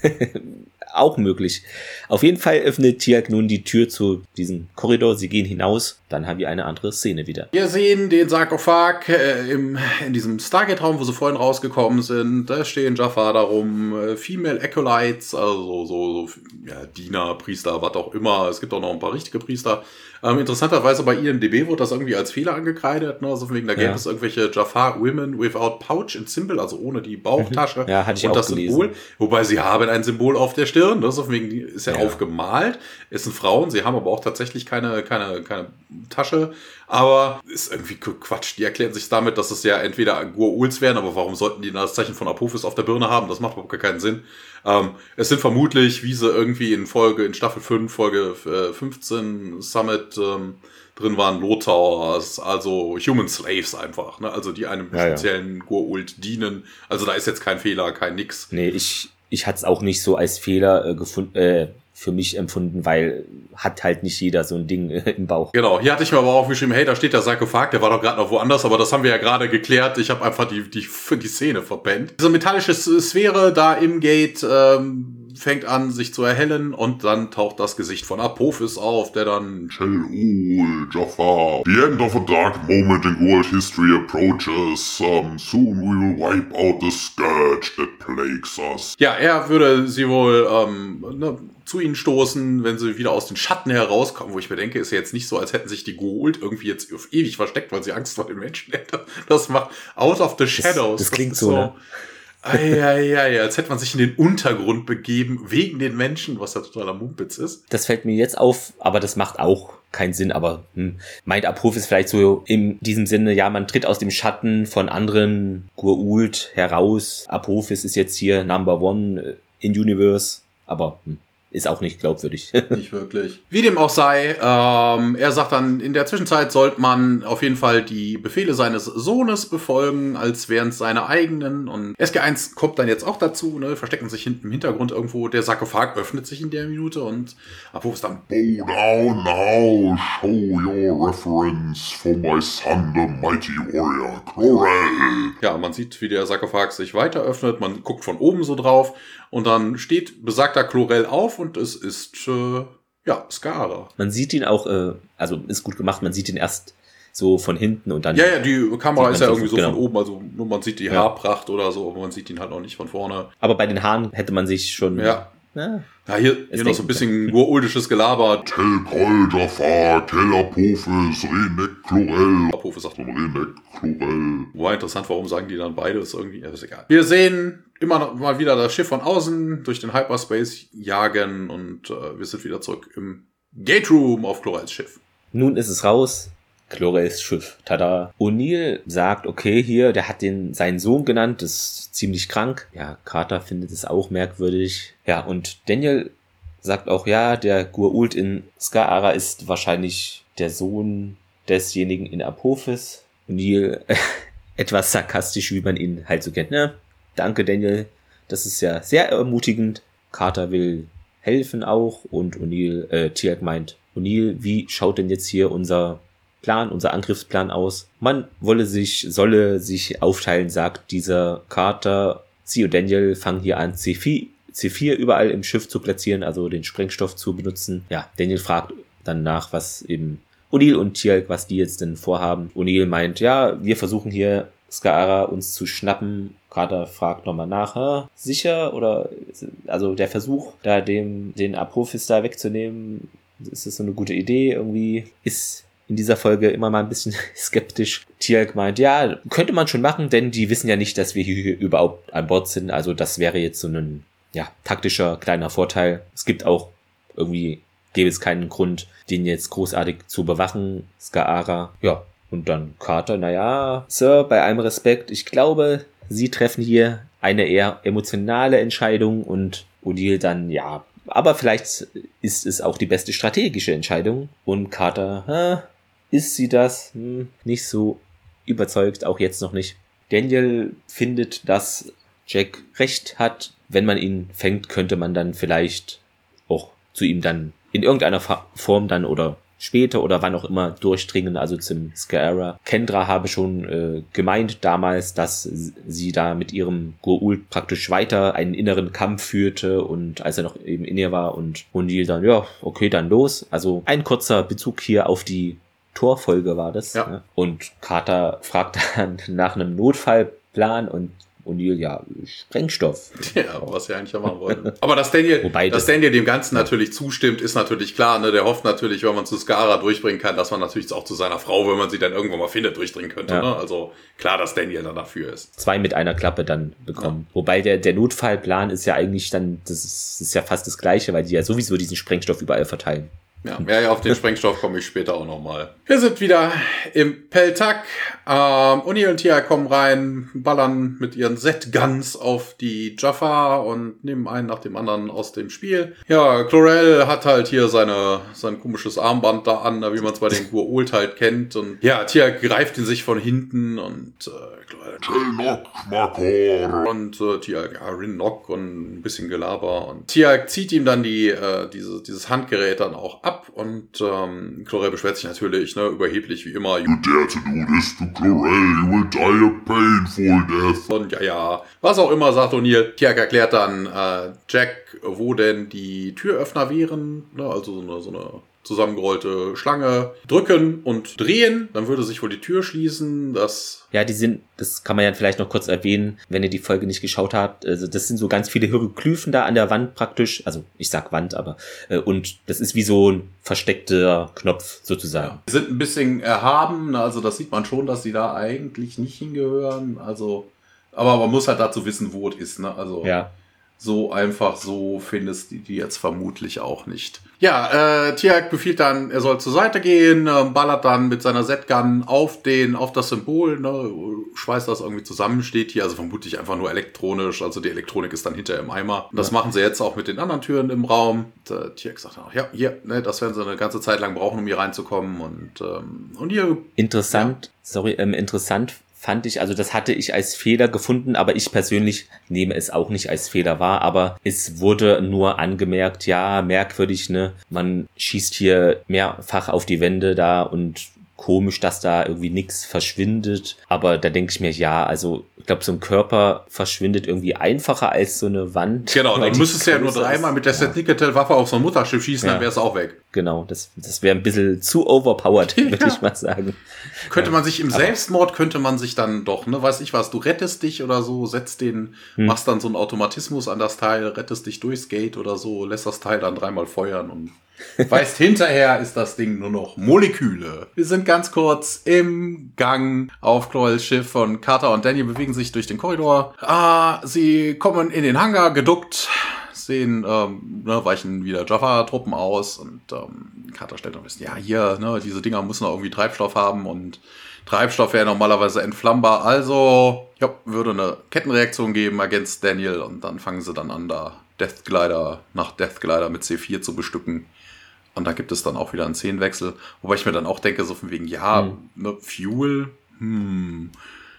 möglich. Auf jeden Fall öffnet Tiak nun die Tür zu diesem Korridor. Sie gehen hinaus. Dann haben wir eine andere Szene wieder. Wir sehen den Sarkophag äh, im, in diesem Stargate-Raum, wo sie vorhin rausgekommen sind. Da stehen Jafar darum, äh, Female Acolytes, also so, so ja, Diener, Priester, was auch immer. Es gibt auch noch ein paar richtige Priester. Ähm, interessanterweise bei IMDB wurde das irgendwie als Fehler angekreidet. Ne? Also wegen, da gäbe ja. es irgendwelche Jafar Women without Pouch in Symbol, also ohne die Bauchtasche. Ja, hatte ich und auch das gelesen. Symbol. Wobei sie haben ein Symbol auf der Stirn. Das ist, wegen, ist ja, ja, aufgemalt. Es sind Frauen. Sie haben aber auch tatsächlich keine, keine, keine Tasche. Aber ist irgendwie Quatsch. Die erklären sich damit, dass es ja entweder Gua'uls wären, aber warum sollten die das Zeichen von Apophis auf der Birne haben? Das macht überhaupt gar keinen Sinn. Ähm, es sind vermutlich, wie sie irgendwie in Folge, in Staffel 5, Folge äh, 15 Summit ähm, drin waren, Lothars, also Human Slaves einfach, ne? Also die einem Ja, ja. speziellen Gua'uld dienen. Also da ist jetzt kein Fehler, kein nix. Nee, ich, ich hatte es auch nicht so als Fehler äh, gefunden, äh, für mich empfunden, weil hat halt nicht jeder so ein Ding äh, im Bauch. Genau, hier hatte ich mir aber aufgeschrieben, hey, da steht der Sarkophag, der war doch gerade noch woanders, aber das haben wir ja gerade geklärt. Ich habe einfach die, die, die Szene verpennt. Diese metallische Sphäre da im Gate ähm, fängt an, sich zu erhellen und dann taucht das Gesicht von Apophis auf, der dann Shell-Ul, Jafar. The end of a dark moment in world history approaches. Um, soon we will wipe out the scourge that plagues us. Ja, er würde sie wohl ähm, ne, zu ihnen stoßen, wenn sie wieder aus den Schatten herauskommen, wo ich mir denke, ist ja jetzt nicht so, als hätten sich die Gould irgendwie jetzt auf ewig versteckt, weil sie Angst vor den Menschen hätten. Das macht out of the shadows. das klingt ist so, ne? Eieiei, als hätte man sich in den Untergrund begeben, wegen den Menschen, was ja totaler Mumpitz ist. Das fällt mir jetzt auf, aber das macht auch keinen Sinn. Aber hm, meint Apophis vielleicht so in diesem Sinne, ja, man tritt aus dem Schatten von anderen Gua'uld heraus. Apophis ist jetzt hier Number One äh, in Universe, aber hm, ist auch nicht glaubwürdig. Nicht wirklich. Wie dem auch sei, ähm, er sagt dann, in der Zwischenzeit sollte man auf jeden Fall die Befehle seines Sohnes befolgen, als wären es seine eigenen. Und SG1 kommt dann jetzt auch dazu, ne, verstecken sich hinten im Hintergrund irgendwo. Der Sarkophag öffnet sich in der Minute und Apophis dann, Bow down now, show your reference for my son, the mighty warrior, Chlorel. ja, man sieht, wie der Sarkophag sich weiter öffnet. Man guckt von oben so drauf und dann steht besagter Chlorel auf und es ist, äh, ja, Skara. man sieht ihn auch, äh, also ist gut gemacht, man sieht ihn erst so von hinten und dann. Ja, ja, die Kamera ist man ja so, irgendwie so genau. von oben, also nur man sieht die Ja. Haarpracht oder so, aber man sieht ihn halt noch nicht von vorne. Aber bei den Haaren hätte man sich schon. Ja. Ja, hier, hier noch so ein bisschen guruldisches Gelaber. Tell Kol Jafar, tell Apophis, Renek Chlorel. Apophis sagt, Renek Chlorel. war interessant, warum sagen die dann beide, ist irgendwie, ja, ist egal. Wir sehen immer noch mal wieder das Schiff von außen durch den Hyperspace jagen und äh, wir sind wieder zurück im Gate Room auf Chlorels Schiff. Nun ist es raus. Chlorels Schiff. Tada. O'Neill sagt, okay, hier, der hat den seinen Sohn genannt, ist ziemlich krank. Ja, Carter findet es auch merkwürdig. Ja, und Daniel sagt auch, ja, der Gua'uld in Ska'ara ist wahrscheinlich der Sohn desjenigen in Apophis. O'Neill etwas sarkastisch, wie man ihn halt so kennt. Ne? Danke, Daniel. Das ist ja sehr ermutigend. Carter will helfen auch und O'Neill, äh, Tiak meint, O'Neill, wie schaut denn jetzt hier unser Plan, unser Angriffsplan aus? Man wolle sich, solle sich aufteilen, sagt dieser Carter. Sie und Daniel fangen hier an, C4, C4 überall im Schiff zu platzieren, also den Sprengstoff zu benutzen. Ja, Daniel fragt dann nach, was eben O'Neill und Tialk, was die jetzt denn vorhaben. O'Neill meint, ja, wir versuchen hier Skara uns zu schnappen. Carter fragt nochmal nach, "Hä, sicher oder also der Versuch, da dem den Apophis da wegzunehmen, ist das so eine gute Idee? Irgendwie ist in dieser Folge immer mal ein bisschen skeptisch. Tialk meint, ja, könnte man schon machen, denn die wissen ja nicht, dass wir hier überhaupt an Bord sind. Also das wäre jetzt so ein ja, taktischer kleiner Vorteil. Es gibt auch irgendwie gäbe es keinen Grund, den jetzt großartig zu bewachen, Skaara. Ja, und dann Carter, naja, Sir, bei allem Respekt, ich glaube, Sie treffen hier eine eher emotionale Entscheidung und O'Neill dann, ja, aber vielleicht ist es auch die beste strategische Entscheidung. Und Carter, hä, ist sie das? Hm, nicht so überzeugt, auch jetzt noch nicht. Daniel findet, dass Jack recht hat. Wenn man ihn fängt, könnte man dann vielleicht auch zu ihm dann in irgendeiner Form dann oder später oder wann auch immer durchdringen, also zum Scaara. Kendra habe schon äh, gemeint damals, dass sie da mit ihrem Goa'uld praktisch weiter einen inneren Kampf führte und als er noch eben in ihr war und O'Neill dann, ja, okay, dann los. Also ein kurzer Bezug hier auf die Torfolge war das. Ja. Ne? Und Carter fragt dann nach einem Notfallplan und O'Neill, ja, Sprengstoff. Ja, was sie eigentlich ja machen wollten. Aber dass Daniel, Wobei dass das- Daniel dem Ganzen natürlich zustimmt, ist natürlich klar. Ne? Der hofft natürlich, wenn man zu Skara durchbringen kann, dass man natürlich auch zu seiner Frau, wenn man sie dann irgendwann mal findet, durchdringen könnte. Ja. Ne? Also klar, dass Daniel dann dafür ist. Zwei mit einer Klappe dann bekommen. Wobei der, der Notfallplan ist ja eigentlich dann, das ist, ist ja fast das Gleiche, weil die ja sowieso diesen Sprengstoff überall verteilen. Ja, ja, ja, auf den Sprengstoff komme ich später auch nochmal. Wir sind wieder im Peltak. Ähm, Uni und Tia kommen rein, ballern mit ihren Z-Guns auf die Jaffa und nehmen einen nach dem anderen aus dem Spiel. Ja, Chlorel hat halt hier seine, sein komisches Armband da an, wie man es bei den Gua'uld halt kennt. Und ja, Tia greift ihn sich von hinten und äh. Und äh, Tia, ja, Rin Nock und ein bisschen Gelaber. Und Tia zieht ihm dann die, äh, diese, dieses Handgerät dann auch ab und ähm, Chlorel beschwert sich natürlich, ne, überheblich wie immer. You dare to do this to Chlorel, you will die a painful death. Und ja, ja, was auch immer, sagt O'Neill. Tiak erklärt dann äh, Jack, wo denn die Türöffner wären. Ne, also so eine, so eine zusammengerollte Schlange drücken und drehen. Dann würde sich wohl die Tür schließen. Das Ja, die sind, das kann man ja vielleicht noch kurz erwähnen, wenn ihr die Folge nicht geschaut habt. Also das sind so ganz viele Hieroglyphen da an der Wand praktisch. Also ich sag Wand, aber äh, und das ist wie so ein versteckter Knopf sozusagen. Die sind ein bisschen erhaben, ne, also das sieht man schon, dass sie da eigentlich nicht hingehören. Also, aber man muss halt dazu wissen, wo es ist. Ne? Also Ja. So einfach so findest du die jetzt vermutlich auch nicht. Ja, äh, Tiak befiehlt dann, er soll zur Seite gehen, äh, ballert dann mit seiner Z-Gun auf den, auf das Symbol, ne, schweißt das irgendwie zusammen, steht hier, also vermutlich einfach nur elektronisch, also die Elektronik ist dann hinter im Eimer. Das machen sie jetzt auch mit den anderen Türen im Raum. Und, äh, Tiak sagt dann auch, ja, hier, ne, das werden sie eine ganze Zeit lang brauchen, um hier reinzukommen und, ähm, und hier Interessant, sorry, ähm, interessant fand ich, also das hatte ich als Fehler gefunden, aber ich persönlich nehme es auch nicht als Fehler wahr, aber es wurde nur angemerkt, ja, merkwürdig, ne, man schießt hier mehrfach auf die Wände da und komisch, dass da irgendwie nichts verschwindet, aber da denke ich mir, ja, also ich glaube, so ein Körper verschwindet irgendwie einfacher als so eine Wand. Genau, dann müsstest du ja nur dreimal mit der Setnicketel-Waffe auf so ein Mutterschiff schießen, Ja. dann wäre es auch weg. Genau, das, das wäre ein bisschen zu overpowered, würde ich mal sagen. Könnte Ja. man sich im Selbstmord, könnte man sich dann doch, ne, weiß ich was, du rettest dich oder so, setzt den, Hm. machst dann so einen Automatismus an das Teil, rettest dich durchs Gate oder so, lässt das Teil dann dreimal feuern und weißt hinterher ist das Ding nur noch Moleküle. Wir sind ganz kurz im Gang auf Chloels Schiff und Carter und Daniel bewegen sich durch den Korridor. Ah, sie kommen in den Hangar geduckt, sehen, ähm, ne, weichen wieder Jaffa-Truppen aus und ähm, Carter stellt noch wissen, ja, hier, ne, diese Dinger müssen noch irgendwie Treibstoff haben und Treibstoff wäre normalerweise entflammbar, also ja, würde eine Kettenreaktion geben against Daniel und dann fangen sie dann an, da Death Glider nach Death Glider mit C4 zu bestücken. Und da gibt es dann auch wieder einen Szenenwechsel, wobei ich mir dann auch denke, so von wegen, ja, Hm. ne, Fuel, hm.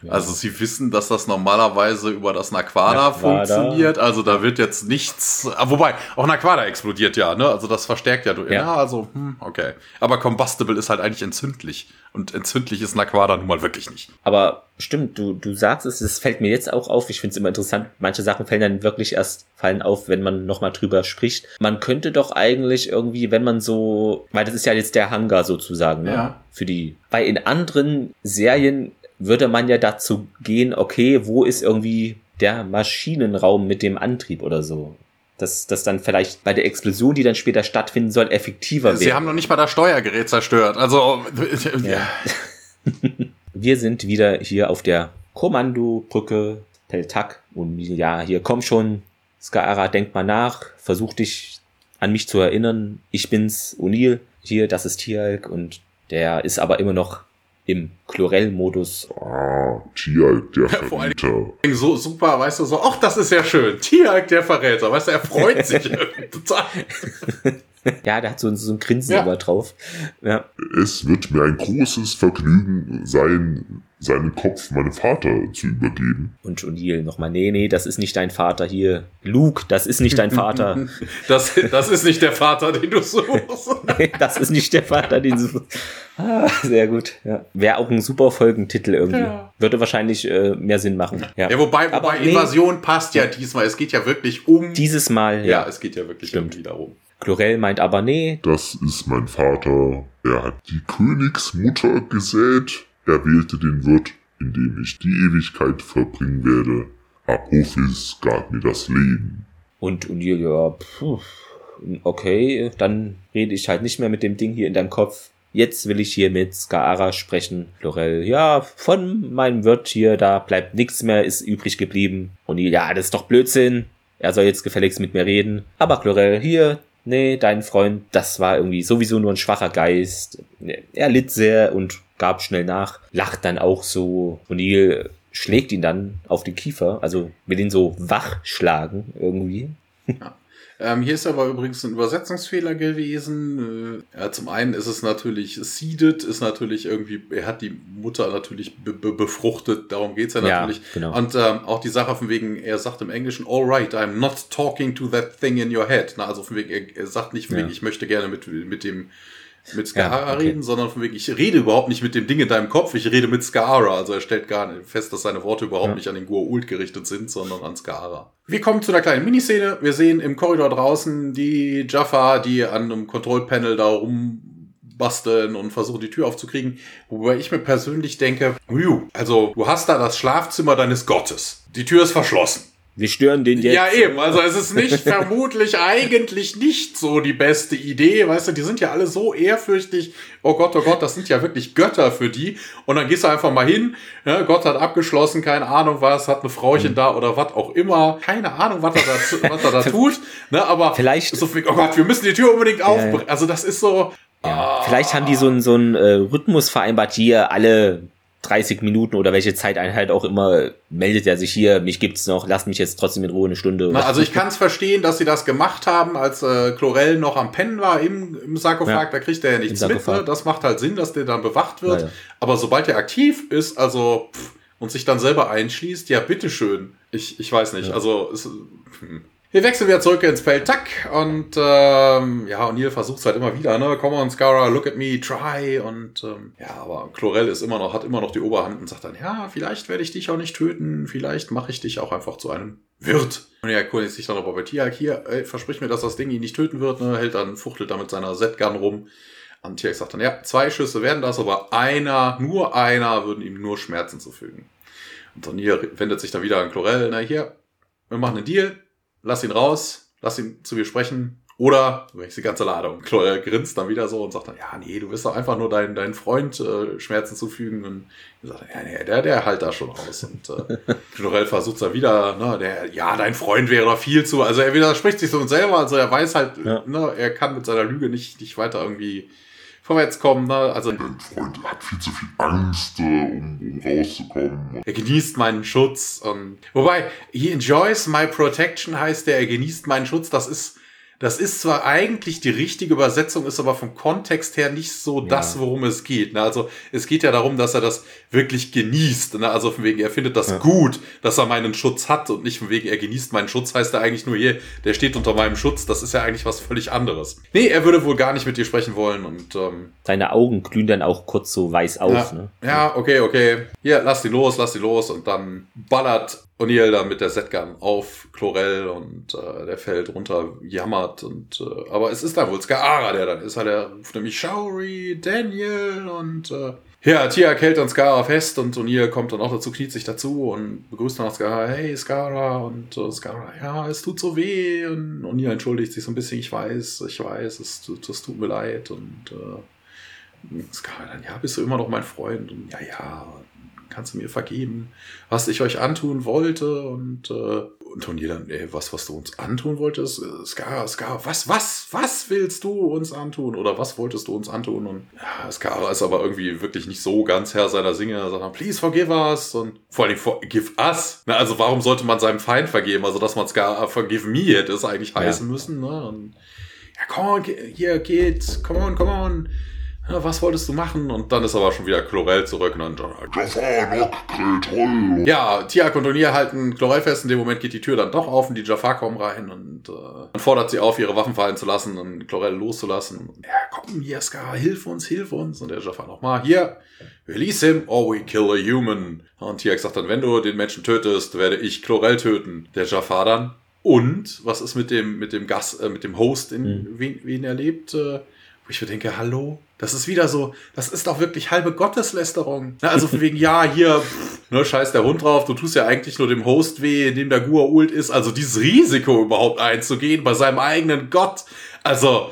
Ja. Also sie wissen, dass das normalerweise über das Naquada Naquada. funktioniert. Also da wird jetzt nichts. Ah, wobei, auch Naquada explodiert ja, ne? Also das verstärkt ja. Ja, Ja. also, hm, okay. Aber Combustible ist halt eigentlich entzündlich. Und entzündlich ist Naquada nun mal wirklich nicht. Aber stimmt, du, du sagst es, es fällt mir jetzt auch auf. Ich finde es immer interessant. Manche Sachen fallen dann wirklich erst fallen auf, wenn man nochmal drüber spricht. Man könnte doch eigentlich irgendwie, wenn man so, weil das ist ja jetzt der Hangar sozusagen, ne? Ja. Für die. Weil in anderen Serien würde man ja dazu gehen, okay, wo ist irgendwie der Maschinenraum mit dem Antrieb oder so? Dass das dann vielleicht bei der Explosion, die dann später stattfinden soll, effektiver Sie wäre. haben noch nicht mal das Steuergerät zerstört. Also, Ja. Wir sind wieder hier auf der Kommandobrücke Peltak und ja, hier komm schon, Skaara, denk mal nach, versuch dich an mich zu erinnern. Ich bin's, O'Neill, hier, das ist Tialk und der ist aber immer noch im Chlorell-Modus. Ah, Tialk, der Vor allem- Verräter. so super, weißt du, so, ach, das ist ja schön. Tialk, der Verräter, weißt du, er freut sich irgendwie total. ja, der hat so, so ein Grinsen Ja. immer drauf. Ja. Es wird mir ein großes Vergnügen sein, seinen Kopf meinem Vater zu übergeben. Und O'Neill nochmal, nee, nee, das ist nicht dein Vater hier. Luke, das ist nicht dein Vater. Das, das ist nicht der Vater, den du suchst. Nee, das ist nicht der Vater, den du. Ah, sehr gut. Ja. Wäre auch ein super Folgentitel irgendwie. Ja. Würde wahrscheinlich äh, mehr Sinn machen. Ja. Ja, wobei, Aber wobei nee. Invasion passt ja diesmal. Es geht ja wirklich um. Dieses Mal, ja, ja. es geht ja wirklich Stimmt. irgendwie darum. Chlorel meint aber, nee, Das ist mein Vater. Er hat die Königsmutter gesät. Er wählte den Wirt, in dem ich die Ewigkeit verbringen werde. Apophis gab mir das Leben. Und O'Neill, ja, puh, okay, dann rede ich halt nicht mehr mit dem Ding hier in deinem Kopf. Jetzt will ich hier mit Skaara sprechen. Lorel, ja, von meinem Wirt hier, da bleibt nichts mehr, ist übrig geblieben. O'Neill, ja, das ist doch Blödsinn. Er soll jetzt gefälligst mit mir reden. Aber Chlorel, hier, nee, dein Freund, das war irgendwie sowieso nur ein schwacher Geist. Er litt sehr und gab schnell nach, lacht dann auch so. O'Neill schlägt ihn dann auf den Kiefer, also will ihn so wach schlagen irgendwie. Ähm, hier ist aber übrigens ein Übersetzungsfehler gewesen. Äh, ja, zum einen ist es natürlich seeded, ist natürlich irgendwie, er hat die Mutter natürlich be be befruchtet, darum geht's ja Ja, natürlich. genau. Und ähm, auch die Sache von wegen, er sagt im Englischen, alright, I'm not talking to that thing in your head. Na, also von wegen, er, er sagt nicht von Ja. wegen, ich möchte gerne mit, mit dem mit Ja, Skahara okay. reden, sondern von wegen, ich rede überhaupt nicht mit dem Ding in deinem Kopf, ich rede mit Skahara. Also er stellt gar nicht fest, dass seine Worte überhaupt Ja. nicht an den Goa'uld gerichtet sind, sondern an Skahara. Wir kommen zu einer kleinen Miniszene. Wir sehen im Korridor draußen die Jaffa, die an einem Kontrollpanel da rumbasteln und versuchen, die Tür aufzukriegen. Wobei ich mir persönlich denke, also du hast da das Schlafzimmer deines Gottes. Die Tür ist verschlossen. Wir stören den jetzt. Ja, eben. Also es ist nicht vermutlich eigentlich nicht so die beste Idee. Weißt du, die sind ja alle so ehrfürchtig. Oh Gott, oh Gott, das sind ja wirklich Götter für die. Und dann gehst du einfach mal hin. Ja, Gott hat abgeschlossen, keine Ahnung was, hat eine Mhm. Frauchen da oder was auch immer. Keine Ahnung, was er da, was er da tut. Ne, aber Vielleicht- so viel, oh Gott, wir müssen die Tür unbedingt aufbrechen. Also das ist so. Ja. Vielleicht haben die so einen so einen, äh, Rhythmus vereinbart, hier alle 30 Minuten oder welche Zeiteinheit auch immer, meldet er sich hier, mich gibt's noch, lasst mich jetzt trotzdem in Ruhe eine Stunde. Na, also ich kann es verstehen, dass sie das gemacht haben, als äh, Chlorel noch am Pennen war im, im Sarkophag, Ja. da kriegt er ja nichts mit. Ne? Das macht halt Sinn, dass der dann bewacht wird. Ja, ja. Aber sobald er aktiv ist, also pff, und sich dann selber einschließt, ja bitteschön. Ich, ich weiß nicht. Also es, hm. Wir wechseln wieder zurück ins Feld Tack und ähm, ja, O'Neill versucht es halt immer wieder, ne? Come on, Scara, look at me, try. Und ähm, ja, aber Chlorel ist immer noch, hat immer noch die Oberhand und sagt dann, ja, vielleicht werde ich dich auch nicht töten, vielleicht mache ich dich auch einfach zu einem Wirt. Und er erkundigt sich dann aber bei Tiak hier, ey, versprich mir, dass das Ding ihn nicht töten wird, ne? Hält dann, fuchtelt da mit seiner Z-Gun rum. Und Tiak sagt dann, ja, zwei Schüsse werden das, aber einer, nur einer würden ihm nur Schmerzen zufügen. Und O'Neill wendet sich dann wieder an Chlorel, na hier, wir machen einen Deal, lass ihn raus, lass ihn zu mir sprechen. Oder du die ganze Ladung. Chlorel grinst dann wieder so und sagt dann, ja, nee, du wirst doch einfach nur deinen deinen Freund äh, Schmerzen zufügen. Und er sagt, ja, nee, der, der halt da schon aus. Und äh, Chlorel versucht dann wieder, ne, der, ja, dein Freund wäre doch viel zu. Also er widerspricht sich so selber, also er weiß halt, Ja. ne, er kann mit seiner Lüge nicht, nicht weiter irgendwie vorwärts kommen. Ne? Also Mein Freund hat viel zu viel Angst, äh, um, um rauszukommen. Er genießt meinen Schutz. Und, wobei, he enjoys my protection heißt der, er genießt meinen Schutz. Das ist, das ist zwar eigentlich die richtige Übersetzung, ist aber vom Kontext her nicht so das, worum es geht. Ne? Also es geht ja darum, dass er das wirklich genießt. Ne? Also von wegen, er findet das Ja. gut, dass er meinen Schutz hat und nicht von wegen, er genießt meinen Schutz, heißt er eigentlich nur hier, der steht unter meinem Schutz. Das ist ja eigentlich was völlig anderes. Nee, er würde wohl gar nicht mit dir sprechen wollen und ähm, Seine Augen glühen dann auch kurz so weiß auf. ja, Ne? ja, okay, okay. Hier, lass die los, lass die los. Und dann ballert O'Neill da mit der Z-Gun auf Chlorel und äh, der fällt runter, jammert. Und, äh, aber es ist da wohl Skara, der dann ist. Halt, der ruft nämlich Shauri, Daniel und äh, ja, Tia hält dann Skara fest und O'Neill kommt dann auch dazu, kniet sich dazu und begrüßt dann auch Skara, hey Skara und äh, Skara, ja, es tut so weh und O'Neill entschuldigt sich so ein bisschen, ich weiß, ich weiß, es, tut- es tut mir leid und äh, Skara dann, ja, bist du immer noch mein Freund? Und ja, ja, kannst du mir vergeben, was ich euch antun wollte? Und, äh, und Tony dann, ey, was, was du uns antun wolltest? Äh, Skara, Skara, was, was, was willst du uns antun? Oder was wolltest du uns antun? Und ja, Skara ist aber irgendwie wirklich nicht so ganz Herr seiner Sinne. Er dann, please forgive us. Und vor allem forgive us. Na, also warum sollte man seinem Feind vergeben? Also, dass man Skara forgive me hätte es eigentlich heißen müssen. Ne? Und, ja, come on, hier geht, come on, come on. Ja, was wolltest du machen? Und dann ist aber schon wieder Chlorel zurück und dann Jafar, toll. Ja, Tiak und O'Neill halten Chlorel fest. In dem Moment geht die Tür dann doch auf und die Jafar kommen rein und äh, man fordert sie auf, ihre Waffen fallen zu lassen und Chlorel loszulassen. Ja, komm, Jeska, hilf uns, hilf uns. Und der Jafar nochmal, hier, release him or we kill a human. Und Tiak sagt dann, wenn du den Menschen tötest, werde ich Chlorel töten. Der Jafar dann, und was ist mit dem, mit dem Gast, äh, mit dem Host, in Mhm. wen, wen er lebt? Äh, wo ich mir denke, hallo? Das ist wieder so, das ist doch wirklich halbe Gotteslästerung. Also von wegen, ja, hier, ne, scheiß der Hund drauf, du tust ja eigentlich nur dem Host weh, in dem der Gua'uld ist. Also dieses Risiko überhaupt einzugehen bei seinem eigenen Gott. Also,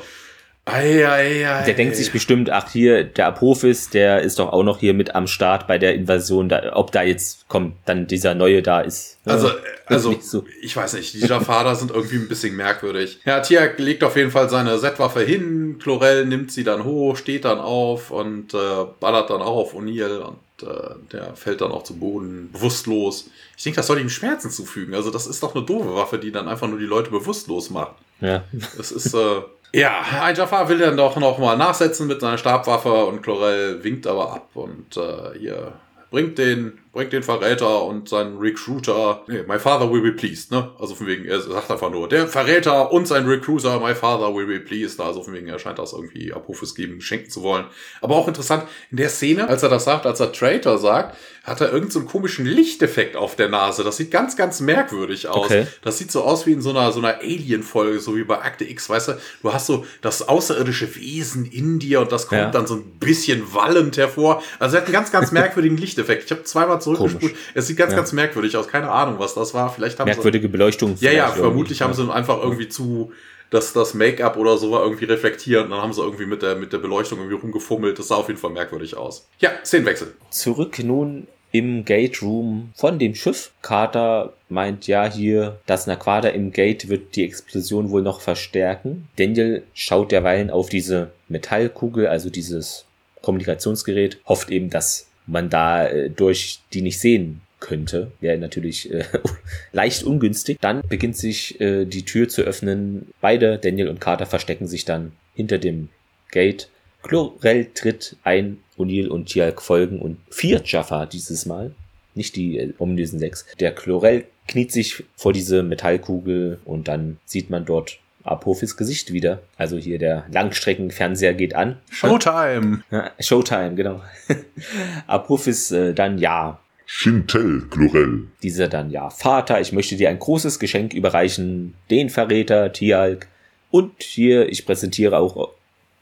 ei, ei, ei, Der denkt sich bestimmt, ach hier, der Apophis, der ist doch auch noch hier mit am Start bei der Invasion, da, ob da jetzt kommt, dann dieser neue da ist. Also, Ja, also so. ich weiß nicht, die Jafada sind irgendwie ein bisschen merkwürdig. Ja, Tiak legt auf jeden Fall seine Z-Waffe hin, Chlorel nimmt sie dann hoch, steht dann auf und äh, ballert dann auch auf O'Neill und äh, der fällt dann auch zu Boden, bewusstlos. Ich denke, das soll ihm Schmerzen zufügen. Also das ist doch eine doofe Waffe, die dann einfach nur die Leute bewusstlos macht. Ja. Das ist, äh, ja, ein Jafar will dann doch noch mal nachsetzen mit seiner Stabwaffe und Chlorel winkt aber ab und äh, hier bringt den, bringt den Verräter und seinen Recruiter. Nee, my father will be pleased, ne? Also von wegen, er sagt einfach nur, der Verräter und sein Recruiter, my father will be pleased. Also von wegen, er scheint das irgendwie Apophis geben, schenken zu wollen. Aber auch interessant, in der Szene, als er das sagt, als er Traitor sagt, hat er irgendeinen so einen komischen Lichteffekt auf der Nase. Das sieht ganz, ganz merkwürdig aus. Okay. Das sieht so aus wie in so einer, so einer Alien-Folge, so wie bei Akte X, weißt du? Du hast so das außerirdische Wesen in dir und das kommt Ja. dann so ein bisschen wallend hervor. Also er hat einen ganz, ganz merkwürdigen Lichteffekt. Ich habe zweimal zurückgespult. Es sieht ganz, Ja. ganz merkwürdig aus. Keine Ahnung, was das war. Vielleicht haben Merkwürdige Beleuchtung. sie. Ja, ja, vielleicht vermutlich haben sie einfach irgendwie zu dass das Make-up oder so war irgendwie reflektiert und dann haben sie irgendwie mit der, mit der Beleuchtung irgendwie rumgefummelt. Das sah auf jeden Fall merkwürdig aus. Ja, Szenenwechsel. Zurück nun im Gate Room von dem Schiff. Carter meint ja hier, das Naquada im Gate wird die Explosion wohl noch verstärken. Daniel schaut derweilen auf diese Metallkugel, also dieses Kommunikationsgerät, hofft eben, dass man da äh, durch die nicht sehen könnte. Wäre natürlich äh, leicht ungünstig. Dann beginnt sich äh, die Tür zu öffnen. Beide, Daniel und Carter, verstecken sich dann hinter dem Gate. Chlorel tritt ein, O'Neill und Tialk folgen und vier Jaffa dieses Mal. Nicht die äh, ominösen sechs. Der Chlorel kniet sich vor diese Metallkugel und dann sieht man dort Apophis Gesicht wieder. Also hier der Langstreckenfernseher geht an. Showtime! Ja, Showtime, genau. Apophis äh, dann ja. Shintel, Chlorel. Dieser dann ja. Vater, ich möchte dir ein großes Geschenk überreichen. Den Verräter, Tialk. Und hier, ich präsentiere auch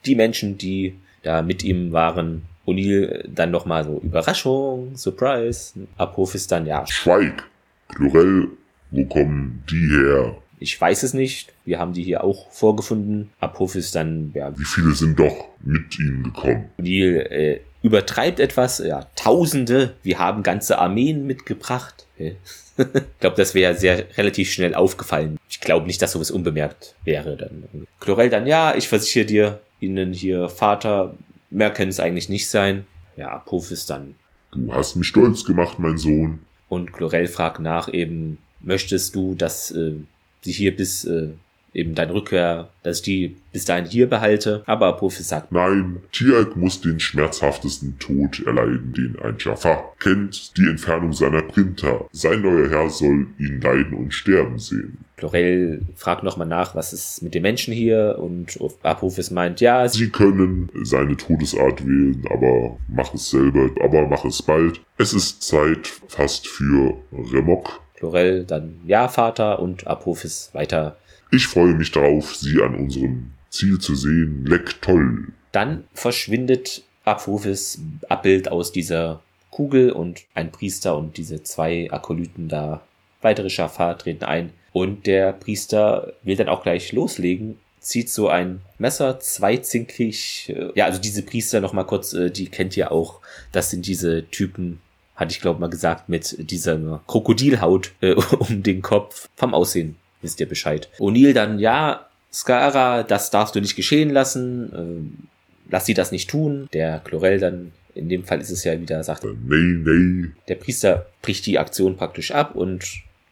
die Menschen, die da mit ihm waren. O'Neill dann nochmal so Überraschung, Surprise. Apophis dann ja. Schweig. Chlorel, wo kommen die her? Ich weiß es nicht. Wir haben die hier auch vorgefunden. Apophis dann, ja, Wie viele sind doch mit ihnen gekommen? O'Neill äh, übertreibt etwas. Ja, Tausende. Wir haben ganze Armeen mitgebracht. Ich glaube, das wäre sehr relativ schnell aufgefallen. Ich glaube nicht, dass sowas unbemerkt wäre. Dann Chlorel dann, ja, ich versichere dir, Ihnen hier Vater, mehr können es eigentlich nicht sein. Ja, Apophis dann. Du hast mich stolz gemacht, mein Sohn. Und Chlorel fragt nach eben, möchtest du, dass äh, sie hier bis äh, eben deine Rückkehr, dass ich die bis dahin hier behalte? Aber Apophis sagt, Nein, Tialk muss den schmerzhaftesten Tod erleiden, den ein Jafar kennt. Die Entfernung seiner Printer. Sein neuer Herr soll ihn leiden und sterben sehen. Chlorel fragt nochmal nach, was ist mit den Menschen hier? Und Apophis meint, ja, Sie können seine Todesart wählen, aber mach es selber, aber mach es bald. Es ist Zeit fast für Remok. Chlorel dann, ja, Vater und Apophis weiter. Ich freue mich darauf, Sie an unserem Ziel zu sehen. Leck toll. Dann verschwindet Apophis Abbild aus dieser Kugel und ein Priester und diese zwei Akolyten da, weitere Schafar treten ein und der Priester will dann auch gleich loslegen, zieht so ein Messer, zweizinkig, äh, ja, also diese Priester noch mal kurz, äh, die kennt ihr auch, das sind diese Typen, hatte ich glaube mal gesagt, mit dieser Krokodilhaut äh, um den Kopf, vom Aussehen wisst ihr Bescheid. O'Neill dann, ja, Skara, das darfst du nicht geschehen lassen, ähm, lass sie das nicht tun. Der Chlorel dann, in dem Fall ist es ja wieder, sagt, Äh, Nee, nee. der Priester bricht die Aktion praktisch ab und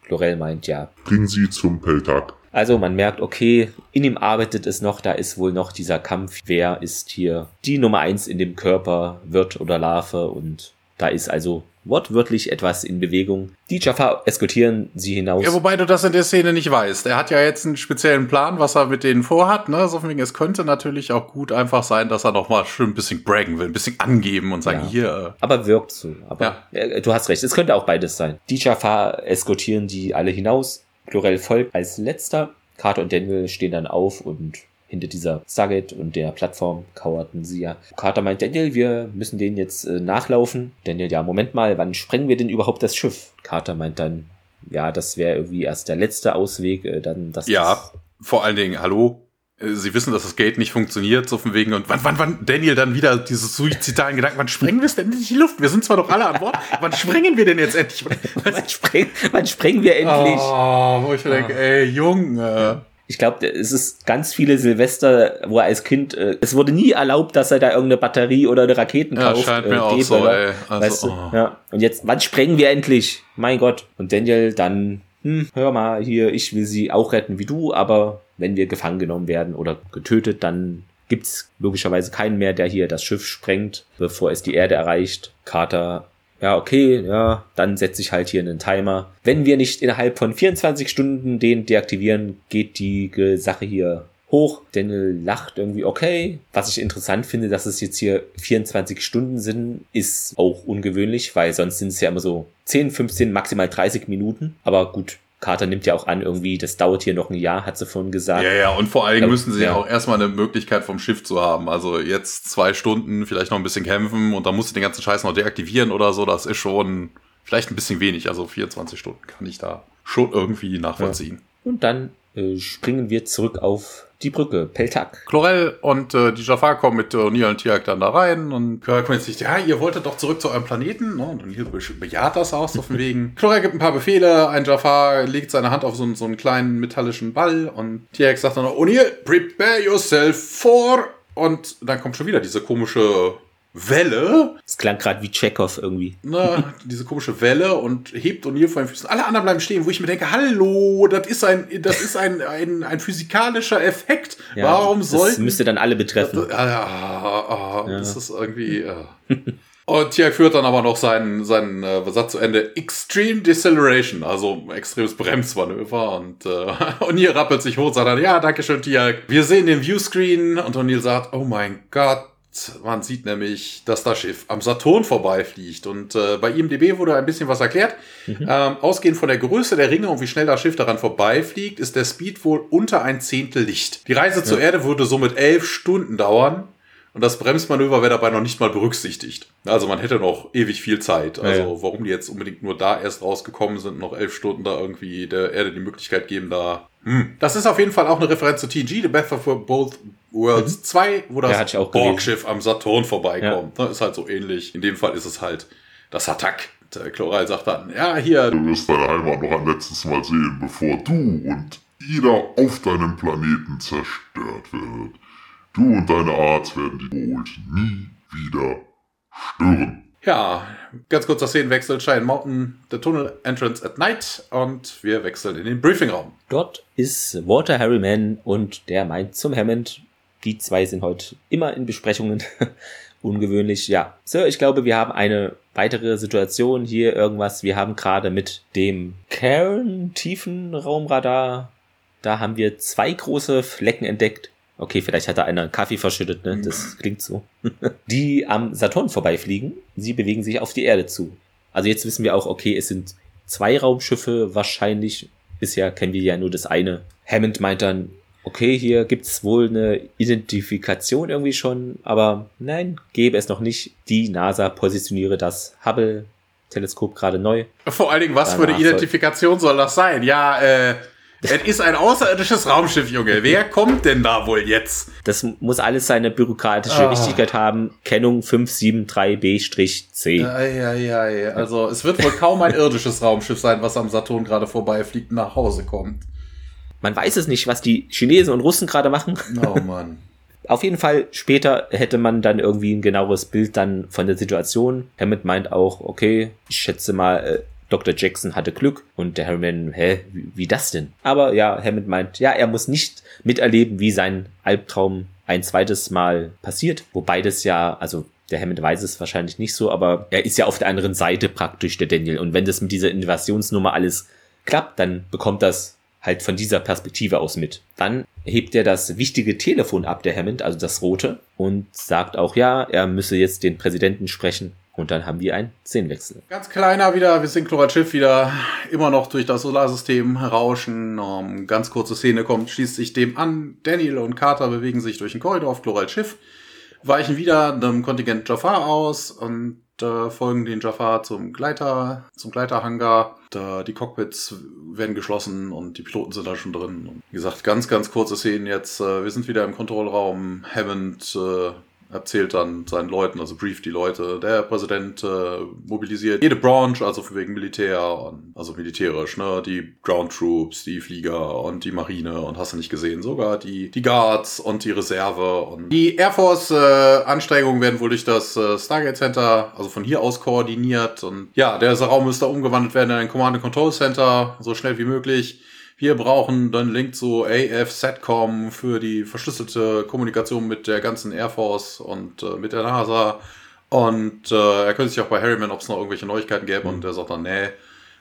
Chlorel meint, ja, Bring sie zum Peltag. Also man merkt, okay, in ihm arbeitet es noch, da ist wohl noch dieser Kampf, wer ist hier die Nummer eins in dem Körper, Wirt oder Larve und da ist also wortwörtlich etwas in Bewegung. Die Jafar eskortieren sie hinaus. Ja, wobei du das in der Szene nicht weißt. Er hat ja jetzt einen speziellen Plan, was er mit denen vorhat. Ne? So wegen, es könnte natürlich auch gut einfach sein, dass er noch mal schön ein bisschen braggen will, ein bisschen angeben und sagen, Ja. hier. Aber wirkt so. Aber Ja. äh, du hast recht, es könnte auch beides sein. Die Jafar eskortieren die alle hinaus. Chlorel folgt als letzter. Carter und Daniel stehen dann auf und hinter dieser Stargate und der Plattform kauerten sie ja. Carter meint, Daniel, wir müssen denen jetzt äh, nachlaufen. Daniel, ja, Moment mal, wann sprengen wir denn überhaupt das Schiff? Carter meint dann, ja, das wäre irgendwie erst der letzte Ausweg, äh, dann das. Ja, vor allen Dingen, hallo. Äh, Sie wissen, dass das Gate nicht funktioniert, so von wegen, und wann, wann, wann, Daniel dann wieder diese suizidalen Gedanken, wann sprengen wir es denn endlich in die Luft? Wir sind zwar doch alle an Bord, wann sprengen wir denn jetzt endlich? wann, sprengen, wann sprengen wir endlich? Oh, wo ich mir denke, ey, Junge. Ich glaube, es ist ganz viele Silvester, wo er als Kind, äh, es wurde nie erlaubt, dass er da irgendeine Batterie oder eine Raketen Ja, kauft. scheint mir äh, auch D-Böller. so, ey. Also, weißt du? oh. Ja. Und jetzt, wann sprengen wir endlich? Mein Gott. Und Daniel dann, hm, hör mal hier, ich will sie auch retten wie du, aber wenn wir gefangen genommen werden oder getötet, dann gibt's logischerweise keinen mehr, der hier das Schiff sprengt, bevor es die Erde erreicht. Carter ja, okay, ja, dann setze ich halt hier einen Timer. Wenn wir nicht innerhalb von 24 Stunden den deaktivieren, geht die Sache hier hoch. Daniel lacht irgendwie, okay. Was ich interessant finde, dass es jetzt hier 24 Stunden sind, ist auch ungewöhnlich, weil sonst sind es ja immer so 10, 15, maximal 30 Minuten. Aber gut, Carter nimmt ja auch an, irgendwie, das dauert hier noch ein Jahr, hat sie vorhin gesagt. Ja, ja, und vor allen Dingen Ja, müssen sie ja. auch erstmal eine Möglichkeit vom Schiff zu haben. Also jetzt zwei Stunden, vielleicht noch ein bisschen kämpfen und dann musst du den ganzen Scheiß noch deaktivieren oder so. Das ist schon vielleicht ein bisschen wenig. Also 24 Stunden kann ich da schon irgendwie nachvollziehen. Und dann äh, springen wir zurück auf die Brücke, Peltak. Chlorel und äh, die Jafar kommen mit äh, O'Neill und Tiak dann da rein und Chlorel kommt jetzt nicht, ja, ihr wolltet doch zurück zu eurem Planeten. Ne? Und O'Neill be- bejaht das auch so von wegen. Chlorel gibt ein paar Befehle, ein Jafar legt seine Hand auf so, einen- so einen kleinen metallischen Ball und Tiak sagt dann noch, O'Neill, prepare yourself for... Und dann kommt schon wieder diese komische Welle, Es klang gerade wie Chekhov irgendwie. ne, diese komische Welle und hebt O'Neill vor den Füßen. Alle anderen bleiben stehen, wo ich mir denke, hallo, das ist ein, das ist ein, ein, ein physikalischer Effekt. Ja, Warum das sollten müsste dann alle betreffen. Ah, ja, ah, Ja. Das ist irgendwie. Ja. Und Tiak führt dann aber noch seinen, seinen äh, Satz zu Ende. Extreme Deceleration, also extremes Bremsmanöver. Und äh, O'Neill rappelt sich hoch und sagt dann, ja, danke schön, Tiak. Wir sehen den Viewscreen und O'Neill sagt, oh mein Gott. Man sieht nämlich, dass das Schiff am Saturn vorbeifliegt. Und äh, bei IMDB wurde ein bisschen was erklärt. Ähm, ausgehend von der Größe der Ringe und wie schnell das Schiff daran vorbeifliegt, ist der Speed wohl unter ein Zehntel Licht. Die Reise zur Erde würde somit elf Stunden dauern. Und das Bremsmanöver wäre dabei noch nicht mal berücksichtigt. Also man hätte noch ewig viel Zeit. Also Ja, ja. warum die jetzt unbedingt nur da erst rausgekommen sind, noch elf Stunden da irgendwie der Erde die Möglichkeit geben, da. Hm. Das ist auf jeden Fall auch eine Referenz zu TNG, The Best of Both Worlds 2, wo Ja, das gelesen. Borgschiff am Saturn vorbeikommt. Ne, Ist halt so ähnlich. In dem Fall ist es halt das Attack. Der Chloral sagt dann, ja, hier, Du wirst deine Heimat noch ein letztes Mal sehen, bevor du und jeder auf deinem Planeten zerstört wird. Du und deine Art werden die wohl nie wieder stören. Ja, ganz kurzer Szenenwechsel. Cheyenne Mountain, the Tunnel Entrance at Night und wir wechseln in den Briefingraum. Dort ist Walter Harriman und der meint zum Hammond. Die zwei sind heute immer in Besprechungen. Ungewöhnlich, ja. Sir, ich glaube, wir haben eine weitere Situation hier, irgendwas. Wir haben gerade mit dem Cairn-Tiefenraumradar, da haben wir zwei große Flecken entdeckt. Okay, vielleicht hat da einer einen Kaffee verschüttet, ne? Das klingt so. Die am Saturn vorbeifliegen. Sie bewegen sich auf die Erde zu. Also jetzt wissen wir auch, okay, es sind zwei Raumschiffe wahrscheinlich. Bisher kennen wir ja nur das eine. Hammond meint dann, okay, hier gibt's wohl eine Identifikation irgendwie schon, aber nein, gäbe es noch nicht. Die NASA positioniere das Hubble-Teleskop gerade neu. Vor allen Dingen, was für eine Danach Identifikation soll das sein? Ja, äh, es ist ein außerirdisches Raumschiff, Junge. Wer kommt denn da wohl jetzt? Das muss alles seine bürokratische Ah. Richtigkeit haben. Kennung 573B-C. Eieiei. Also, es wird wohl kaum ein irdisches Raumschiff sein, was am Saturn gerade vorbeifliegt und nach Hause kommt. Man weiß es nicht, was die Chinesen und Russen gerade machen. Oh Mann. Auf jeden Fall, später hätte man dann irgendwie ein genaueres Bild dann von der Situation. Hammond meint auch, okay, ich schätze mal, äh, Dr. Jackson hatte Glück und der Harriman, hä, wie, wie das denn? Aber ja, Hammond meint, ja, er muss nicht miterleben, wie sein Albtraum ein zweites Mal passiert, wobei das ja, also der Hammond weiß es wahrscheinlich nicht so, aber er ist ja auf der anderen Seite praktisch der Daniel. Und wenn das mit dieser Invasionsnummer alles klappt, dann bekommt das halt von dieser Perspektive aus mit. Dann hebt er das wichtige Telefon ab, der Hammond, also das rote, und sagt auch, ja, er müsse jetzt den Präsidenten sprechen. Und dann haben wir einen Szenenwechsel. Ganz kleiner wieder, wir sind Chlorat Schiff wieder immer noch durch das Solarsystem rauschen. Um, ähm, ganz kurze Szene kommt, schließt sich dem an. Daniel und Carter bewegen sich durch den Korridor auf Chlorat Schiff, weichen wieder einem Kontingent Jafar aus und äh, folgen den Jafar zum Gleiter, zum Gleiterhangar. Da die Cockpits werden geschlossen und die Piloten sind da schon drin. Und wie gesagt, ganz, ganz kurze Szenen jetzt. Äh, wir sind wieder im Kontrollraum. Hammond äh, erzählt dann seinen Leuten, also brieft die Leute, der Präsident äh, mobilisiert jede Branche, also für wegen Militär, und, also militärisch, ne, die Ground Troops, die Flieger und die Marine und hast du nicht gesehen, sogar die, die Guards und die Reserve und die Air Force äh, Anstrengungen werden wohl durch das äh, Stargate Center, also von hier aus koordiniert. Und ja, der Raum müsste umgewandelt werden in ein Command and Control Center, so schnell wie möglich wir brauchen dann Link zu AF Satcom für die verschlüsselte Kommunikation mit der ganzen Air Force und äh, mit der NASA. Und äh, er könnte sich auch bei Harryman, ob es noch irgendwelche Neuigkeiten gäbe, mhm. und er sagt dann, nee.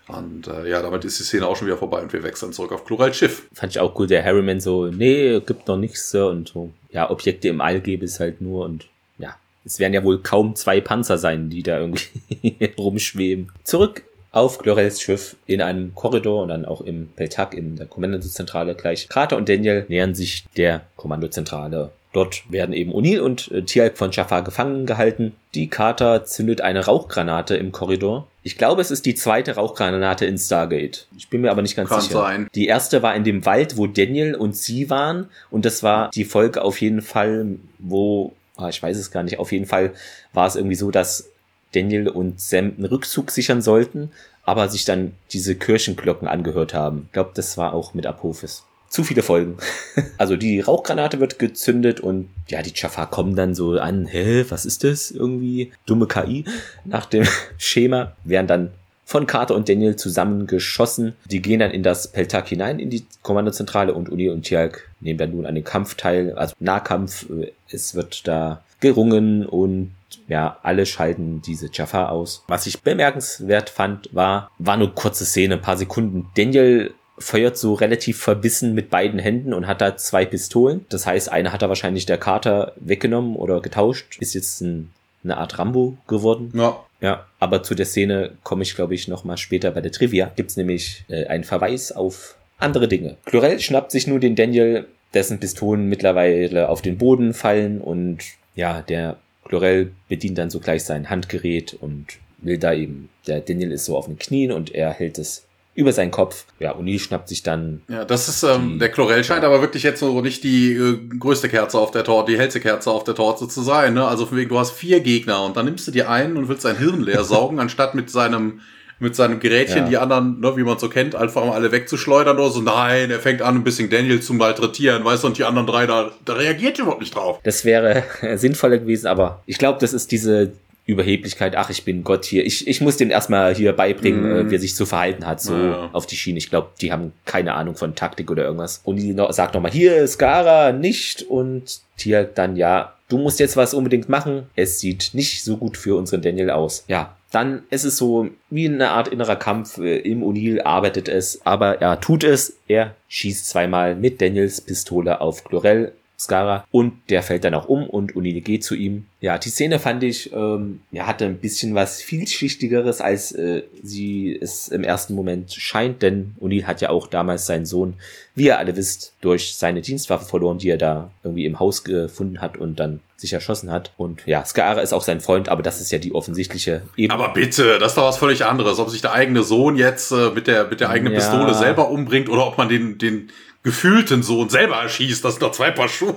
Und äh, ja, damit ist die Szene auch schon wieder vorbei und wir wechseln zurück auf Chloral Schiff. Fand ich auch cool, der Harryman so, nee, gibt noch nichts und so. Ja, Objekte im All gäbe es halt nur und ja, es werden ja wohl kaum zwei Panzer sein, die da irgendwie rumschweben. Zurück auf Glorels Schiff in einem Korridor und dann auch im Peltak in der Kommandozentrale gleich. Carter und Daniel nähern sich der Kommandozentrale. Dort werden eben O'Neill und äh, Tialk von Jafar gefangen gehalten. Die Carter zündet eine Rauchgranate im Korridor. Ich glaube, es ist die zweite Rauchgranate in Stargate. Ich bin mir aber nicht ganz Kann sicher. Sein. Die erste war in dem Wald, wo Daniel und sie waren. Und das war die Folge auf jeden Fall, wo, ah, ich weiß es gar nicht, auf jeden Fall war es irgendwie so, dass Daniel und Sam einen Rückzug sichern sollten, aber sich dann diese Kirchenglocken angehört haben. Ich glaube, das war auch mit Apophis. Zu viele Folgen. also die Rauchgranate wird gezündet und ja, die Jafar kommen dann so an, hä, was ist das? Irgendwie dumme KI. Nach dem Schema werden dann von Carter und Daniel zusammengeschossen. Die gehen dann in das Peltak hinein, in die Kommandozentrale und Uni und Tjalk nehmen dann nun an den Kampf teil, also Nahkampf. Es wird da gerungen und ja, alle schalten diese Jaffa aus. Was ich bemerkenswert fand, war, war nur kurze Szene, ein paar Sekunden. Daniel feuert so relativ verbissen mit beiden Händen und hat da zwei Pistolen. Das heißt, eine hat er wahrscheinlich der Kater weggenommen oder getauscht. Ist jetzt ein, eine Art Rambo geworden. Ja. Ja, aber zu der Szene komme ich, glaube ich, noch mal später bei der Trivia. Gibt's nämlich äh, einen Verweis auf andere Dinge. Chlorel schnappt sich nun den Daniel, dessen Pistolen mittlerweile auf den Boden fallen und ja, der Chlorel bedient dann so gleich sein Handgerät und will da eben, der Daniel ist so auf den Knien und er hält es über seinen Kopf. Ja, O'Neill schnappt sich dann. Ja, das ist, ähm, die, der Chlorel scheint ja. aber wirklich jetzt so nicht die äh, größte Kerze auf der Torte, die hellste Kerze auf der Torte zu sein, ne? Also von wegen, du hast vier Gegner und dann nimmst du dir einen und willst sein Hirn leer saugen, anstatt mit seinem mit seinem Gerätchen ja. die anderen, ne, wie man so kennt, einfach mal alle wegzuschleudern oder so. Nein, er fängt an, ein bisschen Daniel zu malträtieren, weißt du, und die anderen drei, da, da reagiert überhaupt nicht drauf. Das wäre sinnvoller gewesen, aber ich glaube, das ist diese Überheblichkeit, ach, ich bin Gott hier. Ich, ich muss dem erstmal hier beibringen, mm. äh, wie er sich zu verhalten hat, so ja. auf die Schiene. Ich glaube, die haben keine Ahnung von Taktik oder irgendwas. Und die noch, sagt nochmal, hier, Skara, nicht. Und Tier dann, ja, du musst jetzt was unbedingt machen. Es sieht nicht so gut für unseren Daniel aus. Ja, dann ist es so wie eine Art innerer Kampf. Äh, Im O'Neill arbeitet es, aber er tut es. Er schießt zweimal mit Daniels Pistole auf Chlorel Skara und der fällt dann auch um und O'Neill geht zu ihm. Ja, die Szene fand ich, ähm, ja, hatte ein bisschen was vielschichtigeres, als äh, sie es im ersten Moment scheint, denn O'Neill hat ja auch damals seinen Sohn, wie ihr alle wisst, durch seine Dienstwaffe verloren, die er da irgendwie im Haus gefunden hat und dann sich erschossen hat. Und ja, Skara ist auch sein Freund, aber das ist ja die offensichtliche Ebene. Aber bitte, das ist doch was völlig anderes. Ob sich der eigene Sohn jetzt äh, mit der, mit der eigenen ja. Pistole selber umbringt oder ob man den, den gefühlten Sohn selber erschießt. Das sind doch zwei Paar Schuhe.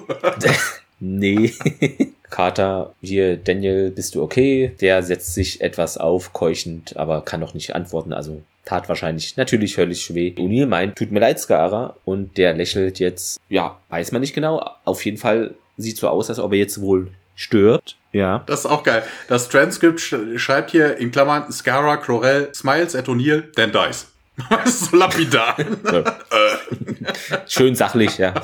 nee. Carter, hier, Daniel, bist du okay? Der setzt sich etwas auf, keuchend, aber kann noch nicht antworten, also tat wahrscheinlich natürlich höllisch weh. O'Neill meint, tut mir leid, Skara, und der lächelt jetzt, ja, weiß man nicht genau, auf jeden Fall sieht so aus, als ob er jetzt wohl stört. Ja. Das ist auch geil. Das Transkript sch schreibt hier in Klammern Scara, Chlorel, Smiles at O'Neill, then dies. So lapidar. Schön sachlich, ja.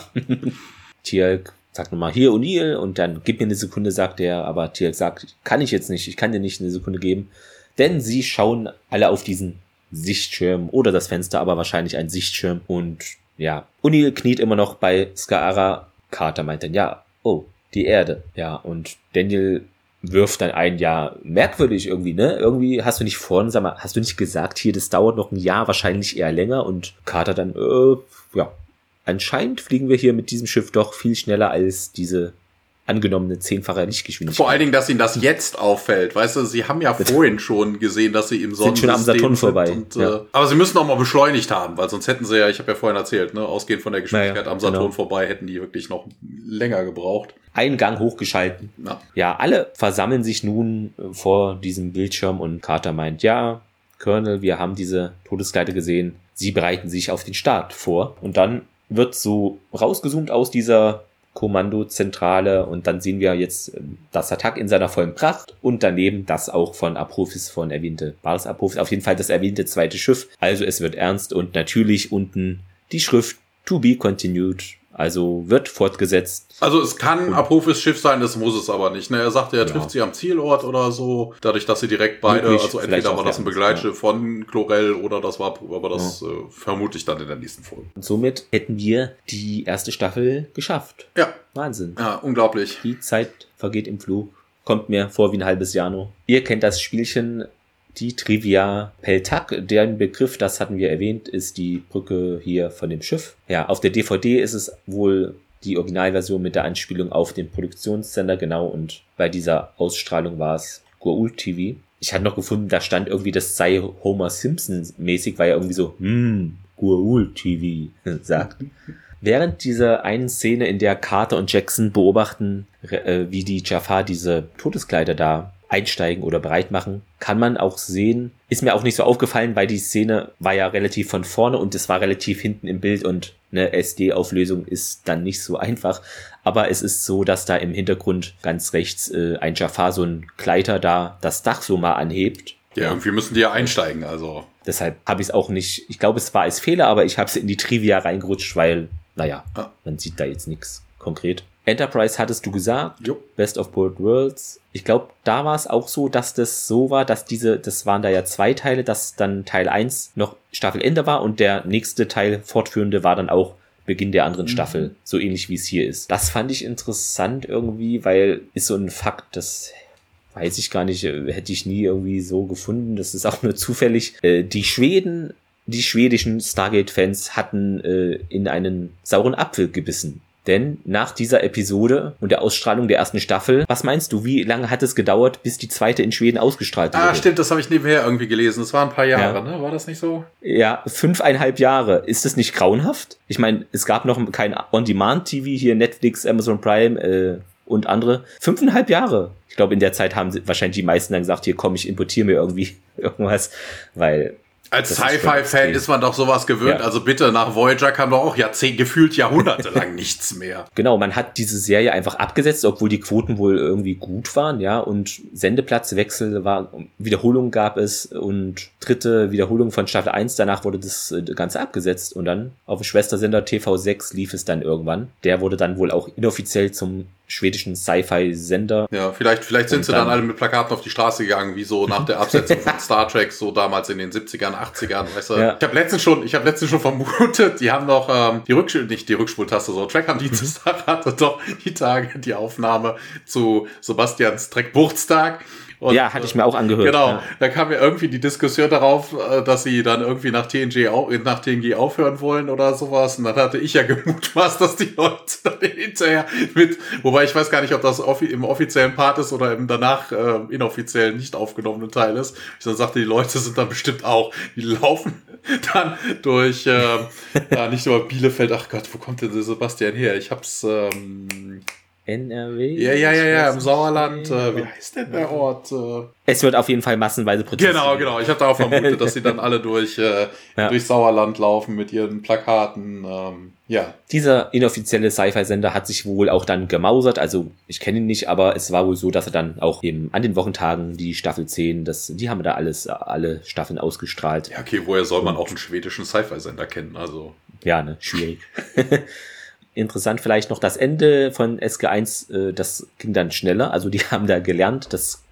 Tielk sagt nochmal, hier O'Neill und dann gib mir eine Sekunde, sagt er, aber Tielk sagt, kann ich jetzt nicht, ich kann dir nicht eine Sekunde geben, denn sie schauen alle auf diesen Sichtschirm oder das Fenster, aber wahrscheinlich ein Sichtschirm und ja, O'Neill kniet immer noch bei Skaara. Carter meint dann, ja, oh, die Erde. Ja, und Daniel wirft dann ein, ja, merkwürdig irgendwie, ne? Irgendwie hast du nicht vorhin, sag mal, hast du nicht gesagt, hier, das dauert noch ein Jahr, wahrscheinlich eher länger und Carter dann, äh, ja, anscheinend fliegen wir hier mit diesem Schiff doch viel schneller als diese angenommene zehnfache Lichtgeschwindigkeit. Vor allen Dingen, dass ihnen das jetzt auffällt. Weißt du, sie haben ja vorhin schon gesehen, dass sie im Sonnensystem sind. schon am Saturn vorbei. Und, ja. äh, aber sie müssen auch mal beschleunigt haben, weil sonst hätten sie ja, ich habe ja vorhin erzählt, ne, ausgehend von der Geschwindigkeit naja, am Saturn genau. vorbei, hätten die wirklich noch länger gebraucht. Einen Gang hochgeschalten. Ja. ja, alle versammeln sich nun äh, vor diesem Bildschirm und Carter meint, ja, Colonel, wir haben diese Todeskleider gesehen. Sie bereiten sich auf den Start vor. Und dann wird so rausgezoomt aus dieser Kommandozentrale und dann sehen wir jetzt ähm, das Attack in seiner vollen Pracht und daneben das auch von Apophis von erwähnte Bars Apophis, auf jeden Fall das erwähnte zweite Schiff. Also es wird ernst und natürlich unten die Schrift To be continued also wird fortgesetzt. Also es kann Apophis Schiff sein, das muss es aber nicht. Ne? Er sagte, er genau. trifft sie am Zielort oder so, dadurch, dass sie direkt beide, Möglich, also entweder war das ein Begleitschiff ja. von Chlorel oder das war, aber das ja. äh, vermute ich dann in der nächsten Folge. Und somit hätten wir die erste Staffel geschafft. Ja. Wahnsinn. Ja, unglaublich. Die Zeit vergeht im Flug. Kommt mir vor wie ein halbes Jahr nur. Ihr kennt das Spielchen die Trivia Peltak, deren Begriff, das hatten wir erwähnt, ist die Brücke hier von dem Schiff. Ja, auf der DVD ist es wohl die Originalversion mit der Anspielung auf den Produktionssender, genau, und bei dieser Ausstrahlung war es Goa'uld TV. Ich hatte noch gefunden, da stand irgendwie, das sei Homer Simpson mäßig, weil er irgendwie so, hm, Goa'uld TV sagt. Während dieser einen Szene, in der Carter und Jackson beobachten, äh, wie die Jafar diese Todeskleider da einsteigen oder bereit machen, kann man auch sehen. Ist mir auch nicht so aufgefallen, weil die Szene war ja relativ von vorne und es war relativ hinten im Bild und eine SD-Auflösung ist dann nicht so einfach. Aber es ist so, dass da im Hintergrund ganz rechts äh, ein Jafar, so ein Gleiter da das Dach so mal anhebt. Ja, irgendwie müssen die ja einsteigen, also. Deshalb habe ich es auch nicht, ich glaube, es war als Fehler, aber ich habe es in die Trivia reingerutscht, weil, naja, ah. man sieht da jetzt nichts konkret. Enterprise hattest du gesagt, jo. Best of Both Worlds. Ich glaube, da war es auch so, dass das so war, dass diese, das waren da ja zwei Teile, dass dann Teil 1 noch Staffelende war und der nächste Teil fortführende war dann auch Beginn der anderen mhm. Staffel, so ähnlich wie es hier ist. Das fand ich interessant irgendwie, weil ist so ein Fakt, das weiß ich gar nicht, äh, hätte ich nie irgendwie so gefunden. Das ist auch nur zufällig. Äh, die Schweden, die schwedischen Stargate-Fans hatten äh, in einen sauren Apfel gebissen denn nach dieser Episode und der Ausstrahlung der ersten Staffel, was meinst du, wie lange hat es gedauert, bis die zweite in Schweden ausgestrahlt wurde? Ah, stimmt, das habe ich nebenher irgendwie gelesen. Das waren ein paar Jahre, ja. ne? War das nicht so? Ja, fünfeinhalb Jahre. Ist das nicht grauenhaft? Ich meine, es gab noch kein On-Demand-TV hier, Netflix, Amazon Prime äh, und andere. Fünfeinhalb Jahre. Ich glaube, in der Zeit haben wahrscheinlich die meisten dann gesagt, hier komm, ich importiere mir irgendwie irgendwas, weil als Sci-Fi-Fan ist man doch sowas gewöhnt. Ja. Also bitte, nach Voyager kam doch auch Jahrzehnt, gefühlt jahrhundertelang nichts mehr. Genau, man hat diese Serie einfach abgesetzt, obwohl die Quoten wohl irgendwie gut waren, ja. Und Sendeplatzwechsel war, Wiederholung gab es und dritte Wiederholung von Staffel 1. Danach wurde das äh, Ganze abgesetzt und dann auf dem Schwestersender TV6 lief es dann irgendwann. Der wurde dann wohl auch inoffiziell zum schwedischen Sci-Fi-Sender. Ja, vielleicht, vielleicht sind sie dann, dann, alle mit Plakaten auf die Straße gegangen, wie so nach der Absetzung von Star Trek, so damals in den 70ern, 80ern, weißt du. Ja. Ich habe letztens schon, ich habe letztens schon vermutet, die haben noch ähm, die Rückspul, nicht die Rückspultaste, so Track am Dienstag hatte doch die Tage die Aufnahme zu Sebastians Treckbuchtstag und, ja, hatte ich mir auch angehört. Genau, ja. da kam ja irgendwie die Diskussion darauf, äh, dass sie dann irgendwie nach TNG, nach TNG aufhören wollen oder sowas. Und dann hatte ich ja gemutmaßt, dass die Leute dann hinterher mit, wobei ich weiß gar nicht, ob das im offiziellen Part ist oder im danach äh, inoffiziellen, nicht aufgenommenen Teil ist. Ich dann sagte, die Leute sind dann bestimmt auch, die laufen dann durch, äh, ja, nicht nur Bielefeld, ach Gott, wo kommt denn der Sebastian her? Ich hab's, ähm, NRW? Ja, ja, ja, ja, im Sauerland. Äh, wie heißt denn der Ort? Äh, Es wird auf jeden Fall massenweise protestiert. genau, genau. Ich habe da auch vermutet, dass sie dann alle durch, äh, Ja. durch Sauerland laufen mit ihren Plakaten. Ähm, ja, Dieser inoffizielle Sci-Fi-Sender hat sich wohl auch dann gemausert. Also ich kenne ihn nicht, aber es war wohl so, dass er dann auch eben an den Wochentagen die Staffel 10, das, die haben da alles, alle Staffeln ausgestrahlt. ja, okay, woher soll man auch einen schwedischen Sci-Fi-Sender kennen? Also, Ja, ne, schwierig. Interessant vielleicht noch das Ende von SG1, äh, das ging dann schneller. Also die haben da gelernt, das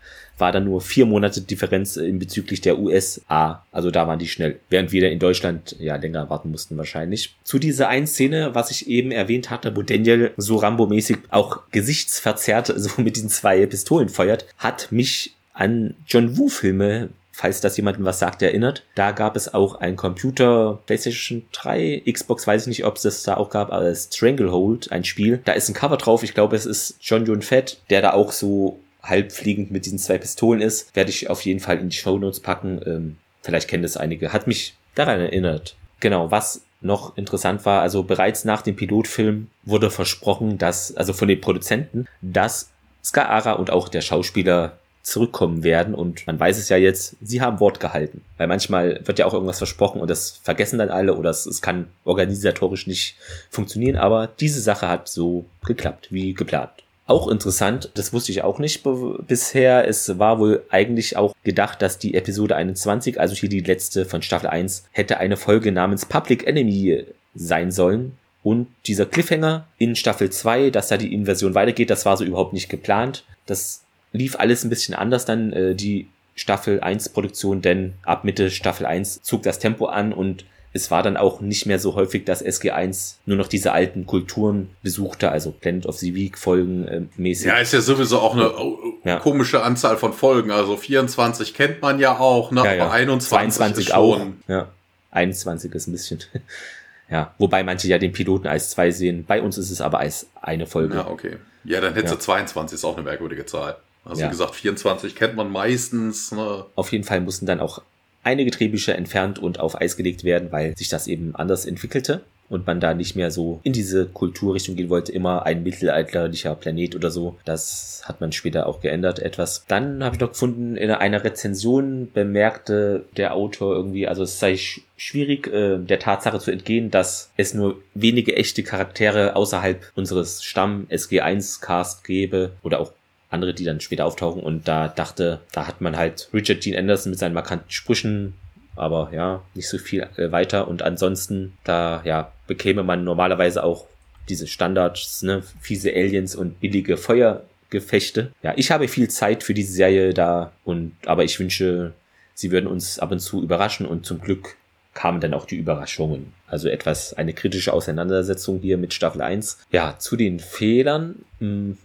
war dann nur vier Monate Differenz in bezüglich der USA. Also da waren die schnell. Während wir in Deutschland ja länger warten mussten wahrscheinlich. Zu dieser einen Szene, was ich eben erwähnt hatte, wo Daniel so Rambo-mäßig auch gesichtsverzerrt so mit diesen zwei Pistolen feuert, hat mich an John Woo-Filme falls das jemandem was sagt, erinnert. Da gab es auch ein Computer, PlayStation 3, Xbox, weiß ich nicht, ob es das da auch gab, aber Stranglehold, ein Spiel. Da ist ein Cover drauf, ich glaube, es ist John John Fett, der da auch so halbfliegend mit diesen zwei Pistolen ist. Werde ich auf jeden Fall in die Show Notes packen. Ähm, vielleicht kennen das einige. Hat mich daran erinnert. Genau, was noch interessant war, also bereits nach dem Pilotfilm wurde versprochen, dass, also von den Produzenten, dass Ska Ara und auch der Schauspieler zurückkommen werden und man weiß es ja jetzt, sie haben Wort gehalten. Weil manchmal wird ja auch irgendwas versprochen und das vergessen dann alle oder es, es kann organisatorisch nicht funktionieren, aber diese Sache hat so geklappt, wie geplant. Auch interessant, das wusste ich auch nicht bisher, es war wohl eigentlich auch gedacht, dass die Episode 21, also hier die letzte von Staffel 1, hätte eine Folge namens Public Enemy sein sollen. Und dieser Cliffhanger in Staffel 2, dass da die Inversion weitergeht, das war so überhaupt nicht geplant. Das lief alles ein bisschen anders dann, äh, die Staffel 1 Produktion, denn ab Mitte Staffel 1 zog das Tempo an und es war dann auch nicht mehr so häufig, dass SG1 nur noch diese alten Kulturen besuchte, also Planet of the Week Folgen äh, mäßig. ja, ist ja sowieso auch eine oh, Ja. komische Anzahl von Folgen. Also 24 kennt man ja auch, ne? ja, ja. aber 21 22 ist auch. schon. Ja. 21 ist ein bisschen. ja, wobei manche ja den Piloten als zwei sehen. Bei uns ist es aber als eine Folge. Ja, okay. Ja, dann hättest Ja. du 22, ist auch eine merkwürdige Zahl. Also Ja. wie gesagt, 24 kennt man meistens. Ne? Auf jeden Fall mussten dann auch einige Drehbücher entfernt und auf Eis gelegt werden, weil sich das eben anders entwickelte und man da nicht mehr so in diese Kulturrichtung gehen wollte, immer ein mittelalterlicher Planet oder so. Das hat man später auch geändert etwas. Dann habe ich noch gefunden, in einer Rezension bemerkte der Autor irgendwie, also es sei sch schwierig, äh, der Tatsache zu entgehen, dass es nur wenige echte Charaktere außerhalb unseres Stamm SG1 Cast gäbe oder auch andere, die dann später auftauchen. Und da dachte, da hat man halt Richard Dean Anderson mit seinen markanten Sprüchen, aber ja, nicht so viel äh, weiter. Und ansonsten, da ja, bekäme man normalerweise auch diese Standards, ne, fiese Aliens und billige Feuergefechte. Ja, ich habe viel Zeit für diese Serie da und aber ich wünsche, sie würden uns ab und zu überraschen und zum Glück kamen dann auch die Überraschungen. Also etwas eine kritische Auseinandersetzung hier mit Staffel 1. Ja, zu den Fehlern. Mhm.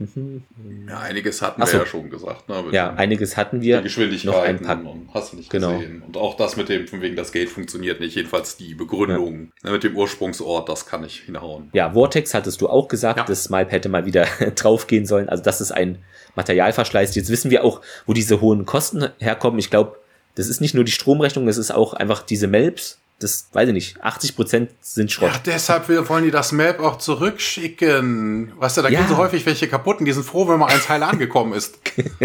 Ja, einiges hatten Ach wir so. ja schon gesagt. Ne? Ja, einiges hatten die wir. Geschwindigkeiten noch ein paar- und hast du nicht Genau. gesehen. Und auch das mit dem, von wegen das Gate funktioniert nicht. Jedenfalls die Begründung ne, mit dem Ursprungsort, das kann nicht hinhauen. Ja, Vortex hattest du auch gesagt, Ja. das Smalp hätte mal wieder draufgehen sollen. Also das ist ein Materialverschleiß. Jetzt wissen wir auch, wo diese hohen Kosten herkommen. Ich glaube, das ist nicht nur die Stromrechnung, das ist auch einfach diese Melps. Das weiß ich nicht. 80 Prozent sind Schrott. Ja, deshalb wollen die das Map auch zurückschicken. Weißt du, da Ja. gehen so häufig welche kaputt und die sind froh, wenn mal eins heil angekommen ist.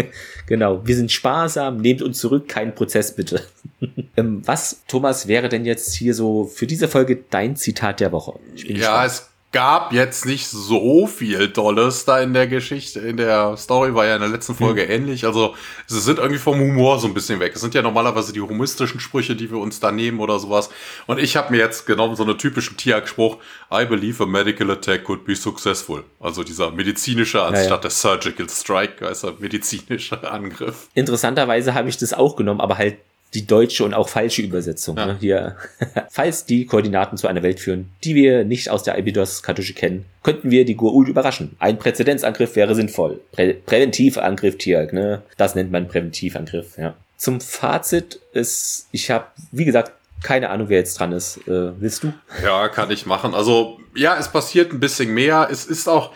Genau. Wir sind sparsam. Nehmt uns zurück. Kein Prozess bitte. ähm, was, Thomas, wäre denn jetzt hier so für diese Folge dein Zitat der Woche? Ich bin Ja, gespannt. es gab jetzt nicht so viel Dolles da in der Geschichte. In der Story war ja in der letzten Folge ähnlich. Also, sie sind irgendwie vom Humor so ein bisschen weg. Es sind ja normalerweise die humoristischen Sprüche, die wir uns da nehmen oder sowas. Und ich habe mir jetzt genommen so einen typischen Tiag-Spruch. I believe a medical attack could be successful. Also dieser medizinische anstatt ja. der surgical strike, also medizinische Angriff. Interessanterweise habe ich das auch genommen, aber halt die deutsche und auch falsche Übersetzung. Ja. Ne? Hier, falls die Koordinaten zu einer Welt führen, die wir nicht aus der Abydos-Kartusche kennen, könnten wir die Goa'uld überraschen. Ein Präzedenzangriff wäre sinnvoll. Prä Präventivangriff, Tiag, ne? Das nennt man Präventivangriff, ja. Zum Fazit ist, ich habe, wie gesagt, keine Ahnung, wer jetzt dran ist. Äh, willst du? Ja, kann ich machen. Also, ja, es passiert ein bisschen mehr. Es ist auch,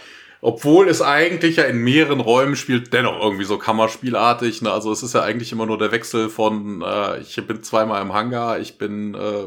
obwohl es eigentlich ja in mehreren Räumen spielt, dennoch irgendwie so Kammerspielartig. Ne? Also es ist ja eigentlich immer nur der Wechsel von, äh, ich bin zweimal im Hangar, ich bin äh,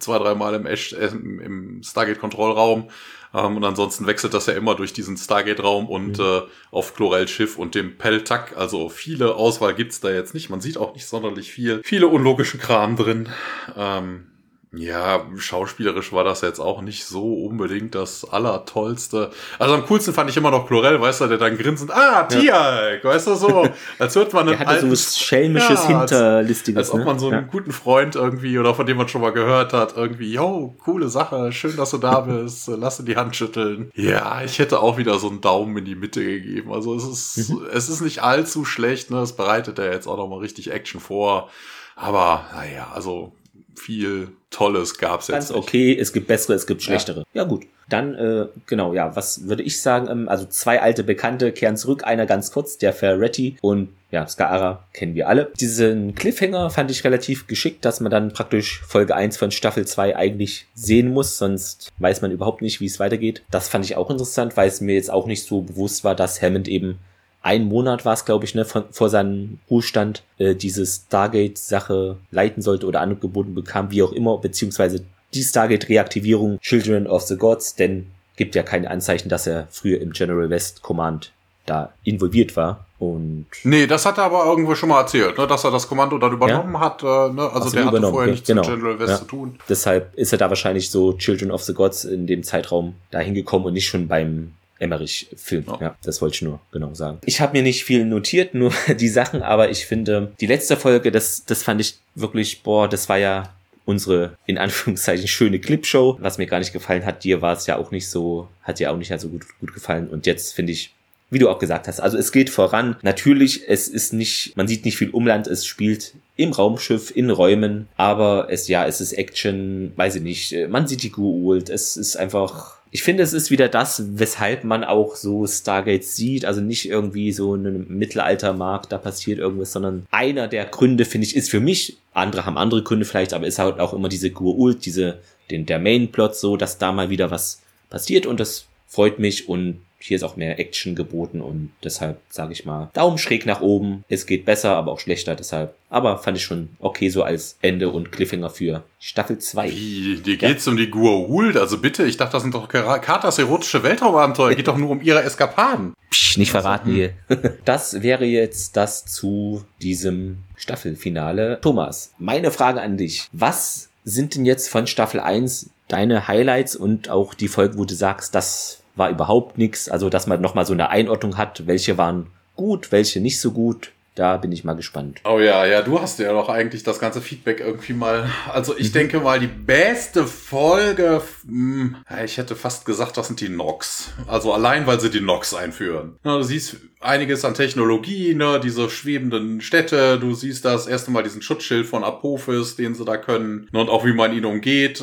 zwei, dreimal im, Ash, äh, im Stargate-Kontrollraum. Ähm, und ansonsten wechselt das ja immer durch diesen Stargate-Raum und mhm. äh, auf Chlorel Schiff und dem Peltak. Also viele Auswahl gibt's da jetzt nicht. Man sieht auch nicht sonderlich viel. Viele unlogische Kram drin. Ähm, ja, schauspielerisch war das jetzt auch nicht so unbedingt das Allertollste. Also am coolsten fand ich immer noch Chlorel, weißt du, der dann grinsend, ah, Tialk, ja. weißt du, so, als hört man einen alten, so schelmisches, ja, Hinterlistiges. Als, als ob man so einen ja. guten Freund irgendwie oder von dem man schon mal gehört hat, irgendwie, yo, coole Sache, schön, dass du da bist, lass dir die Hand schütteln. Ja, ich hätte auch wieder so einen Daumen in die Mitte gegeben. Also es ist, mhm. es ist nicht allzu schlecht, ne, es bereitet er jetzt auch noch mal richtig Action vor. Aber, naja, also viel Tolles gab es jetzt. Ganz okay, es gibt bessere, es gibt schlechtere. Ja, ja gut. Dann, äh, genau, ja, was würde ich sagen? Ähm, also zwei alte Bekannte kehren zurück, einer ganz kurz, der Ferretti und ja, Skaara kennen wir alle. Diesen Cliffhanger fand ich relativ geschickt, dass man dann praktisch Folge 1 von Staffel 2 eigentlich sehen muss, sonst weiß man überhaupt nicht, wie es weitergeht. Das fand ich auch interessant, weil es mir jetzt auch nicht so bewusst war, dass Hammond eben ein Monat war es, glaube ich, ne, von, vor seinem Ruhestand äh, diese Stargate-Sache leiten sollte oder angeboten bekam, wie auch immer, beziehungsweise die Stargate-Reaktivierung Children of the Gods, denn gibt ja keine Anzeichen, dass er früher im General West Command da involviert war. Und nee, das hat er aber irgendwo schon mal erzählt, ne, dass er das Kommando dann übernommen ja? hat. Äh, ne? Also der hatte vorher nichts genau. mit General West ja. zu tun. Deshalb ist er da wahrscheinlich so Children of the Gods in dem Zeitraum da hingekommen und nicht schon beim Emmerich-Film. Oh. Ja, das wollte ich nur genau sagen. Ich habe mir nicht viel notiert, nur die Sachen, aber ich finde, die letzte Folge, das, das fand ich wirklich, boah, das war ja unsere, in Anführungszeichen, schöne Clipshow. Was mir gar nicht gefallen hat, dir war es ja auch nicht so, hat dir auch nicht so gut, gut gefallen. Und jetzt finde ich, wie du auch gesagt hast, also es geht voran. Natürlich, es ist nicht, man sieht nicht viel Umland, es spielt im Raumschiff, in Räumen, aber es, ja, es ist Action, weiß ich nicht, man sieht die Gould, es ist einfach, ich finde, es ist wieder das, weshalb man auch so Stargate sieht. Also nicht irgendwie so in einem Mittelaltermarkt, da passiert irgendwas, sondern einer der Gründe, finde ich, ist für mich, andere haben andere Gründe vielleicht, aber ist halt auch immer diese Gur-Ult, diese, den, der Main-Plot so, dass da mal wieder was passiert und das freut mich und hier ist auch mehr Action geboten und deshalb sage ich mal Daumen schräg nach oben. Es geht besser, aber auch schlechter deshalb. Aber fand ich schon okay so als Ende und Cliffhanger für Staffel 2. Wie, dir geht's ja. um die Gua'uld? Also bitte, ich dachte, das sind doch Katas erotische Weltraumabenteuer. Geht doch nur um ihre Eskapaden. Psch, nicht verraten hier. das wäre jetzt das zu diesem Staffelfinale. Thomas, meine Frage an dich. Was sind denn jetzt von Staffel 1 deine Highlights und auch die Folgen, wo du sagst, das war überhaupt nichts. Also, dass man nochmal so eine Einordnung hat, welche waren gut, welche nicht so gut. Da bin ich mal gespannt. Oh ja, ja, du hast ja doch eigentlich das ganze Feedback irgendwie mal. Also ich mhm. denke mal, die beste Folge, mh, hm, ich hätte fast gesagt, das sind die Nox. Also allein, weil sie die Nox einführen. Ja, du siehst einiges an Technologie, ne, diese schwebenden Städte, du siehst das erste Mal diesen Schutzschild von Apophis, den sie da können, ne, und auch wie man ihn umgeht.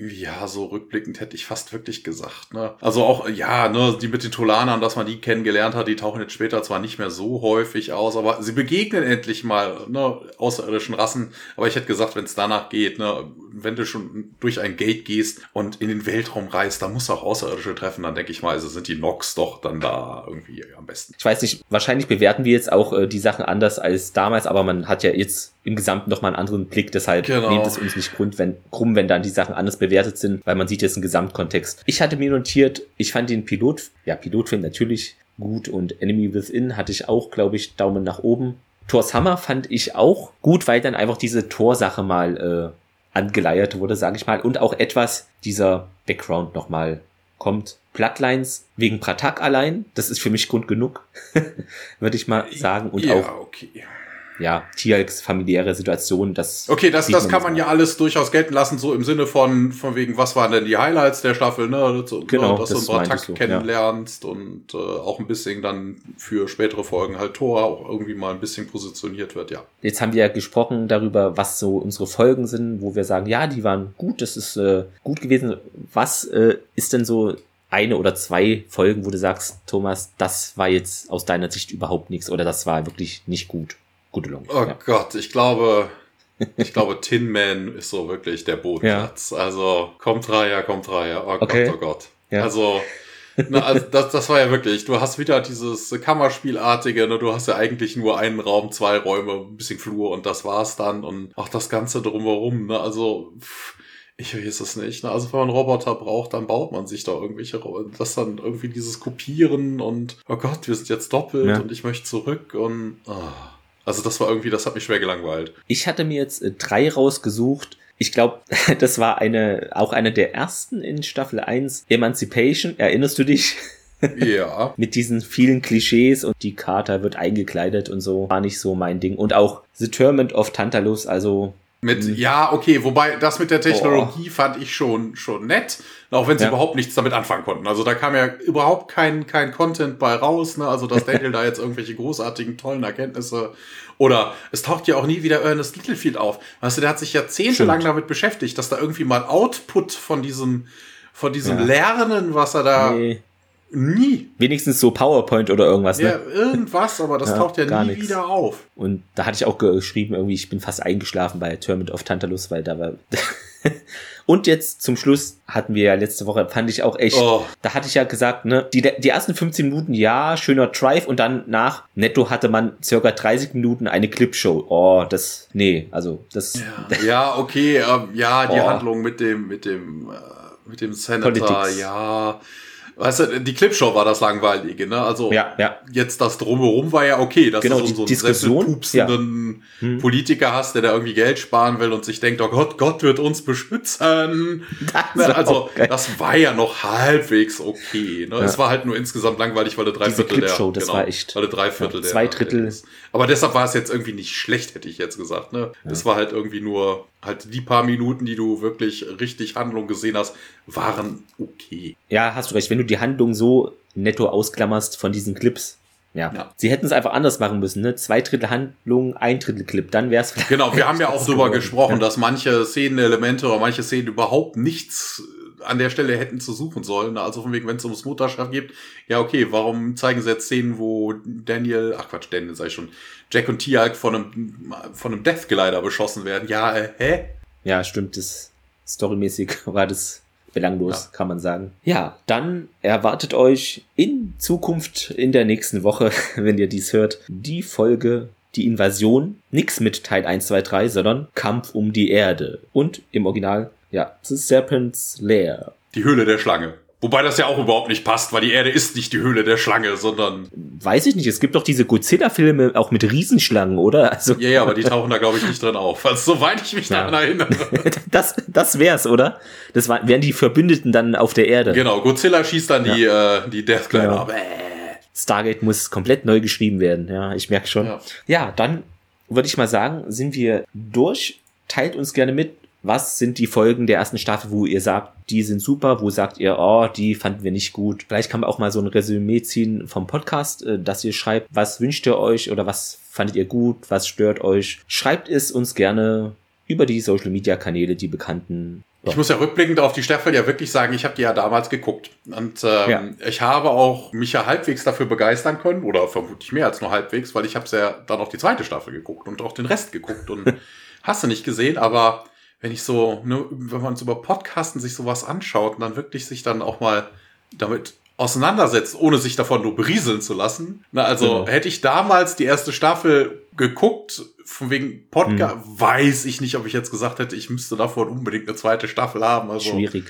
Ja, so rückblickend hätte ich fast wirklich gesagt. Ne? Also auch, ja, ne, die mit den Tolanern, dass man die kennengelernt hat, die tauchen jetzt später zwar nicht mehr so häufig aus, aber sie begegnen endlich mal ne, außerirdischen Rassen. Aber ich hätte gesagt, wenn es danach geht, ne, wenn du schon durch ein Gate gehst und in den Weltraum reist, da musst du auch Außerirdische treffen, dann denke ich mal, also sind die Nox doch dann da irgendwie am besten. Ich weiß nicht, wahrscheinlich bewerten wir jetzt auch äh, die Sachen anders als damals, aber man hat ja jetzt im Gesamten nochmal einen anderen Blick, deshalb genau. nehmt es uns nicht Grund, wenn, krumm, wenn dann die Sachen anders bewertet sind, weil man sieht jetzt einen Gesamtkontext. Ich hatte mir notiert, ich fand den Pilot, ja, Pilotfilm natürlich gut und Enemy Within hatte ich auch, glaube ich, Daumen nach oben. Thor's Hammer fand ich auch gut, weil dann einfach diese Tor-Sache mal äh, angeleiert wurde, sage ich mal, und auch etwas dieser Background nochmal kommt. Bloodlines wegen Pratak allein, das ist für mich Grund genug, würde ich mal sagen. Und ja, auch okay ja, Tialks familiäre Situation, das. Okay, das, das kann man ja alles durchaus gelten lassen, so im Sinne von, von wegen, was waren denn die Highlights der Staffel, ne? So, genau, ne, dass das du einen Takt so, kennenlernst ja. und äh, auch ein bisschen dann für spätere Folgen halt Tor auch irgendwie mal ein bisschen positioniert wird, ja. Jetzt haben wir ja gesprochen darüber, was so unsere Folgen sind, wo wir sagen, ja, die waren gut, das ist äh, gut gewesen. Was äh, ist denn so eine oder zwei Folgen, wo du sagst, Thomas, das war jetzt aus deiner Sicht überhaupt nichts oder das war wirklich nicht gut? Gute Lunge. Oh ja. Gott, ich glaube, ich glaube, Tin Man ist so wirklich der Bodenplatz. Ja. Also, kommt Raya, kommt Raya. Oh okay. Gott, oh Gott. Ja. Also, Na, also das, das war ja wirklich, du hast wieder dieses Kammerspielartige, ne? du hast ja eigentlich nur einen Raum, zwei Räume, ein bisschen Flur und das war's dann und auch das Ganze drumherum, ne? also pff, ich weiß es nicht. Ne? Also wenn man Roboter braucht, dann baut man sich da irgendwelche, das dann irgendwie dieses Kopieren und oh Gott, wir sind jetzt doppelt ja. und ich möchte zurück und oh. Also das war irgendwie, das hat mich schwer gelangweilt. Ich hatte mir jetzt äh, drei rausgesucht, ich glaube, das war eine, auch eine der ersten in Staffel 1, Emancipation, erinnerst du dich? Ja. Mit diesen vielen Klischees und die Carter wird eingekleidet und so, war nicht so mein Ding. Und auch The Tournament of Tantalus, also mit, hm. ja, okay, wobei das mit der Technologie oh. fand ich schon, schon nett, auch wenn sie ja. überhaupt nichts damit anfangen konnten. Also da kam ja überhaupt kein, kein Content bei raus, ne? Also dass Daniel da jetzt irgendwelche großartigen, tollen Erkenntnisse oder es taucht ja auch nie wieder Ernest Littlefield auf. Weißt du, der hat sich jahrzehntelang damit beschäftigt, dass da irgendwie mal Output von diesem, von diesem ja. Lernen, was er da nee. Nie. Wenigstens so PowerPoint oder irgendwas. Ne? Ja, irgendwas, aber das ja, taucht ja nie nix. wieder auf. Und da hatte ich auch geschrieben, irgendwie, ich bin fast eingeschlafen bei Tournament of Tantalus, weil da war. Und jetzt zum Schluss hatten wir ja letzte Woche, fand ich auch echt, oh. da hatte ich ja gesagt, ne, die, die ersten 15 Minuten, ja, schöner Drive und dann nach netto hatte man circa 30 Minuten eine Clipshow. Oh, das, nee, also das. Ja, ja okay, ähm, ja, die oh. Handlung mit dem, mit dem, äh, mit dem Senator, Politics. ja Weißt du, die Clipshow war das Langweilige, ne? Also ja, ja. jetzt das Drumherum war ja okay, dass genau, du so, so einen pupsenden ja. hm. Politiker hast, der da irgendwie Geld sparen will und sich denkt, oh Gott, Gott wird uns beschützen. Das also das war ja noch halbwegs okay. Ne? Ja. Es war halt nur insgesamt langweilig, weil der drei Viertel der, das genau, war echt. Weil der drei Viertel ja, zwei Drittel. Der, aber deshalb war es jetzt irgendwie nicht schlecht, hätte ich jetzt gesagt. Ne? Es war halt irgendwie nur halt die paar Minuten, die du wirklich richtig Handlung gesehen hast, waren okay. Ja, hast du recht. Wenn du die Handlung so netto ausklammerst von diesen Clips, ja. ja. Sie hätten es einfach anders machen müssen, ne? Zwei Drittel Handlung, ein Drittel Clip, dann wäre es. Genau, wir haben ja auch drüber gesprochen, ja. dass manche Szenenelemente oder manche Szenen überhaupt nichts an der Stelle hätten zu suchen sollen. Also von wegen, wenn es ums Mutterschaft geht, ja, okay, warum zeigen sie jetzt Szenen, wo Daniel, ach Quatsch, Daniel sei schon, Jack und Tiag von einem, von einem Death Glider beschossen werden? Ja, äh, hä? Ja, stimmt, das storymäßig war das belanglos, ja. kann man sagen. Ja, dann erwartet euch in Zukunft in der nächsten Woche, wenn ihr dies hört, die Folge die Invasion, nix mit Teil 1, 2, 3, sondern Kampf um die Erde. Und im Original, ja, The Serpent's Lair. Die Höhle der Schlange. Wobei das ja auch überhaupt nicht passt, weil die Erde ist nicht die Höhle der Schlange, sondern. Weiß ich nicht. Es gibt doch diese Godzilla-Filme auch mit Riesenschlangen, oder? Also ja, ja, aber die tauchen da, glaube ich, nicht drin auf. Also, soweit ich mich ja. daran erinnere. das, das wär's, oder? Das war, wären die Verbündeten dann auf der Erde. Genau, Godzilla schießt dann ja. die, äh, die Death Glider ja. ab. Stargate muss komplett neu geschrieben werden. Ja, ich merke schon. Ja, ja dann würde ich mal sagen, sind wir durch. Teilt uns gerne mit, was sind die Folgen der ersten Staffel, wo ihr sagt, die sind super, wo sagt ihr, oh, die fanden wir nicht gut. Vielleicht kann man auch mal so ein Resümee ziehen vom Podcast, äh, dass ihr schreibt, was wünscht ihr euch oder was fandet ihr gut, was stört euch. Schreibt es uns gerne über die Social Media Kanäle, die bekannten. Ich muss ja rückblickend auf die Staffel ja wirklich sagen, ich habe die ja damals geguckt. Und ähm, ja. ich habe auch mich ja halbwegs dafür begeistern können, oder vermutlich mehr als nur halbwegs, weil ich habe ja dann auch die zweite Staffel geguckt und auch den Rest geguckt und hast du nicht gesehen, aber wenn ich so, ne, wenn man so über Podcasten sich sowas anschaut und dann wirklich sich dann auch mal damit auseinandersetzt, ohne sich davon nur berieseln zu lassen. Na, also genau. hätte ich damals die erste Staffel geguckt, von wegen Podcast, hm. weiß ich nicht, ob ich jetzt gesagt hätte, ich müsste davon unbedingt eine zweite Staffel haben. Also. Schwierig.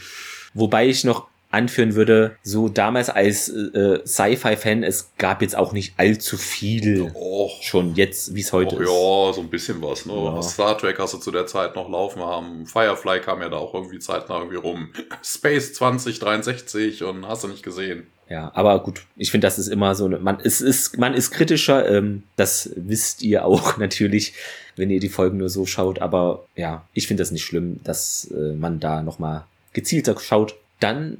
Wobei ich noch anführen würde, so damals als äh, Sci-Fi-Fan, es gab jetzt auch nicht allzu viel Och, schon jetzt, wie es heute och, ist. Ja, so ein bisschen was. Ne? Ja. Star Trek hast du zu der Zeit noch laufen haben. Firefly kam ja da auch irgendwie zeitnah irgendwie rum. Space 2063 und hast du nicht gesehen. Ja, aber gut, ich finde, das ist immer so, man es ist, man ist kritischer, ähm, das wisst ihr auch natürlich, wenn ihr die Folgen nur so schaut, aber ja, ich finde das nicht schlimm, dass äh, man da nochmal gezielter schaut. Dann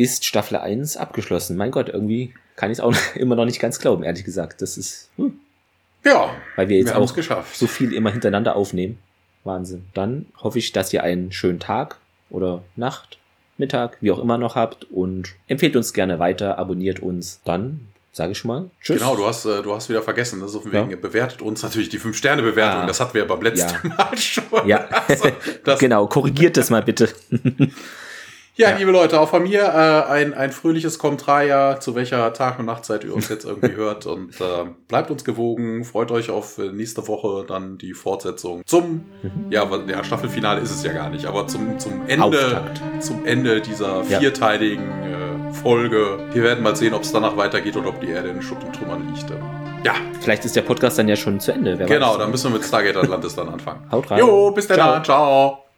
ist Staffel 1 abgeschlossen. Mein Gott, irgendwie kann ich es auch immer noch nicht ganz glauben, ehrlich gesagt. Das ist. Hm. Ja. Weil wir jetzt wir auch geschafft. so viel immer hintereinander aufnehmen. Wahnsinn. Dann hoffe ich, dass ihr einen schönen Tag oder Nacht, Mittag, wie auch immer noch habt und empfehlt uns gerne weiter, abonniert uns. Dann sage ich mal Tschüss. Genau, du hast, äh, du hast wieder vergessen, das ist auf dem ja. bewertet uns natürlich die 5-Sterne-Bewertung, ah. das hatten wir beim letzten ja. Mal schon. Ja, also, genau, korrigiert das mal bitte. Ja, ja, liebe Leute, auch von mir äh, ein, ein fröhliches Komtraja, zu welcher Tag- und Nachtzeit ihr uns jetzt irgendwie hört. Und äh, bleibt uns gewogen, freut euch auf nächste Woche dann die Fortsetzung zum, mhm. ja, ja, Staffelfinale ist es ja gar nicht, aber zum, zum Ende, Auftakt. zum Ende dieser vierteiligen äh, Folge. Wir werden mal sehen, ob es danach weitergeht oder ob die Erde in Schutt und Trümmern liegt. Ja. Vielleicht ist der Podcast dann ja schon zu Ende. genau, dann müssen wir mit Stargate Atlantis dann anfangen. Haut rein. Jo, bis dann. Ciao. Ciao.